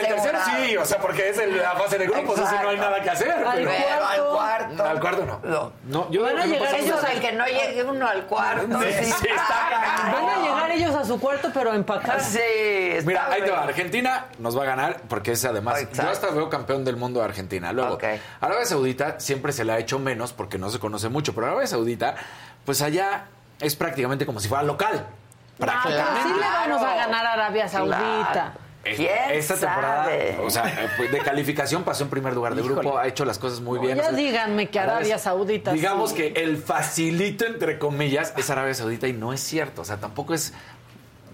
tercero sí, o sea, porque es el- la fase de grupos, eso no hay nada que hacer. Al pero- Pero al cuarto. Al cuarto no. No, yo Van a no llegar ellos nada. al que no llegue uno al cuarto. Sí, sí, sí, está Van a llegar ellos a su cuarto, pero empacar. Sí, está Mira, ahí te va. Argentina nos va a ganar porque es además. Exacto. Yo hasta veo campeón del mundo a Argentina. Luego. Arabia Saudita siempre se le ha hecho menos porque no se conoce mucho. Pero Arabia Saudita, pues allá es prácticamente como si fuera local. Pero sí le vamos a ganar a Arabia Saudita. Es- ¿Quién Esta temporada, sabe? o sea, eh, pues, de calificación pasó en primer lugar de grupo, ha hecho las cosas muy bien. Ya O sea, díganme que Arabia Saudita Digamos sí. que el facilito, entre comillas, es Arabia Saudita y no es cierto. O sea, tampoco es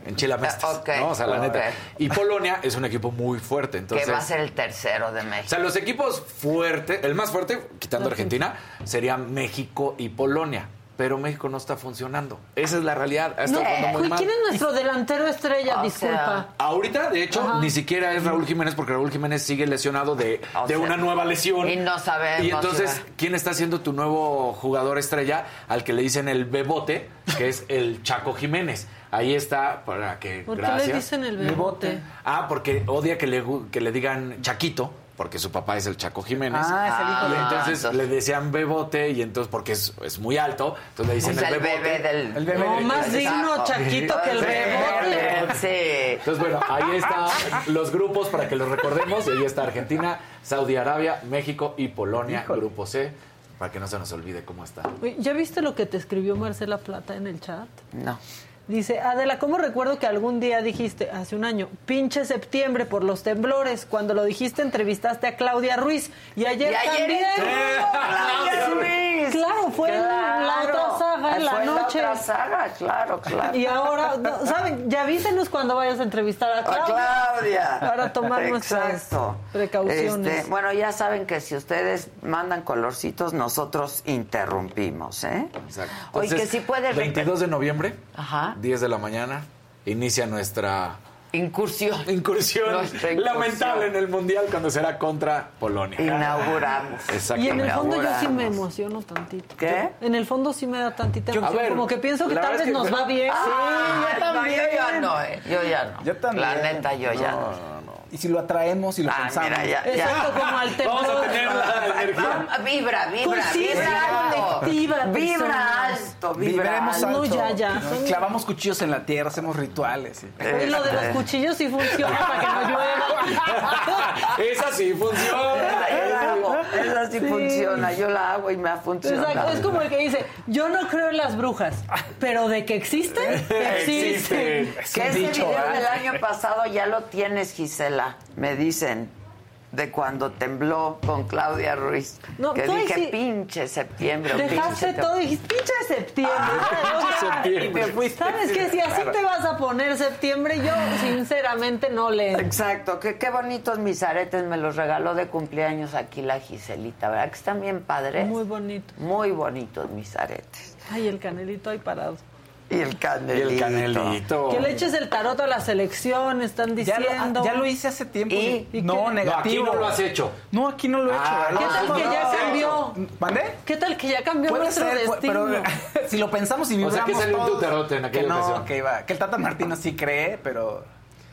en Chile Ok, ¿no? O sea, la neta. Y Polonia es un equipo muy fuerte. Entonces, que va a ser el tercero de o México. sea, los equipos fuertes, el más fuerte, quitando Argentina, sería México y Polonia. Pero México no está funcionando. Esa es la realidad. Muy mal. ¿Quién es nuestro delantero estrella? O Disculpa. sea, Ahorita, de hecho, Ajá. ni siquiera es Raúl Jiménez porque Raúl Jiménez sigue lesionado de, O de sea, una nueva lesión. y no sabemos Y entonces, si ¿quién está siendo tu nuevo jugador estrella? Al que le dicen el bebote, que es el Chaco Jiménez. Ahí está, para que. ¿Por qué gracias. le dicen el bebote? Ah, porque odia que le, que le digan Chaquito, porque su papá es el Chaco Jiménez. Ah, es el hijo y de- entonces entonces- le decían bebote, y entonces, porque es, es muy alto, entonces le dicen Pues el el bebote. bebé del... El bebé No, del- más digno. Chaquito que el bebote. Sí. Entonces, bueno, ahí están los grupos para que los recordemos. Y ahí está Argentina, Saudi Arabia, México y Polonia, grupo C, para que no se nos olvide cómo está. ¿Ya viste lo que te escribió Marcela Plata en el chat? No. Dice, Adela, ¿cómo recuerdo que algún día dijiste, hace un año, pinche septiembre por los temblores? Cuando lo dijiste, entrevistaste a Claudia Ruiz. Y ayer, Y ayer también. Claudia Ruiz. Claro, fue en la otra saga, en la Fue noche. otra saga, claro, claro. Y ahora, no, ¿saben? Ya avísenos cuando vayas a entrevistar a A Claudia. Claudia. Para tomar nuestras precauciones. Este, bueno, ya saben que si ustedes mandan colorcitos, nosotros interrumpimos, ¿eh? Exacto. Oye, que Entonces, si puedes... 22 de noviembre, Ajá. 10 de la mañana, inicia nuestra Incursión. incursión lamentable en el Mundial cuando será contra Polonia. Inauguramos. Exacto. Y en el fondo yo sí me emociono tantito. ¿Qué? En el fondo sí me da tantita emoción. ver, como que pienso que tal vez es que- nos va bien. Ah, sí, yo no, también. yo ya no, eh. Yo ya no. Yo también. La neta, yo ya no. Y si lo atraemos y lo Ah, pensamos. mira, ya, Exacto, ya. como al temblor. Vamos a tener la energía. Ah, Vibra, vibra, Conciencia vibra alto. colectiva, Vibra alto, vibra Vibremos alto. No, alto. ya, ya. Clavamos cuchillos en la tierra, hacemos rituales. y- Y lo de los Este. cuchillos sí funciona para que no llueva. Esa sí funciona. Esa, sí, Sí. funciona, yo la hago y me ha funcionado. Exacto, es como el que dice, yo no creo en las brujas, pero de que existen, existen. Existen. Que ese dicho, video ¿verdad? del año pasado ya lo tienes, Gisela, me dicen, de cuando tembló con Claudia Ruiz. No, que dije, pinche septiembre. Dejaste septiembre". todo y dijiste, pinche septiembre. Sea, septiembre. y fuiste. ¿Sabes qué? Si así te vas a poner septiembre, yo sinceramente no le... Exacto, que qué bonitos mis aretes, me los regaló de cumpleaños aquí la Giselita, ¿verdad? Que están bien padres. Muy bonito. Muy bonitos mis aretes. Ay, el canelito ahí parado. Y el Y canelito. el canelito. Que le eches el tarot a la selección, están Ya lo, diciendo. ya lo hice hace tiempo. ¿Y? y- ¿Y no, qué? No, aquí negativo. no lo has hecho. No, aquí no lo he hecho. Ah. ¿Qué tal No, que no, ya cambió? ¿Mandé? ¿Qué tal que ya cambió Puede nuestro ser, destino? pero si lo pensamos y O sea, vibramos ¿qué salió en tu todos, tarot en aquella que no, ocasión? que iba, que el Tata Martino sí cree, pero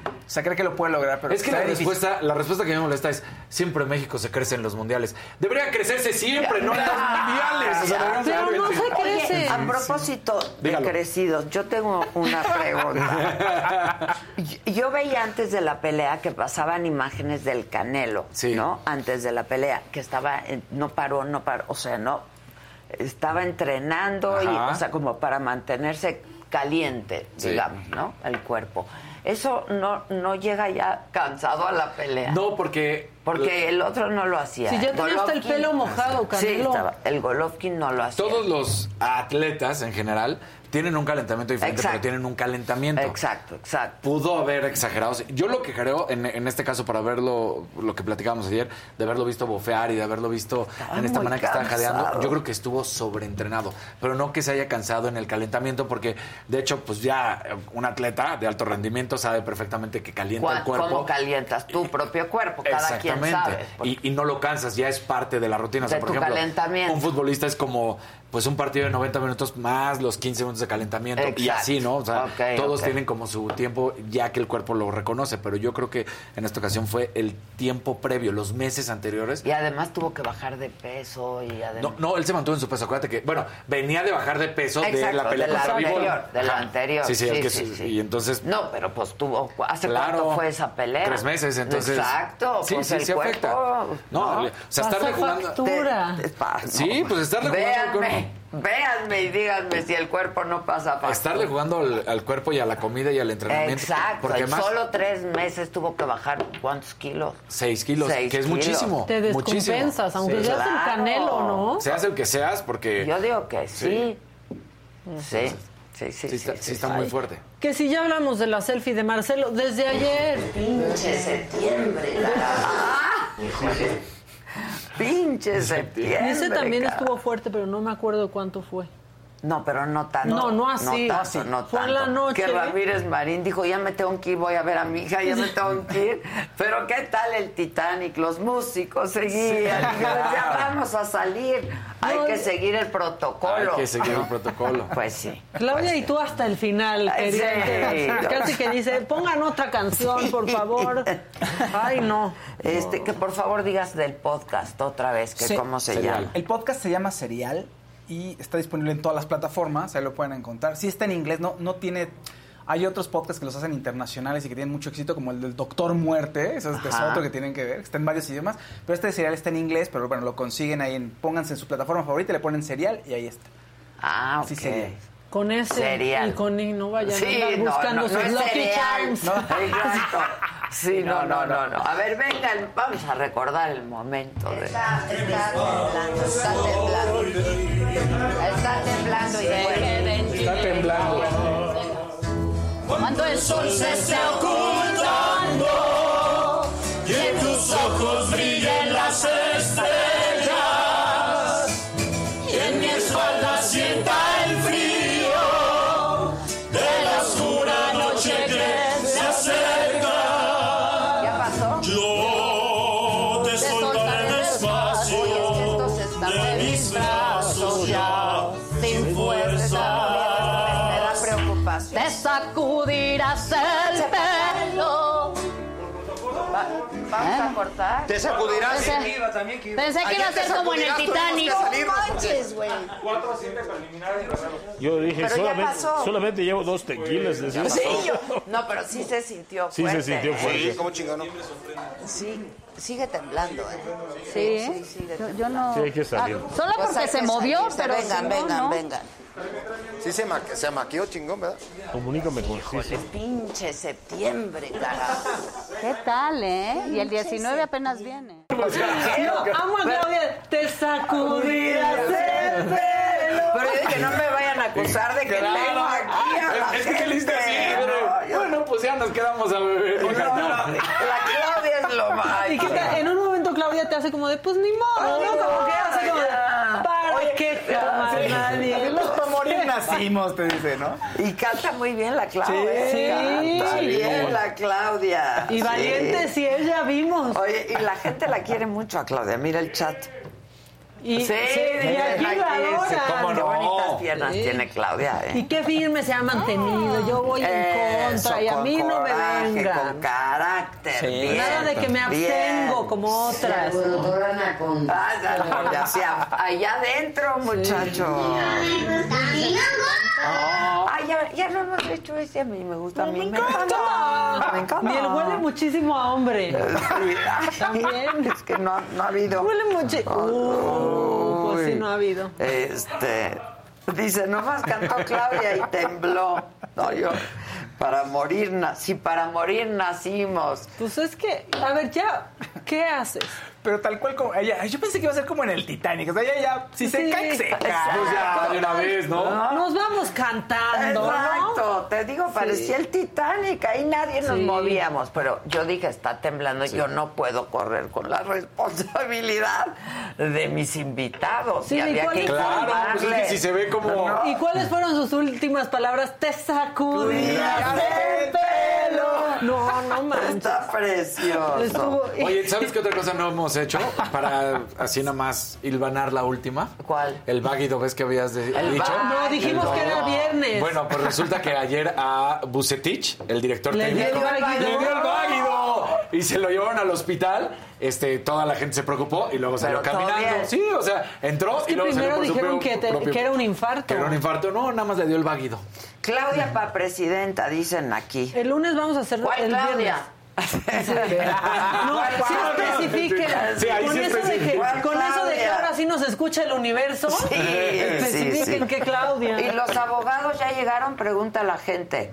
o sea, cree que lo puede lograr, pero Es que la difícil. respuesta, la respuesta que me molesta es siempre México se crece en los mundiales. Debería crecerse siempre, no en los mundiales. O sea, deberíamos Pero no se crece. A propósito de Dígalo. crecidos, yo tengo una pregunta. Yo- veía antes de la pelea que pasaban imágenes del Canelo, Sí. ¿no? Antes de la pelea, que estaba, en- no paró, no paró, o sea, no, estaba entrenando y, o sea, como para mantenerse caliente, Sí. digamos, ¿no? El cuerpo. Eso no, no llega ya cansado a la pelea. No, porque. Porque el otro no lo hacía. Si ya tenía hasta el pelo mojado, Sí, Canelo. estaba- el Golovkin no lo hacía. Todos los atletas en general tienen un calentamiento diferente, Exacto. pero tienen un calentamiento. Exacto, exacto. Pudo haber exagerado. Yo lo que creo, en, en este caso, para verlo, lo que platicábamos ayer, de haberlo visto bofear y de haberlo visto en esta manera que estaba jadeando, yo creo que estuvo sobreentrenado. Pero no que se haya cansado en el calentamiento, porque de hecho, pues ya un atleta de alto rendimiento sabe perfectamente que calienta el cuerpo. ¿Cómo calientas tu propio cuerpo? Cada quien sabe. Y, y no lo cansas, ya es parte de la rutina. O sea, De por tu ejemplo, calentamiento. un futbolista es como, pues un partido de 90 minutos más los 15 minutos de calentamiento y Exacto. así, ¿no? O sea, Ok, todos ok. tienen como su tiempo ya que el cuerpo lo reconoce, pero yo creo que en esta ocasión fue el tiempo previo, los meses anteriores. Y además tuvo que bajar de peso y además... No, no, él se mantuvo en su peso. Acuérdate que, bueno, venía de bajar de peso de Exacto, la pelea de la contra anterior, de la anterior. Sí, sí, Sí, que sí, sí. y entonces No, pero pues tuvo... ¿Hace Claro. cuánto fue esa pelea? Tres meses, entonces- Exacto, Sí, pues sí, el sí afecta. cuerpo... No, le- o sea, estarle jugando- factura. Te- te- pa- Sí, pues estarle jugando al Véanme, y díganme si el cuerpo no pasa factura. estarle jugando al, al cuerpo y a la comida y al entrenamiento. Exacto, Porque en más solo tres meses tuvo que bajar ¿cuántos kilos? 6 kilos, Seis que es kilos. muchísimo. Te muchísimo. descompensas, aunque Sí. seas el canelo, ¿no? Seas el que seas, porque Yo digo que sí. Sí, sí, sí. sí, sí, está, sí, sí está muy fuerte. Que si ya hablamos de la selfie de Marcelo, desde ayer. Pinche septiembre, cara. Pinche septiembre. Ese también cara. estuvo fuerte, pero no me acuerdo cuánto fue. No, pero no tanto. No, no así. No tanto, Así. no Fue en tanto. la noche. Que Ramírez Marín dijo, ya me tengo que ir, voy a ver a mi hija, ya me tengo que ir. Pero ¿qué tal el Titanic? Los músicos seguían. Sí. Y yo decía, vamos a salir. Hay que seguir el protocolo. Hay que seguir el protocolo. Pues sí. Claudia y tú hasta el final, sí. Casi que dice, pongan otra canción, por favor. Ay, no. Este, que por favor digas del podcast otra vez, que Sí. cómo se Serial. llama. El podcast se llama Serial y está disponible en todas las plataformas, ahí lo pueden encontrar. Sí está en inglés, no, no tiene... Hay otros podcasts que los hacen internacionales y que tienen mucho éxito, como el del Doctor Muerte, ese es, Ajá. otro que tienen que ver, está en varios idiomas, pero este serial está en inglés, pero bueno, lo consiguen ahí, en, pónganse en su plataforma favorita, le ponen serial y ahí está. Ah, ok. serial. Con ese Cereal. y con I, no vayan Sí, a andar no, buscando no, sus no es Lucky cereal. Charms. No, exacto. Sí, no, no, no, no. A ver, vengan, vamos a recordar el momento de... Está, temblando, está temblando. Está temblando y bueno. Está temblando. Cuando el sol se esté ocultando y en tus ojos brillen cortar? Te sacudirás. Pensé, pensé que iba a ser como en el Titanic. manches, güey. Yo dije, Pero solamente, llevo dos tequilas. Sí, yo- no, pero sí se sintió Sí fuerte. se sintió fuerte. Sí, ¿cómo chingano? Sí, sigue temblando, ¿eh? Sí, sigue yo, yo no. Sí, hay que salir. Ah, solo Pues porque se movió, salirse. pero Vengan, si no, vengan, no. vengan. Sí, se, ma se maquilló chingón, ¿verdad? Comunícame con Híjole, pinche septiembre, carajo. ¿Qué tal, eh? Y el 19 apenas viene. No, amo a Claudia. Te sacudirás el pelo. Pero es que no me vayan a acusar de que Claro. tengo aquí a la Es que le hiciste así. ¿no? Bueno, pues ya nos quedamos a beber. No, la Claudia es lo más. Y que te- en un momento Claudia te hace como de, pues ni modo, ¿no? Como que hace como de, ¿para qué jamás nadie? Los para morir nacimos, te dice, ¿no? Y canta muy bien la Claudia. Sí. ¿eh? Canta bien la Claudia. Y Sí. valiente si ella vimos. Oye, y la gente la quiere mucho a Claudia. Mira el chat. Y, Sí, y dicen aquí la no. bonitas piernas Sí. tiene Claudia, ¿eh? Y qué firme se ha mantenido. Yo voy en Eso, contra y a con mí no me coraje, Con carácter. Sí. bien, Nada de que me abstengo bien. como otras. Ah, ya, ya sea, allá adentro, muchacho. Ay, ya, ya no hemos hecho ese. A mí me gusta. A mí me encanta. Me encanta. Y él huele muchísimo a hombre. Sí. También. Es que no, no ha habido. Huele mucho. Uh, pues sí, no ha habido. Este. Dice, nomás cantó Claudia y tembló. No, yo. Para morir nací, para morir nacimos. Pues es que, a ver, ya, ¿qué haces? Pero tal cual como ella. Yo pensé que iba a ser como en el Titanic. O sea, ella ya, si se cae, se cae. Pues ya, de una vez, ¿no? Nos vamos cantando, ¿no? Exacto, te digo, parecía el Titanic, ahí nadie nos Sí. movíamos, pero yo dije, está temblando, yo no puedo correr con la responsabilidad de mis invitados. Sí, y ¿y había que? Claro, pues es que si se ve como. ¿Y cuáles fueron sus últimas palabras? Te sacudías el pelo. No, no manches. Está precioso. Estuvo- Oye, ¿sabes qué otra cosa no hemos hecho? Para así nada más hilvanar la última. ¿Cuál? El váguido, ¿ves que habías de- El dicho? váguido. No, dijimos El que era viernes. Bueno, pues resulta que ayer a Bucetich, el director Le dio técnico, el váguido. le dio el váguido. Y se lo llevaron al hospital. Este, toda la gente se preocupó y luego salió caminando. Sí, o sea, entró Es que y luego salió primero por su dijeron propio- que, te- propio- que era un infarto. que era un infarto. No, nada más le dio el váguido. Claudia para presidenta, dicen aquí. El lunes vamos a hacer ¿Cuál el Claudia? viernes. No, sí ahí con, sí eso de que, especifiquen. con eso de que Claudia? ahora sí nos escucha el universo, Sí, especifiquen sí, sí. que Claudia. ¿Y los abogados ya llegaron? Pregunta la gente.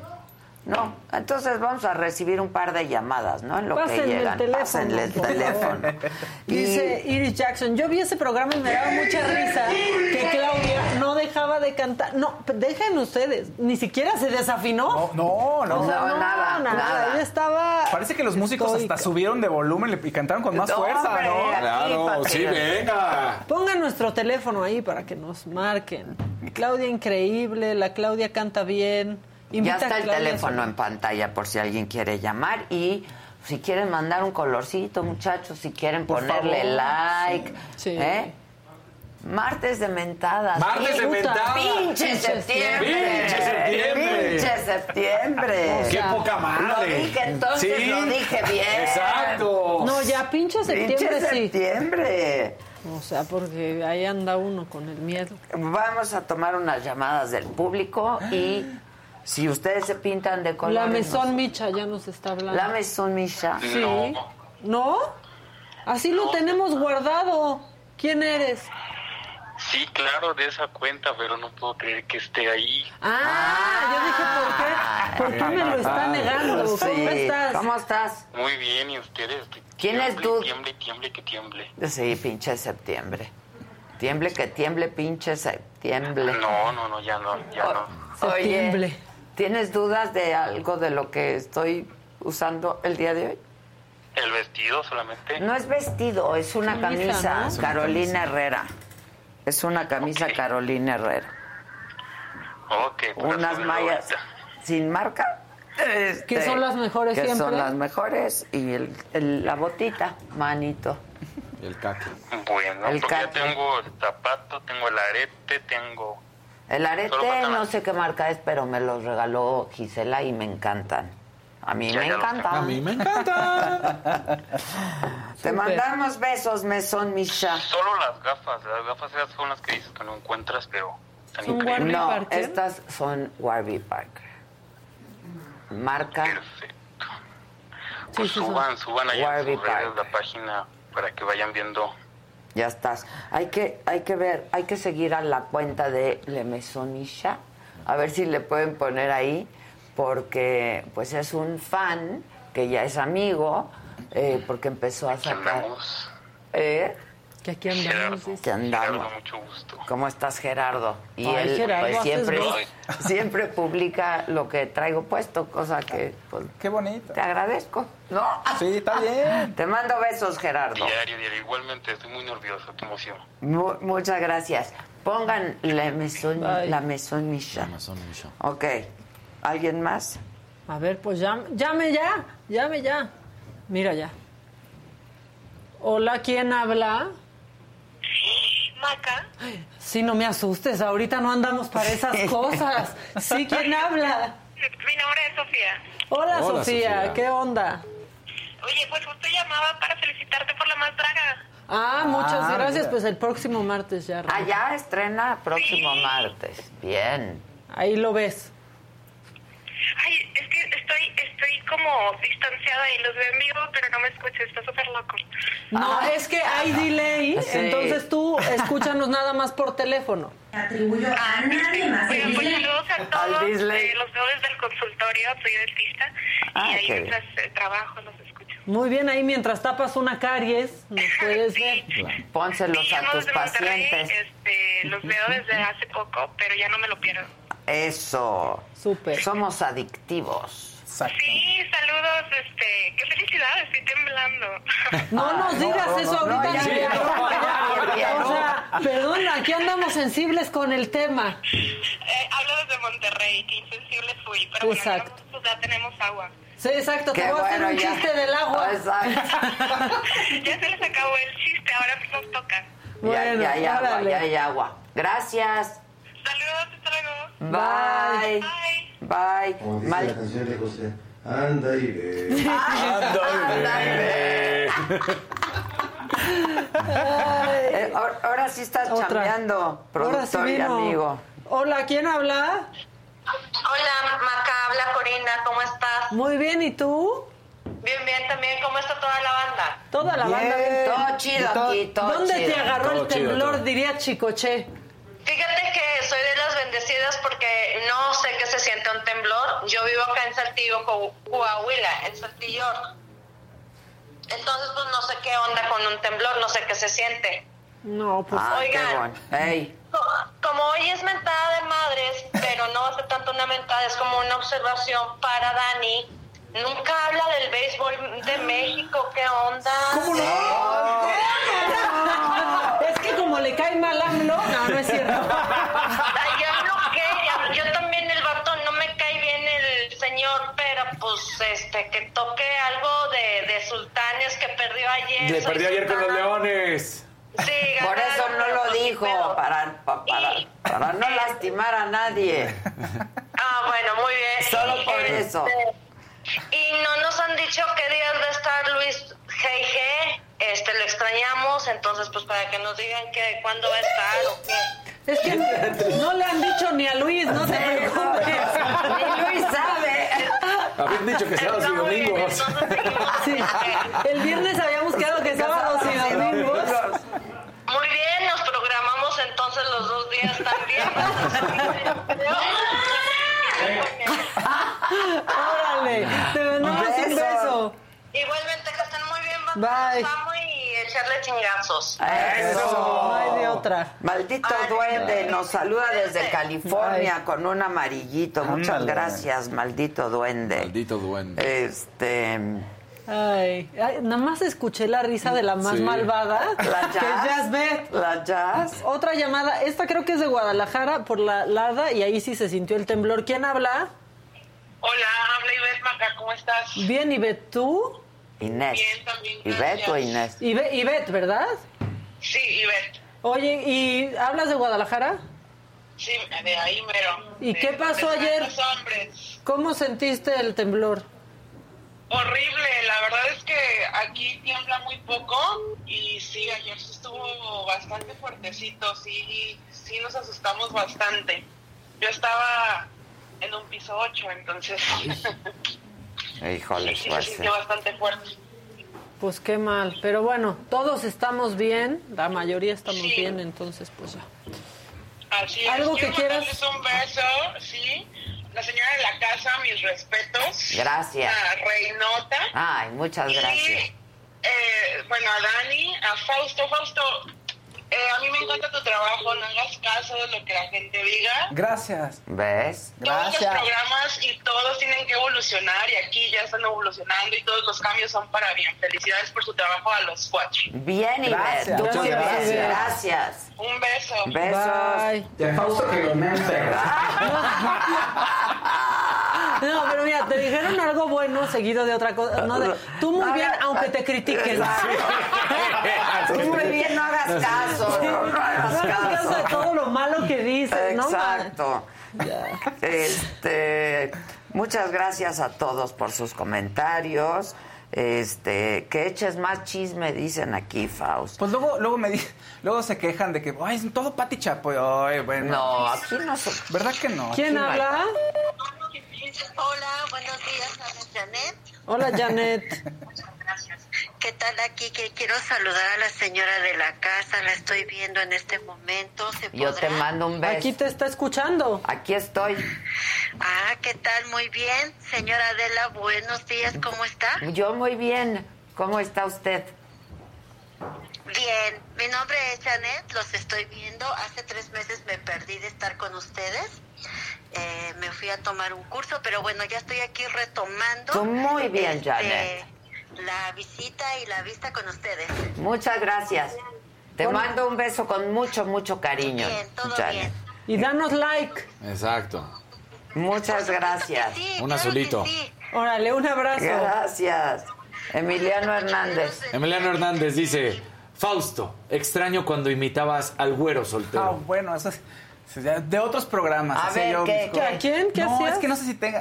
No, entonces vamos a recibir un par de llamadas, ¿no? En lo que Pásenle el llegan. teléfono, Pásenle el teléfono. Dice Iris Jackson, yo vi ese programa y me daba mucha risa que Claudia no dejaba de cantar. No, dejen ustedes, ni siquiera se desafinó. No, no, O sea, No, nada, nada. Ella estaba... Parece que los músicos estoica. hasta subieron de volumen y cantaron con más No, fuerza, hombre, ¿no? aquí, Claro, sí, que- venga. Pongan nuestro teléfono ahí para que nos marquen. Claudia increíble, la Claudia canta bien. Ya está el teléfono en pantalla por si alguien quiere llamar y si quieren mandar un colorcito, muchachos, si quieren Por ponerle favor. like. Sí. ¿eh? Martes de mentadas. Martes de mentadas. Pinche septiembre. Pinche septiembre. Pinche septiembre. Qué poca madre. Lo dije entonces, Sí. lo dije bien. Exacto. No, ya pinche septiembre Pinche sí. septiembre. O sea, porque ahí anda uno con el miedo. Vamos a tomar unas llamadas del público y si ustedes se pintan de colores. La Mesón Micha ya nos está hablando. La Mesón Misha. Sí. ¿No? Así lo tenemos guardado. ¿Quién eres? Sí, claro, de esa cuenta, pero no puedo creer que esté ahí. Ah, yo dije, ¿por qué? ¿Por qué me lo está negando? ¿Cómo Sí. estás? ¿Cómo estás? Muy bien, ¿y ustedes? ¿Quién es Tiemble, tú? Tiemble, tiemble, que tiemble. Sí, pinche septiembre. Tiemble que tiemble, pinche septiembre. No, no, no, ya no, ya no. Oye, Septiembre. ¿Tienes dudas de algo de lo que estoy usando el día de hoy? ¿El vestido solamente? No es vestido, es una Camisa, camisa, ¿no? Una Carolina camisa. Herrera. Es una camisa Ok. Carolina Herrera. Ok, para Unas mallas sin marca. Este, Que son las mejores que siempre. son las mejores y el- el- la botita, manito. El caco. Bueno, El porque ya tengo el zapato, tengo el arete, tengo... El arete no sé qué marca es, pero me los regaló Gisela y me encantan. A mí Ya, me encantan. A mí me encanta. Te mandamos besos, mesón Misha. Solo las gafas, las gafas esas son las que dices que no encuentras, pero están Son increíbles. No, Parker. estas son Warby Parker. Marca Perfecto. Pues sí, suban, suban ahí en sus redes la página para que vayan viendo. Ya estás. Hay que, hay que ver, hay que seguir a la cuenta de Le Maison Misha, a ver si le pueden poner ahí, porque pues es un fan que ya es amigo, eh, porque empezó a sacar. ¿Eh? Que aquí andamos. Gerardo. Que andamos. Gerardo, mucho gusto. ¿Cómo estás, Gerardo? Y Ay, él Gerardo, pues, siempre, siempre publica lo que traigo puesto, cosa que pues, Qué bonito. te agradezco. No. Sí, está bien. Te mando besos, Gerardo. Diario, diario. Igualmente, estoy muy nervioso, qué emoción. Mu- muchas gracias. Pongan la Bye. la Misha. Amazon Misha. Ok. ¿Alguien más? A ver, pues llame, llame ya, llame ya. Mira ya. Hola, ¿quién habla? Maca, Sí, no me asustes, ahorita no andamos para esas cosas. Sí, ¿quién habla? mi nombre es Sofía. Hola, Hola, Sofía. Sofía. ¿qué onda? Oye, pues justo llamaba para felicitarte por la más draga. Ah, muchas Ah, gracias. mira. Pues el próximo martes ya. Allá estrena próximo martes. Bien. Ahí lo ves. Ay, es que estoy, estoy como distanciada y los veo en vivo, pero no me escucho, está súper loco. No, Ah. es que hay delay, Sí. entonces tú escúchanos nada más por teléfono. Atribuyo a nadie más. Oigan, pues saludos a todos. Eh, los veo desde el consultorio, soy dentista. Ah, y ahí qué bien. mientras eh, trabajo los escucho. Muy bien, ahí mientras tapas una caries, nos puedes ver. Pónselos Sí, a tus Monterrey, pacientes. este, los veo desde hace poco, pero ya no me lo pierdo. Eso. Súper. Somos adictivos. Exacto. Sí, saludos, este, qué felicidad, estoy temblando. No nos digas no, eso no, ahorita. ya, ni- ya, ya, ya, o sea, perdón, aquí andamos sensibles con el tema. Eh, hablo desde Monterrey, qué insensible fui, pero bueno, Exacto. nosotros ya tenemos agua. Sí, exacto, te Qué voy a hacer un ya. chiste del agua. Exacto. Ya se les acabó el chiste, ahora pues nos toca. Bueno, ya, ya hay agua, ya hay agua. Gracias. Saludos, hasta luego. Bye. Bye. Como dice Mal- la canción de José, anda y ve. Eh, ahora- ahora sí estás Otra. chambeando, Ahora sí productor y vino. amigo. Hola, ¿quién habla? Hola, Maca, habla Corina, ¿cómo estás? Muy bien, ¿y tú? Bien, bien, también, ¿cómo está toda la banda? Toda la Bien, banda. bien. todo chido Todo- aquí, todo ¿Dónde chido. te agarró Todo el chido, temblor, todo. diría Chicoche? Fíjate que soy de las bendecidas porque no sé qué se siente un temblor. Yo vivo acá en Saltillo, Co- Coahuila, en Saltillo. Entonces, pues no sé qué onda con un temblor, no sé qué se siente. No, pues... Ah, Oigan. bueno. Ey. Co- Como hoy es mentada de madres, pero no ser tanto una mentada, es como una observación para Dani. Nunca habla del béisbol de México, ¿qué onda? ¿Cómo no? Como le cae mal AMLO, no, no es cierto. Ay, ya lo que, ya- yo también el vato no me cae bien el señor, pero pues este que toque algo de, de sultanes que perdió ayer. Le perdió ayer con los leones. Sí, Por eso no lo dijo, para, pa- para, para no lastimar a nadie. Ah, bueno, muy bien. Solo Y, por este, eso. Y no nos han dicho qué días va a estar Luis G.G. Este, lo extrañamos, entonces pues para que nos digan que cuándo va a estar o qué. Es que no le han dicho ni a Luis, no te preocupes. Ni Luis sabe. Habían dicho que sábados y domingos. Sí, el viernes habíamos quedado que sábados y domingos. Muy bien, nos programamos entonces los dos días también. Órale, te mandamos un beso. Igualmente, que estén muy bien, Bye. los amo y echarle chingazos. Eso. No hay de otra. Maldito duende, nos saluda desde California con un amarillito. Muchas Ándale. gracias, maldito duende. Maldito duende. Este. Ay, ay, nada más escuché la risa de la más Sí. malvada. La que es jazz. La jazz. Otra llamada, esta creo que es de Guadalajara por la Lada y ahí sí se sintió el temblor. ¿Quién habla? Hola, habla Ivette Maca, ¿cómo estás? Bien, Ivette, ¿tú? Inés. También, ¿Ivette o. Inés? Ibe- Ivette, ¿verdad? Sí, Ivette. Oye, ¿y hablas de Guadalajara? Sí, de ahí mero. ¿Y De- qué pasó de ayer? Hombres. ¿Cómo sentiste el temblor? Horrible, la verdad es que aquí tiembla muy poco y sí, ayer sí estuvo bastante fuertecito, sí, sí nos asustamos bastante. Yo estaba en un piso 8, entonces Híjole, sí, sí se pues. sintió bastante fuerte. Pues qué mal, pero bueno, todos estamos bien, la mayoría estamos Sí. bien, entonces pues ya. Así ¿Algo es. que Quiero quieras? un beso, sí. La señora de la casa, mis respetos. Gracias. La reinota. Ay, muchas gracias. Y, eh, bueno, a Dani, a Fausto. Fausto, eh, a mí me encanta tu trabajo, no hagas caso de lo que la gente diga. Gracias. ¿Ves? Todos los Gracias. programas y todos tienen que evolucionar y aquí ya están evolucionando y todos los cambios son para bien. Felicidades por su trabajo a los cuatro. Bien, Ivette. Gracias. Muchas gracias. Gracias. Un beso. Besos. Bye. De Fausto que lo No, pero mira, te dijeron algo bueno seguido de otra cosa. No de- tú muy bien, aunque te critiquen. Tú muy bien, no hagas caso. No, hagas caso de todo lo malo que dices. Exacto. Este, muchas gracias a todos por sus comentarios. Este, que eches más chisme, dicen aquí, Faust. Pues luego, luego me di- luego se quejan de que, ay, es todo Pati Chapoy. Ay, bueno. No, aquí no son. ¿Verdad que no? ¿Quién Aquí no hay. Hola, buenos días, Janet. Hola, Janet. Gracias. ¿Qué tal aquí? Que quiero saludar a la señora de la casa, la estoy viendo en este momento. ¿Se Yo te mando un beso. Aquí te está escuchando. Aquí estoy. Ah, ¿qué tal? Muy bien. Señora Adela, buenos días, ¿cómo está? Yo muy bien. ¿Cómo está usted? Bien, mi nombre es Janet, los estoy viendo. Hace tres meses me perdí de estar con ustedes. Eh, me fui a tomar un curso, pero bueno, ya estoy aquí retomando. Tú muy bien, este, Janet. La visita y la vista con ustedes. Muchas gracias. Te mando un beso con mucho, mucho cariño. Bien, todo Janet. bien. Y danos like. Exacto. Muchas gracias. Sí, Un claro azulito. sí. Órale, un abrazo. Gracias. Emiliano Hernández. Emiliano Hernández dice, Fausto, extraño cuando imitabas al güero soltero. Ah, bueno, eso es de otros programas. A ver, yo ¿qué- quién? ¿Qué no, hacías? es que no sé si tenga...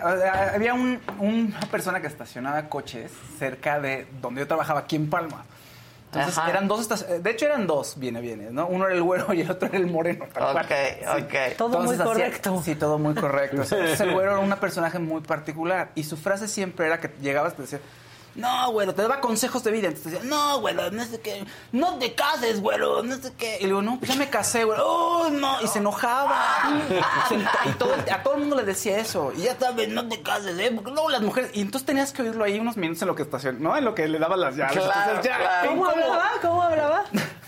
había un- una persona que estacionaba coches cerca de donde yo trabajaba, aquí en Palma. Entonces Ajá. eran dos estac- De hecho, eran dos viene, viene, ¿no? Uno era el güero y el otro era el moreno. tal cual. Ok, ok. Todo muy hacía- correcto. sí, todo muy correcto. Entonces, el güero era un personaje muy particular. Y su frase siempre era que llegabas y te decía, no, güero, te daba consejos de vida. Entonces te decía, no, güero, no sé qué, no te cases, güero, no sé qué. Y le digo, no, pues ya me casé, güero. Oh, no. Y se enojaba. Se y todo, a todo el mundo le decía eso. Y ya sabes, no te cases, ¿eh? Porque luego las mujeres. Y entonces tenías que oírlo ahí unos minutos en lo que estacionó, ¿no? En lo que le daba las llaves. Claro, Entonces, ya, claro. ¿Cómo hablaba? ¿Cómo hablaba?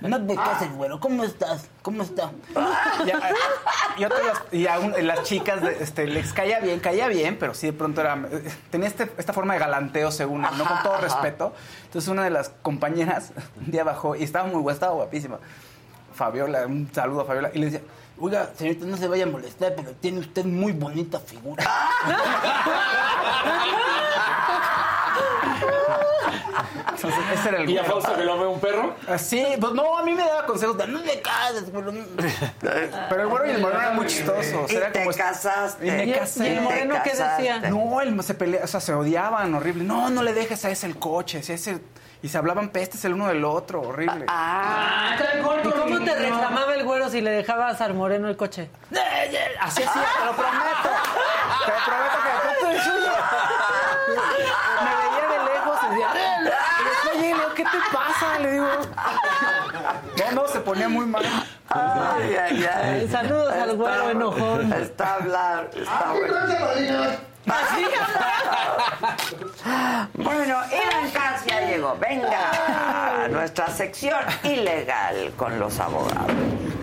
No te cases, güero. ¿Cómo estás? ¿Cómo está? Ya, y, otras- y a un- las chicas de- este, les caía bien, caía bien, pero sí de pronto era. Tenía este- esta forma de galanteo, según él, ¿no? Con todo Ajá, respeto. Entonces, una de las compañeras un día bajó y estaba muy estaba guapísima. Fabiola, un saludo a Fabiola. Y le decía, oiga, señorita, no se vaya a molestar, pero tiene usted muy bonita figura. Entonces, ese era el ¿Y a. Fausto que lo ve un perro? Ah, Sí, pues no, a mí me daba consejos de no te cases, güero. no". Pero el güero y el moreno eran muy chistosos. Y Era te como- casaste. Y me ¿Y- casé. y el moreno qué decía? No, él se pelea, o sea, se odiaban horrible. No, no le dejes a ese el coche, si ese... Y se hablaban pestes el uno del otro, horrible. Ah, ¿Y cómo te reclamaba el güero si le dejabas al moreno el coche? Así así, te lo prometo. Te lo prometo que de pronto el suyo. Me veía de lejos y decía, y después llegué y le digo, ¿qué Le digo. No, no, se ponía muy mal. Ay, ay, ay. Saludos al güero enojón. Está hablar, está bueno. Bueno, Ilan Katz ya llegó. Venga, a nuestra sección ilegal con los abogados.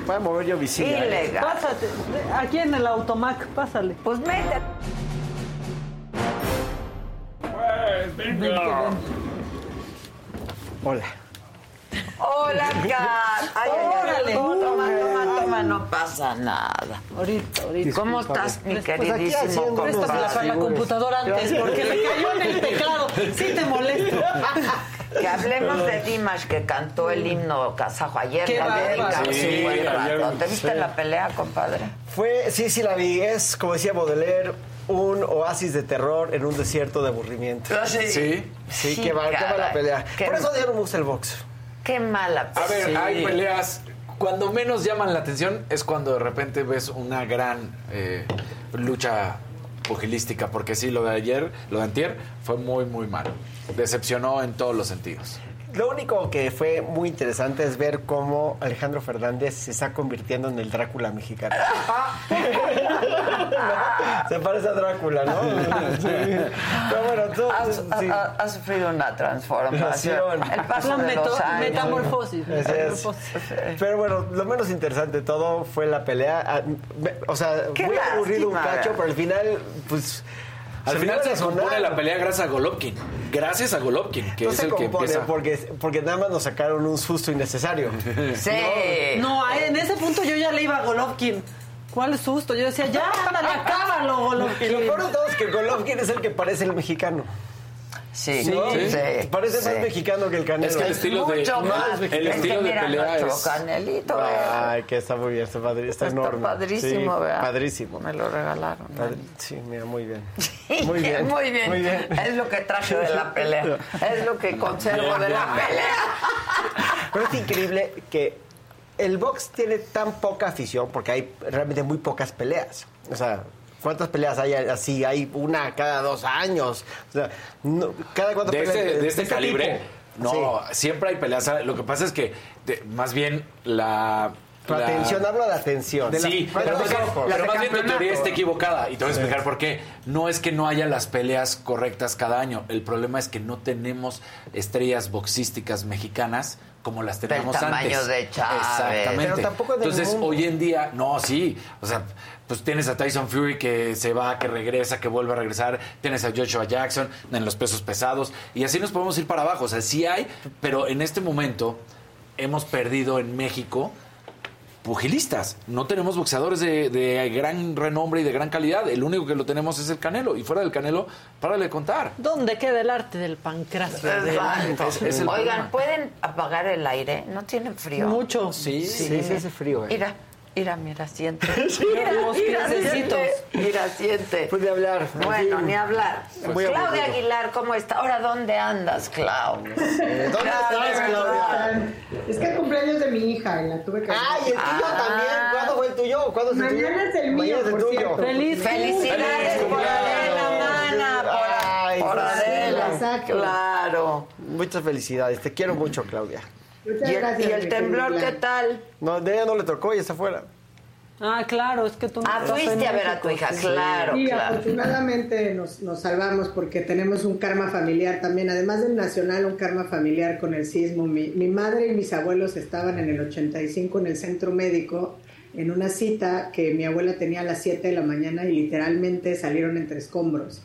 Voy a mover yo visita. Ilegal. Pásate, aquí en el automac, pásale. Pues métete. Hola. Hola, Kat. Ay, ay, ay. Órale. Toma, toma, toma, no pasa nada. Ahorita, ahorita. ¿Cómo estás, mi Pues aquí queridísimo Préstasela para la computadora antes, porque le cayó en el teclado. Sí te molesto. Que hablemos de Dimash que cantó el himno kazajo ayer. Qué bárbaro. un Sí, buen rato. ¿Te viste sí. la pelea, compadre? Fue, sí, sí la vi. Es, como decía Baudelaire, un oasis de terror en un desierto de aburrimiento. Sí. Sí, Sí, qué va, qué va la pelea. Qué- Por eso ya no me gusta el box. Qué mala A ver, hay peleas. Cuando menos llaman la atención es cuando de repente ves una gran eh, lucha pugilística, porque sí, lo de ayer, lo de antier, fue muy, muy malo. Decepcionó en todos los sentidos. Lo único que fue muy interesante es ver cómo Alejandro Fernández se está convirtiendo en el Drácula mexicano. se parece a Drácula, ¿no? Sí. Pero bueno, tú, sí. ha, ha sufrido una transformación. El paso La de los años. metamorfosis. Así es. metamorfosis. Pero bueno, lo menos interesante de todo fue la pelea. Ah, O sea, Qué muy aburrido un cacho, pero al final, pues. Al final se descompone compone la pelea gracias a Golovkin. Gracias a Golovkin, que No es se el que empieza. porque, porque nada más nos sacaron un susto innecesario. Sí. No, a- en ese punto yo ya le iba a Golovkin. ¿Cuál susto? Yo decía, ya, ándale, acábalo, Y Golovkin. lo peor de todo es que Golovkin es el que parece el mexicano. Sí, ¿no? sí. Parece sí. más mexicano que el Canelo. Es que el estilo de- Mucho más. el Es estilo que de pelea nuestro es- canelito. eh. Ay, que está muy bien, está, está, Está enorme. padrísimo, Sí, ¿verdad? Padrísimo. Me lo regalaron. Sí, mira, muy bien. Sí, Muy bien. Muy bien. Muy bien. Es lo que traje de la pelea. Es lo que conservo de la pelea. Pero es increíble que el box tiene tan poca afición porque hay realmente muy pocas peleas. O sea, ¿cuántas peleas hay así? Hay una cada dos años. O sea, no- cada cuánto de peleas este, de este calibre. tipo? No, Sí. siempre hay peleas. Lo que pasa es que de- más bien la. La atención, hablo de atención. Sí, pero, más bien, ojo. pero más bien tu teoría está equivocada. Y te voy a explicar por qué. No es que no haya las peleas correctas cada año. El problema es que no tenemos estrellas boxísticas mexicanas como las Del teníamos tamaño antes. de Chávez. Exactamente. Pero tampoco del Entonces, hoy en día, no, sí. O sea, pues tienes a Tyson Fury que se va, que regresa, que vuelve a regresar. Tienes a Joshua Jackson en los pesos pesados. Y así nos podemos ir para abajo. O sea, sí hay, pero en este momento hemos perdido en México pugilistas. No tenemos boxeadores de, de gran renombre y de gran calidad. El único que lo tenemos es el Canelo. Y fuera del Canelo, párale de contar. ¿Dónde queda el arte del pancracio? Exacto. Es- es el Oigan, problema. ¿pueden apagar el aire? ¿No tienen frío? Mucho. Sí, Sí, sí hace frío. eh. Mira, mira, mira, siente. Mira, los mira, siente. Mira, siente. Puede hablar. Bueno, ni hablar. Claudia aburrido. Aguilar, ¿cómo está? Ahora, ¿dónde andas, Clau? ¿Dónde estás, Claudia? Es que el cumpleaños de mi hija y la tuve que. ¡Ay, el tuyo Ah. también! ¿Cuándo fue el tuyo? ¿Cuándo es el tuyo? Mañana es el mío, por tuyo. cierto. ¡Feliz Felicidades Feliz por Adela, mana, por, Ay, por sí, Adela. exacto. Claro. Muchas felicidades. Te quiero mucho, Claudia. Muchas ¿Y el, gracias. y el mi temblor qué tal? No, de ella no le tocó y está afuera. Ah, claro, es que tú no Ah, fuiste a ver a tu hija, claro, Sí, claro. afortunadamente nos, nos salvamos porque tenemos un karma familiar también, además del nacional, un karma familiar con el sismo. Mi, mi madre y mis abuelos estaban en el 85 en el centro médico en una cita que mi abuela tenía a las 7 de la mañana y literalmente salieron entre escombros.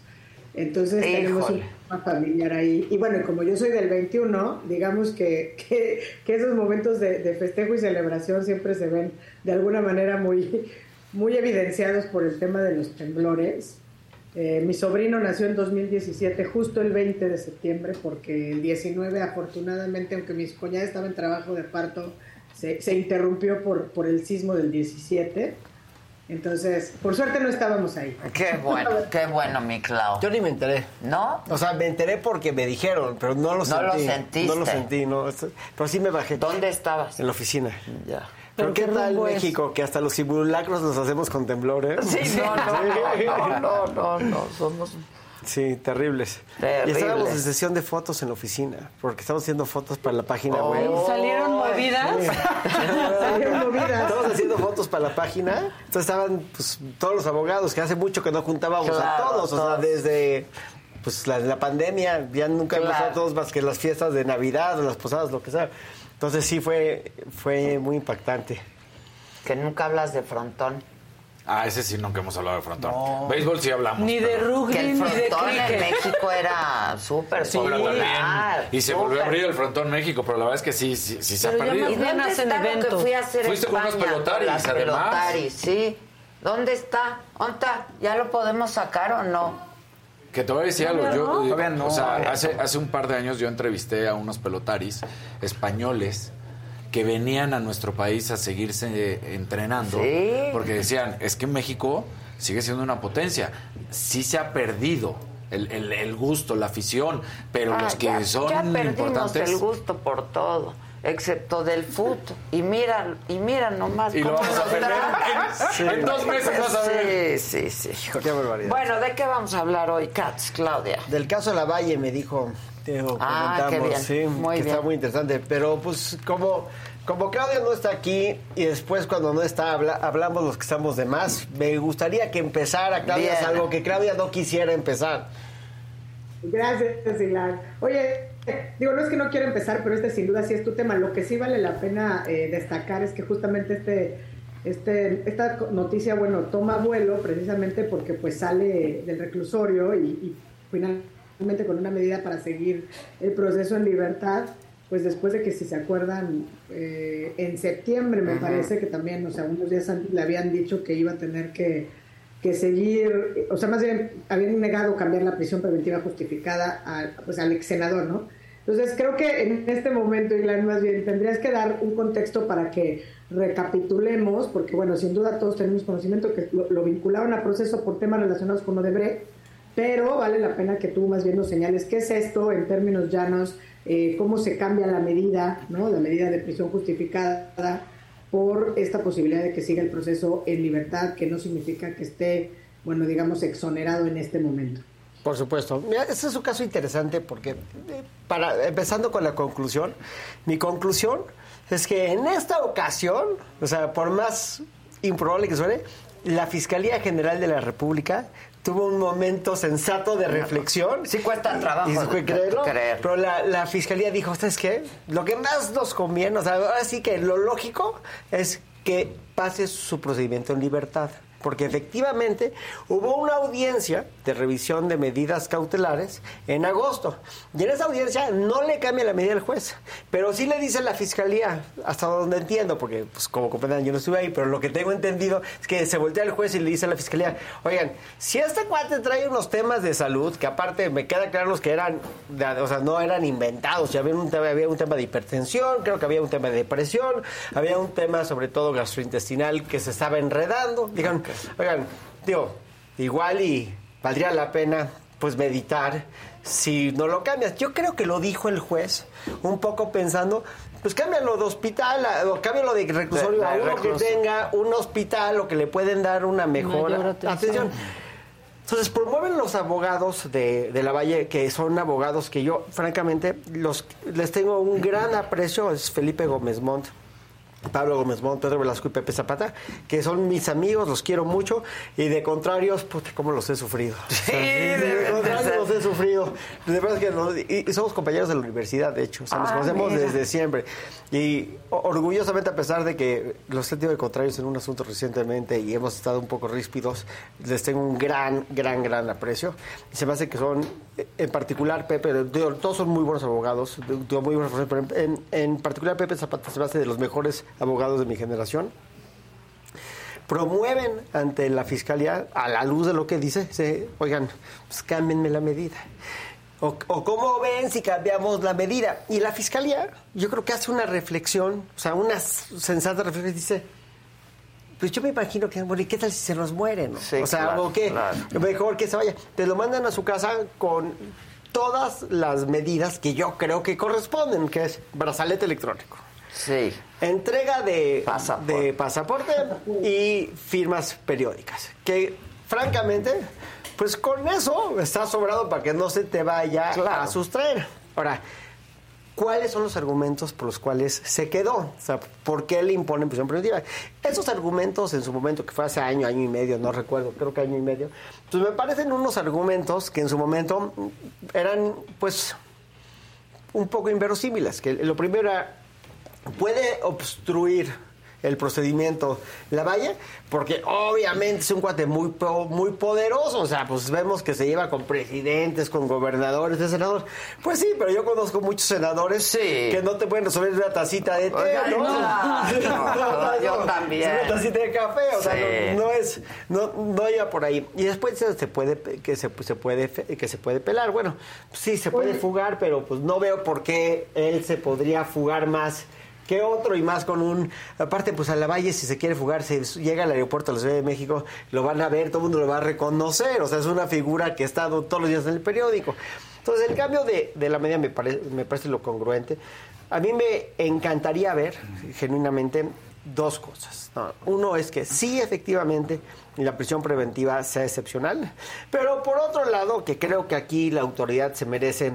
Entonces tenemos un familiar ahí. Y bueno, como yo soy del 21, digamos que, que, esos momentos de, de festejo y celebración siempre se ven de alguna manera muy, muy evidenciados por el tema de los temblores. Eh, mi sobrino nació en 2017, justo el 20 de septiembre, porque el 19, afortunadamente, aunque mi cuñada estaba en trabajo de parto, se, se interrumpió por, por el sismo del 17. Entonces, por suerte no estábamos ahí. Qué bueno, qué bueno, mi Clau. Yo ni me enteré. ¿No? O sea, me enteré porque me dijeron, pero no lo No lo sentí. sentiste. No lo sentí, no. Pero sí me bajé. ¿Dónde estabas? En la oficina. Ya. ¿Pero ¿Pero qué tal es? México? Que hasta los simulacros los hacemos con temblores. Sí, no, no, no, no, no, no, somos... Sí, terribles. Terribles. Y estábamos en sesión de fotos en la oficina, porque estamos haciendo fotos para la página Oh. web. ¿Y salieron movidas? Salieron movidas. Estamos haciendo fotos para la página. Entonces estaban pues, todos los abogados, que hace mucho que no juntábamos a todos. O sea, desde pues, la, la pandemia, ya nunca hemos Claro. estado todos más que las fiestas de Navidad o las posadas, lo que sea. Entonces sí fue, fue muy impactante. Que nunca hablas de frontón. Ah, ese sí nunca hemos hablado de frontón. Béisbol sí hablamos. Ni de rugby, Que el ni de frontón en cricket. México era súper Sí, popular. Y se volvió a abrir el frontón México, pero la verdad es que sí, sí, sí se ha perdido. ¿Y dónde está lo que fui a hacer Fuiste con unos pelotaris, Las además. pelotaris, sí. ¿Dónde está? ¿Dónde está? ¿Ya lo podemos sacar o no? Que te voy a decir algo. Yo, no. Todavía no. O sea, hace, hace un par de años yo entrevisté a unos pelotaris españoles que venían a nuestro país a seguirse eh, entrenando. Sí. Porque decían, es que México sigue siendo una potencia. Sí se ha perdido el, el- el gusto, la afición, pero Ah, los que ya, son ya perdimos importantes... el gusto por todo, excepto del fútbol. Y mira, y mira nomás Y lo vamos a perder en- en dos meses vas a ver. Sí, sí, sí. Qué barbaridad. Bueno, ¿de qué vamos a hablar hoy, Katz, Claudia? Del caso de la Valle me dijo, te lo Ah, qué comentamos, bien, sí, muy que bien. está muy interesante. Pero pues como, como Claudia no está aquí y después cuando no está habla- hablamos los que estamos de más, me gustaría que empezara Claudia Bien. algo que Claudia no quisiera empezar. Gracias, Hilar. Oye, digo, no es que no quiero empezar, pero este sin duda sí es tu tema. Lo que sí vale la pena eh, destacar es que justamente este, este, esta noticia, bueno, toma vuelo precisamente porque pues sale del reclusorio y, y finalmente con una medida para seguir el proceso en libertad, pues después de que si se acuerdan, eh, en septiembre me Ujú. parece que también, o sea, unos días antes le habían dicho que iba a tener que que seguir, o sea, más bien habían negado cambiar la prisión preventiva justificada al, pues, al ex senador, ¿no? Entonces creo que en este momento, Ilan, más bien tendrías que dar un contexto para que recapitulemos, porque bueno, sin duda todos tenemos conocimiento que lo, lo vincularon a proceso por temas relacionados con Odebrecht, pero vale la pena que tú más bien nos señales qué es esto en términos llanos, eh, cómo se cambia la medida, ¿no? La medida de prisión justificada por esta posibilidad de que siga el proceso en libertad, que no significa que esté, bueno, digamos, exonerado en este momento. Por supuesto. Mira, este es un caso interesante porque, eh, para, empezando con la conclusión, mi conclusión es que en esta ocasión, o sea, por más improbable que suene, la Fiscalía General de la República tuvo un momento sensato de reflexión. Sí cuesta trabajo Y creerlo, creer. Pero la, la Fiscalía dijo, ¿ustedes qué? Lo que más nos conviene, o sea, ahora sí que lo lógico es que pase su procedimiento en libertad. Porque efectivamente hubo una audiencia de revisión de medidas cautelares en agosto. Y en esa audiencia no le cambia la medida al juez, pero sí le dice la fiscalía, hasta donde entiendo, porque pues como comprendan yo no estuve ahí, pero lo que tengo entendido es que se voltea el juez y le dice a la fiscalía, oigan, si este cuate trae unos temas de salud, que aparte me queda claro los que eran, o sea, no eran inventados, ya había un, tema, había un tema de hipertensión, creo que había un tema de depresión, había un tema sobre todo gastrointestinal que se estaba enredando. Digan, oigan, digo, igual y valdría la pena pues meditar si no lo cambias. Yo creo que lo dijo el juez, un poco pensando, pues cámbialo de hospital, a- o cámbialo de reclusorio a uno que tenga un hospital o que le pueden dar una mejor atención. atención. Entonces promueven los abogados de, de la Valle, que son abogados que yo, francamente, los, les tengo un gran aprecio, es Felipe Gómez Montt. Pablo Gómez Montt, Pedro Velasco y Pepe Zapata, que son mis amigos, los quiero mucho, y de contrarios, puta, cómo los he sufrido. Sí, de, contrarios los he sufrido. De verdad que no- y, y somos compañeros de la universidad, de hecho, o sea, nos Ah, conocemos mira. desde siempre. Y orgullosamente, a pesar de que los he tenido de contrarios en un asunto recientemente y hemos estado un poco ríspidos, les tengo un gran, gran, gran aprecio. Y se me hace que son, en particular Pepe, digo, todos son muy buenos abogados, digo, muy buenos pero en, en particular Pepe Zapata se hace de los mejores abogados de mi generación promueven ante la fiscalía, a la luz de lo que dice, oigan, pues cámbienme la medida. O, o cómo ven si cambiamos la medida. Y la fiscalía, yo creo que hace una reflexión, o sea, una sensata reflexión dice, pues yo me imagino que, bueno, ¿y qué tal si se nos mueren? no? Sí, o sea, claro, o qué, claro. mejor que se vaya. Te lo mandan a su casa con todas las medidas que yo creo que corresponden, que es brazalete electrónico. Sí. Entrega de de pasaporte y firmas periódicas. Que francamente, pues con eso está sobrado para que no se te vaya a sustraer. Ahora, ¿cuáles son los argumentos por los cuales se quedó? O sea, ¿por qué le imponen prisión preventiva? Esos argumentos en su momento, que fue hace año, año y medio, no recuerdo, creo que año y medio, pues me parecen unos argumentos que en su momento eran, pues, un poco inverosímiles. Que lo primero era, puede obstruir el procedimiento. La valla porque obviamente es un cuate muy po- muy poderoso o sea pues vemos que se lleva con presidentes con gobernadores de senadores. Pues sí pero yo conozco muchos senadores que no te pueden resolver una tacita de té Oiga, ¿no? no, yo también. una tacita de café o sea Sí. no, no es no no iba por ahí. Y después se puede que se, se puede fe- que se puede pelar. Bueno sí se puede fugar pero pues no veo por qué él se podría fugar más que otro y más con un aparte pues a la valle si se quiere fugar se llega al aeropuerto de la Ciudad de México lo van a ver todo el mundo lo va a reconocer. O sea es una figura que ha estado todos los días en el periódico. Entonces el cambio de, de la medida me parece me parece lo congruente. A mí me encantaría ver genuinamente dos cosas ¿no? uno es que sí efectivamente la prisión preventiva sea excepcional pero por otro lado que creo que aquí la autoridad se merece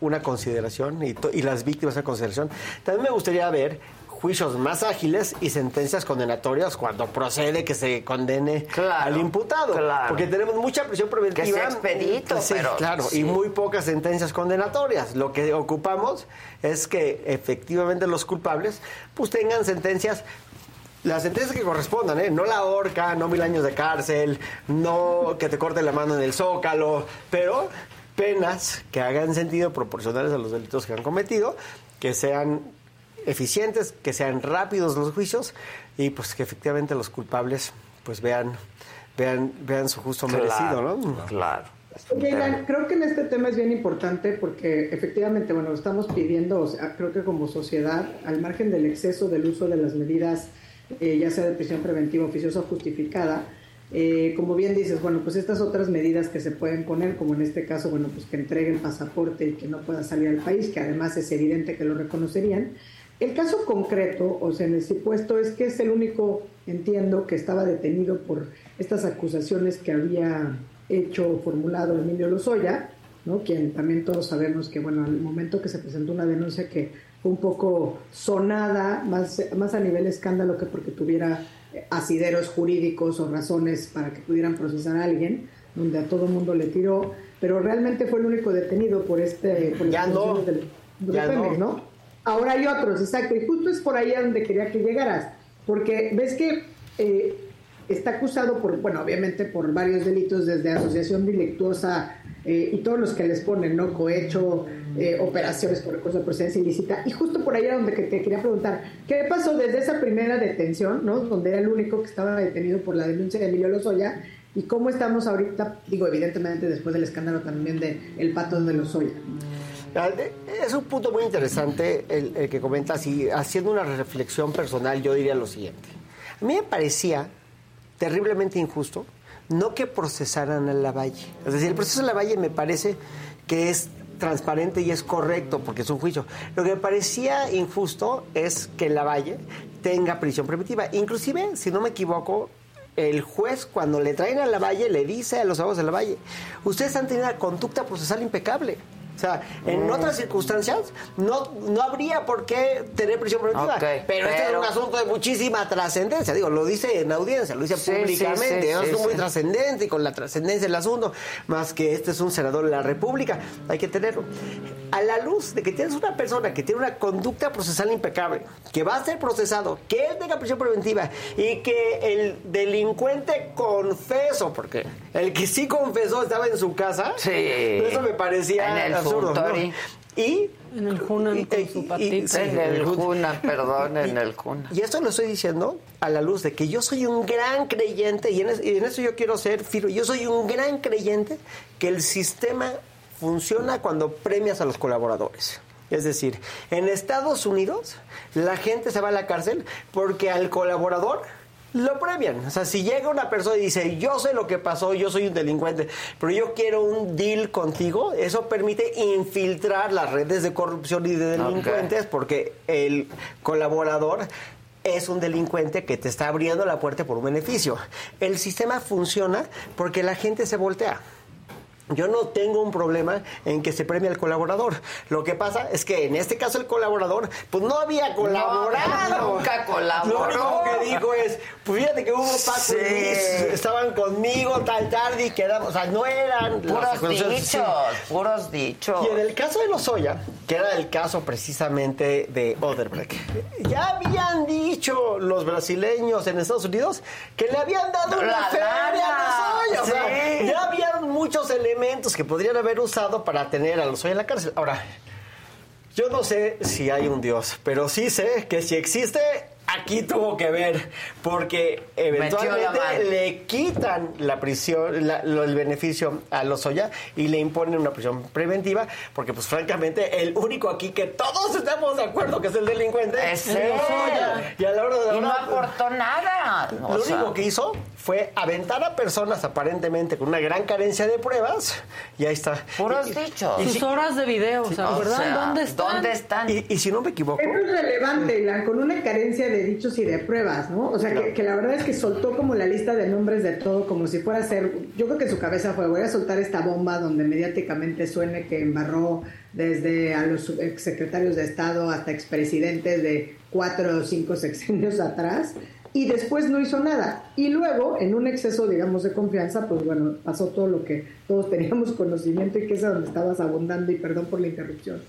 una consideración y, y las víctimas una consideración. También me gustaría ver juicios más ágiles y sentencias condenatorias cuando procede que se condene al imputado. claro. Porque tenemos mucha prisión preventiva. Que sea expedito, Sí, pero- Claro, sí. y muy pocas sentencias condenatorias. Lo que ocupamos es que efectivamente los culpables pues tengan sentencias las sentencias que correspondan, ¿eh? No la horca, no mil años de cárcel, no que te corte la mano en el zócalo, pero penas que hagan sentido proporcionales a los delitos que han cometido, que sean eficientes, que sean rápidos los juicios y pues que efectivamente los culpables pues vean vean vean su justo merecido, ¿no? Claro. Creo que en este tema es bien importante porque efectivamente, bueno, estamos pidiendo, o sea, creo que como sociedad, al margen del exceso del uso de las medidas, eh, ya sea de prisión preventiva oficiosa o justificada, eh, como bien dices, bueno, pues estas otras medidas que se pueden poner, como en este caso, bueno, pues que entregue el pasaporte y que no pueda salir al país, que además es evidente que lo reconocerían. El caso concreto, o sea, en el supuesto es que es el único, entiendo, que estaba detenido por estas acusaciones que había hecho o formulado Emilio Lozoya, ¿no? quien también todos sabemos que, bueno, al momento que se presentó una denuncia que un poco sonada, más, más a nivel escándalo que porque tuviera eh, asideros jurídicos o razones para que pudieran procesar a alguien, donde a todo mundo le tiró, pero realmente fue el único detenido por este... Por Ya no. acusaciones del- del Ya. ¿no? Ahora hay otros, exacto, y justo es por ahí a donde quería que llegaras, porque ves que eh, está acusado por, bueno, obviamente por varios delitos desde asociación delictuosa eh, y todos los que les ponen, ¿no? Cohecho, eh, operaciones por recursos de procedencia ilícita. Y justo por ahí era donde que te quería preguntar, ¿qué pasó desde esa primera detención, ¿no? Donde era el único que estaba detenido por la denuncia de Emilio Lozoya y cómo estamos ahorita, digo, evidentemente después del escándalo también de El Pato de Lozoya. Ah, Es un punto muy interesante el, el que comentas y haciendo una reflexión personal yo diría lo siguiente. A mí me parecía terriblemente injusto no que procesaran a Lavalle. Es decir, el proceso de Lavalle me parece que es transparente y es correcto porque es un juicio. Lo que me parecía injusto es que Lavalle tenga prisión preventiva. Inclusive, si no me equivoco, el juez cuando le traen a Lavalle le dice a los abogados de Lavalle, ustedes han tenido una conducta procesal impecable. O sea, en Mm. otras circunstancias no, no habría por qué tener prisión preventiva. Pero, este es un asunto de muchísima trascendencia. Digo, lo dice en audiencia, lo dice Sí, públicamente. sí, sí, es sí, muy trascendente y con la trascendencia del asunto, más que este es un senador de la República. Hay que tenerlo. A la luz de que tienes una persona que tiene una conducta procesal impecable, que va a ser procesado, que él tenga prisión preventiva y que el delincuente confeso, porque el que sí confesó estaba en su casa, Sí. eso me parecía En el absurdo. ¿no? Y En el Hunan con su patita. sí, en el perdón, en el Juna. y esto lo estoy diciendo a la luz de que yo soy un gran creyente, y en, es- y en eso yo quiero ser firme, yo soy un gran creyente que el sistema funciona cuando premias a los colaboradores. Es decir, en Estados Unidos la gente se va a la cárcel porque al colaborador lo premian. O sea, si llega una persona y dice, yo sé lo que pasó, yo soy un delincuente, pero yo quiero un deal contigo, eso permite infiltrar las redes de corrupción y de delincuentes porque el colaborador es un delincuente que te está abriendo la puerta por un beneficio. El sistema funciona porque la gente se voltea. Yo no tengo un problema en que se premie al colaborador. Lo que pasa es que en este caso el colaborador, pues no había colaborado. nunca colaboró. Lo único que dijo es, pues fíjate que hubo Paco Sí. y estaban conmigo tal tarde y quedamos, o sea, no eran Puros circunstancias- sí. dichos, puros dichos. Y en el caso de Lozoya, que era el caso precisamente de Odebrecht, ya habían dicho los brasileños en Estados Unidos que le habían dado una La feria lana, a Lozoya. O sea, sí. ya habían muchos elementos que podrían haber usado para tener a Lozoya en la cárcel. Ahora, yo no sé si hay un Dios, pero sí sé que si existe, aquí tuvo que ver, porque eventualmente le quitan la prisión, la- lo- el beneficio a Lozoya y le imponen una prisión preventiva, porque pues francamente el único aquí que todos estamos de acuerdo que es el delincuente Es él. Y a la hora de la Y no aportó nada. o lo sea. único que hizo fue aventar a personas aparentemente con una gran carencia de pruebas y ahí está. Puros Y- dichos. y Sus si- horas de video, sea, ¿Dónde están? ¿Dónde están? y, y si no me equivoco, Eso es relevante, con una carencia de dichos y de pruebas, ¿no? O sea, que, que la verdad es que soltó como la lista de nombres de todo, como si fuera a ser. Yo creo que su cabeza fue: voy a soltar esta bomba donde mediáticamente suene que embarró desde a los exsecretarios de Estado hasta expresidentes de cuatro o cinco sexenios atrás. Y después no hizo nada. Y luego, en un exceso, digamos, de confianza, pues bueno, pasó todo lo que todos teníamos conocimiento y que es a donde estabas abundando. Y perdón por la interrupción.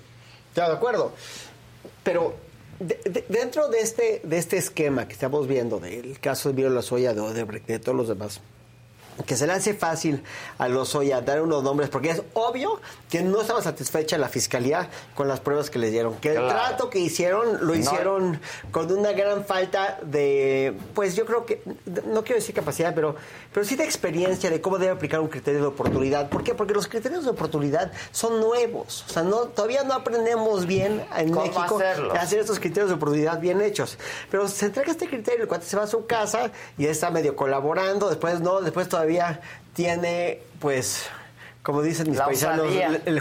Estoy de acuerdo. Pero de- de- dentro de este, de este esquema que estamos viendo, del caso de Miro Lozoya, de Odebrecht, de todos los demás, que se le hace fácil a Lozoya dar unos nombres, porque es obvio que no estaba satisfecha la fiscalía con las pruebas que le dieron. Que el trato que hicieron lo No. hicieron con una gran falta de, pues yo creo que, no quiero decir capacidad, pero, pero sí de experiencia de cómo debe aplicar un criterio de oportunidad. ¿Por qué? Porque los criterios de oportunidad son nuevos. O sea, no, todavía no aprendemos bien en ¿Cómo México hacerlos? a hacer estos criterios de oportunidad bien hechos. Pero se entrega este criterio, el cuate se va a su casa y está medio colaborando, después no, después todavía tiene, pues, como dicen mis La paisanos, osadía. el, el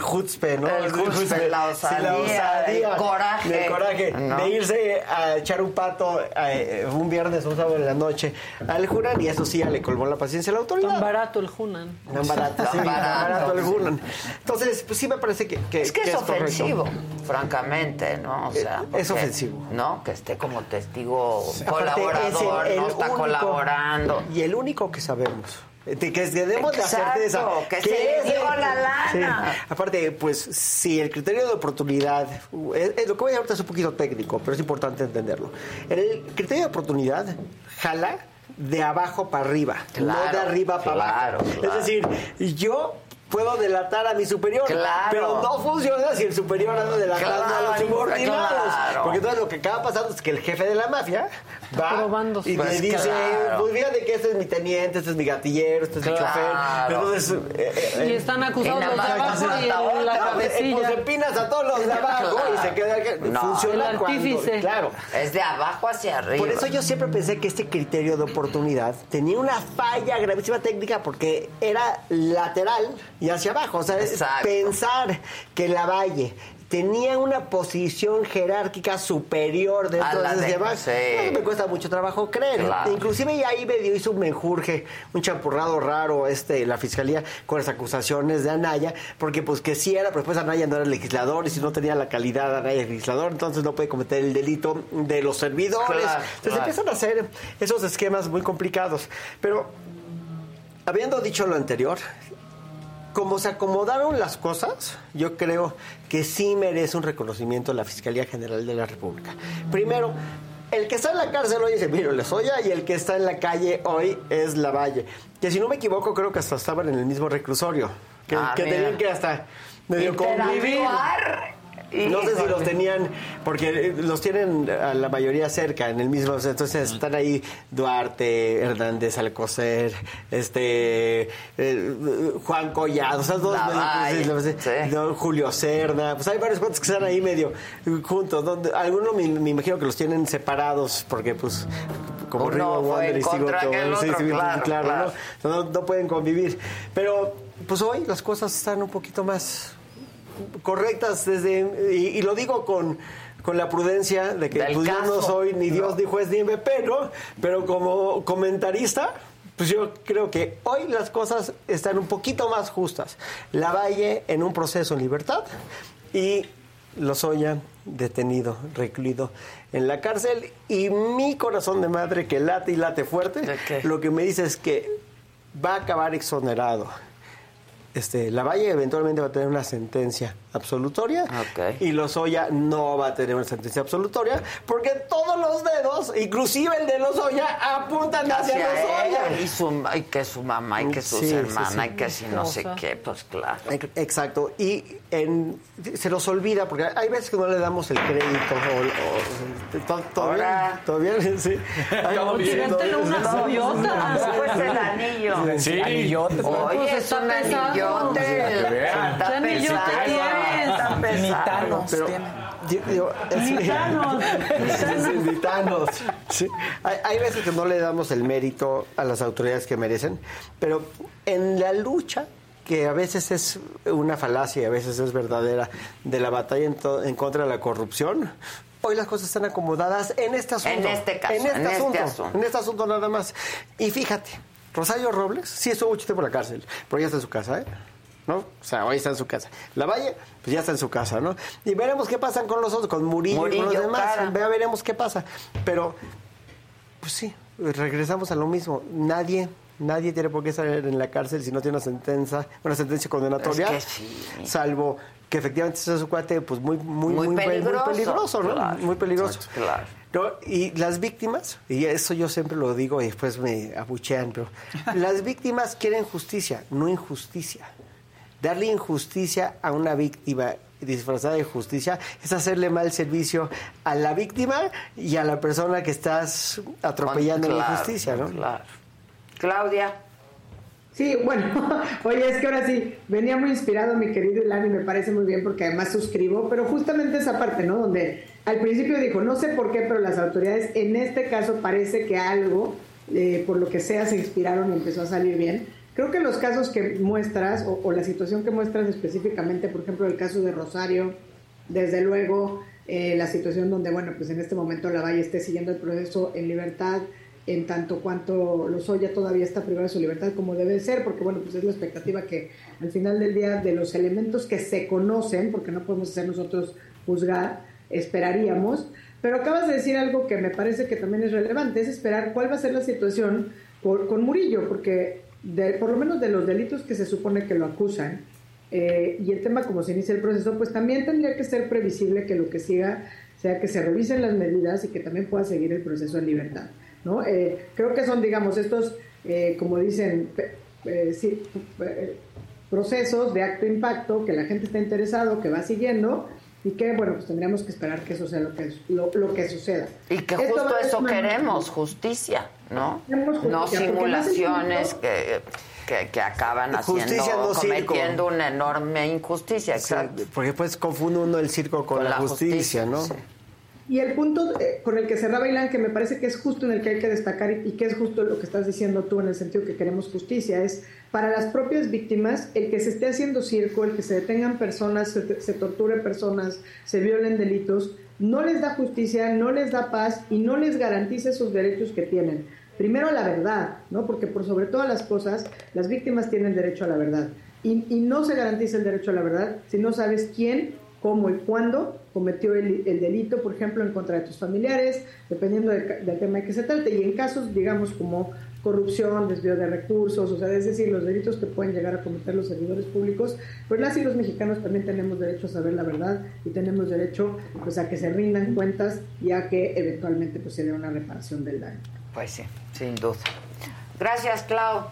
¿no? El chutzpe, la Sí, la osadía, el coraje, el coraje ¿no? de irse a echar un pato eh, un viernes o un sábado en la noche al Juran y eso sí ya le colmó la paciencia a la autoridad. Tan barato el Hunan. Tan barato, sí, Tan tan barato. el Juran. Entonces, pues sí me parece que, que- Es que es, ofensivo, francamente, ¿no? O sea, Eh, es porque, ofensivo. No, que esté como testigo colaborador, es el- el no está único- colaborando. Y el único que sabemos. De Que debemos de Exacto, certeza. que se le es dio el- la lana. Sí. Aparte, pues, si el criterio de oportunidad, es- es lo que voy a ahorita es un poquito técnico, pero es importante entenderlo. El criterio de oportunidad jala de abajo para arriba, no Claro, de arriba para claro, abajo. claro. Es decir, yo puedo delatar a mi superior, Claro. pero no funciona si el superior anda delatando a los Claro, subordinados. claro. Porque entonces lo que acaba pasando es que el jefe de la mafia va y Pues le dice, claro. pues fíjate que este es mi teniente, este es mi gatillero, este es mi chofer. Claro. Entonces, eh, eh, Y están acusados los de abajo hacen y hasta en la Claro, eh, cabecilla. pues empinas a todos los de abajo y se queda No. funciona El cuando- claro. Es de abajo hacia arriba. Por eso yo siempre pensé que este criterio de oportunidad tenía una falla gravísima técnica porque era lateral y hacia abajo. O sea, es Exacto. pensar que la Valle tenía una posición jerárquica superior dentro de ese de- tema, sí. me cuesta mucho trabajo creer. Claro. Inclusive ahí medio hizo un menjurje, un champurrado raro este la fiscalía con las acusaciones de Anaya, porque pues que sí era, pero después Anaya no era legislador y si no tenía la calidad de Anaya legislador, entonces no puede cometer el delito de los servidores. Claro, entonces claro. empiezan a hacer esos esquemas muy complicados. Pero habiendo dicho lo anterior, como se acomodaron las cosas, yo creo que sí merece un reconocimiento la Fiscalía General de la República. Primero, el que está en la cárcel hoy es Emilio Lezoya y el que está en la calle hoy es Lavalle. Que si no me equivoco, creo que hasta estaban en el mismo reclusorio. Que, Ah, que tenían que hasta medio convivir. No sé si los tenían, porque los tienen a la mayoría cerca, en el mismo, entonces están ahí Duarte, Hernández Alcocer, este, eh, Juan Collado, o sea, todos medio, pues, sí, sí. no, Julio Cerna, pues hay varios cuantos que están ahí medio juntos, donde, algunos me, me imagino que los tienen separados, porque pues como Uno Ringo en y sí, claro, claro. ¿no? No, no pueden convivir, pero pues hoy las cosas están un poquito más correctas desde y, y lo digo con con la prudencia de que pues, yo no soy ni Dios No. ni juez ni me pero pero como comentarista pues yo creo que hoy las cosas están un poquito más justas. La Valle en un proceso en libertad y Lozoya detenido, recluido en la cárcel y mi corazón de madre que late y late fuerte, lo que me dice es que va a acabar exonerado. Este, la Valle eventualmente va a tener una sentencia absolutoria Ok. y Lozoya no va a tener una sentencia absolutoria porque todos los dedos, inclusive el de Lozoya, apuntan hacia, Hacia Lozoya. ella. Y, su, y que su mamá, y que sus Sí, hermanas, sí. y que si no sé qué, pues claro. Ex- Exacto, y en- se nos olvida, porque hay veces que no le damos el crédito. O, o- to- todo Ahora. bien, todo bien, sí. Ay, Todo bien. todo una joyota. Pues el anillo. Sí. Anillote. Oye, Pues es está un pesado. anillote. que vean. Está ¿Qué anillote pesado. tienes? Está Ni pesado. Thanos Pero, tiene. yo- yo- sí. Gitanos, Sí, sí, gitanos. Sí. Hay, hay veces que no le damos el mérito a las autoridades que merecen, pero en la lucha que a veces es una falacia y a veces es verdadera de la batalla en, en contra de la corrupción. Hoy las cosas están acomodadas en este asunto. En este caso, En este, en este asunto. En este asunto nada más. Y fíjate, Rosario Robles sí estuvo mucho tiempo en la cárcel, pero ya está en su casa, ¿eh? ¿No? O sea, hoy está en su casa. La Valle, pues ya está en su casa, ¿no? Y veremos qué pasa con los otros, con Murillo, y con Murillo, los demás. cara. Veremos qué pasa. Pero, pues sí, regresamos a lo mismo. Nadie, nadie tiene por qué estar en la cárcel si no tiene una sentencia, una sentencia condenatoria. Es que sí. Salvo que efectivamente sea su cuate, pues muy, muy, Muy muy, muy peligroso, peligroso, ¿no? claro. muy peligroso. Claro. ¿no? Y las víctimas, y eso yo siempre lo digo y después me abuchean, pero las víctimas quieren justicia, no injusticia. Darle injusticia a una víctima disfrazada de justicia es hacerle mal servicio a la víctima y a la persona que estás atropellando en la Claro, injusticia, ¿no? Claro. Claudia. Sí, bueno, oye, es que ahora sí, venía muy inspirado mi querido Ilan y me parece muy bien porque además suscribo, pero justamente esa parte, ¿no? Donde al principio dijo, no sé por qué, pero las autoridades en este caso parece que algo, eh, por lo que sea, se inspiraron y empezó a salir bien. Creo que los casos que muestras, o, la situación que muestras específicamente, por ejemplo, el caso de Rosario, desde luego, eh, la situación donde, bueno, pues en este momento la Valle esté siguiendo el proceso en libertad, en tanto cuanto Lozoya todavía está privado de su libertad como debe ser, porque bueno, pues es la expectativa que al final del día de los elementos que se conocen, porque no podemos hacer nosotros juzgar, esperaríamos, pero acabas de decir algo que me parece que también es relevante, es esperar cuál va a ser la situación por- con Murillo, porque de, por lo menos de los delitos que se supone que lo acusan, eh, y el tema como se inicia el proceso, pues también tendría que ser previsible que lo que siga sea que se revisen las medidas y que también pueda seguir el proceso en libertad. ¿No? Eh, creo que son, digamos, estos, eh, como dicen, sí, procesos de acto-impacto que la gente está interesado, que va siguiendo y que, bueno, pues tendríamos que esperar que eso sea lo que, lo, que suceda. Y que justo eso queremos, justicia, ¿no? no simulaciones que, que, acaban haciendo, cometiendo una enorme injusticia, exacto. porque pues confunde uno el circo con, la, justicia, ¿no? Y el punto eh, con el que cerraba Ilan, que me parece que es justo en el que hay que destacar y, que es justo lo que estás diciendo tú en el sentido que queremos justicia, es para las propias víctimas el que se esté haciendo circo, el que se detengan personas, se, se torture personas, se violen delitos, no les da justicia, no les da paz y no les garantiza esos derechos que tienen. Primero la verdad, ¿no? Porque por sobre todas las cosas, las víctimas tienen derecho a la verdad. Y, y no se garantiza el derecho a la verdad si no sabes quién cómo y cuándo cometió el, delito, por ejemplo, en contra de tus familiares, dependiendo del tema de que se trate, y en casos, digamos, como corrupción, desvío de recursos, o sea, es decir, los delitos que pueden llegar a cometer los servidores públicos, pues las y los mexicanos también tenemos derecho a saber la verdad y tenemos derecho pues a que se rindan cuentas y a que eventualmente pues se dé una reparación del daño. Pues sí, sin duda. Gracias, Clau.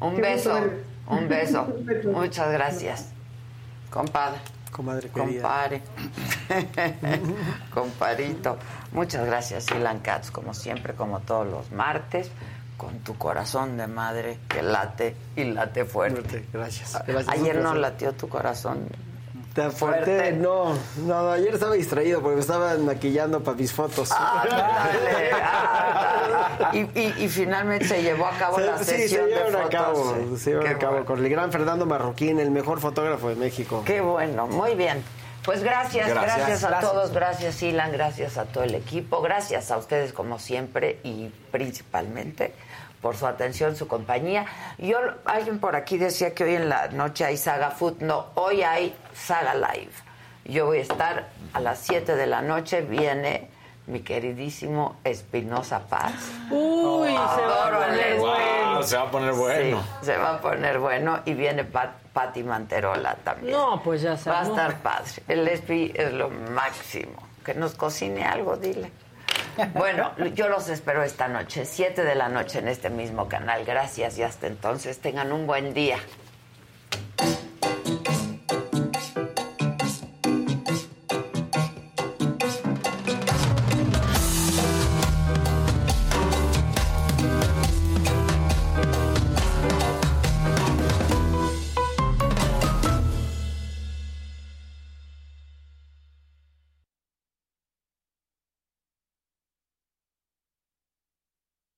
Un beso. Un beso. Muchas gracias. Compadre. Comadre Compare. Comparito. Muchas gracias, Ilan Katz, como siempre, como todos los martes, con tu corazón de madre que late y late fuerte. Gracias. Ayer no latió tu corazón Tan fuerte. No, no, ayer estaba distraído porque me estaban maquillando para mis fotos. y, finalmente se llevó a cabo la sesión sí, se llevaron a cabo, se llevaron a cabo con el gran Fernando Marroquín, el mejor fotógrafo de México. Qué bueno, muy bien. Pues gracias, gracias, a todos, gracias Ilan, gracias a todo el equipo, gracias a ustedes como siempre y principalmente por su atención, su compañía. Yo, alguien por aquí decía que hoy en la noche hay Saga Food. No, hoy hay Saga Live. Yo voy a estar a las 7 de la noche. Viene mi queridísimo Espinosa Paz. Uy, se, va a poner bueno. se va a poner bueno. se va a poner bueno. Y viene Patti Manterola también. No, pues ya sabes. Va a estar padre. El Espi es lo máximo. Que nos cocine algo, dile. Bueno, yo los espero esta noche, 7 de la noche en este mismo canal. Gracias y hasta entonces tengan un buen día.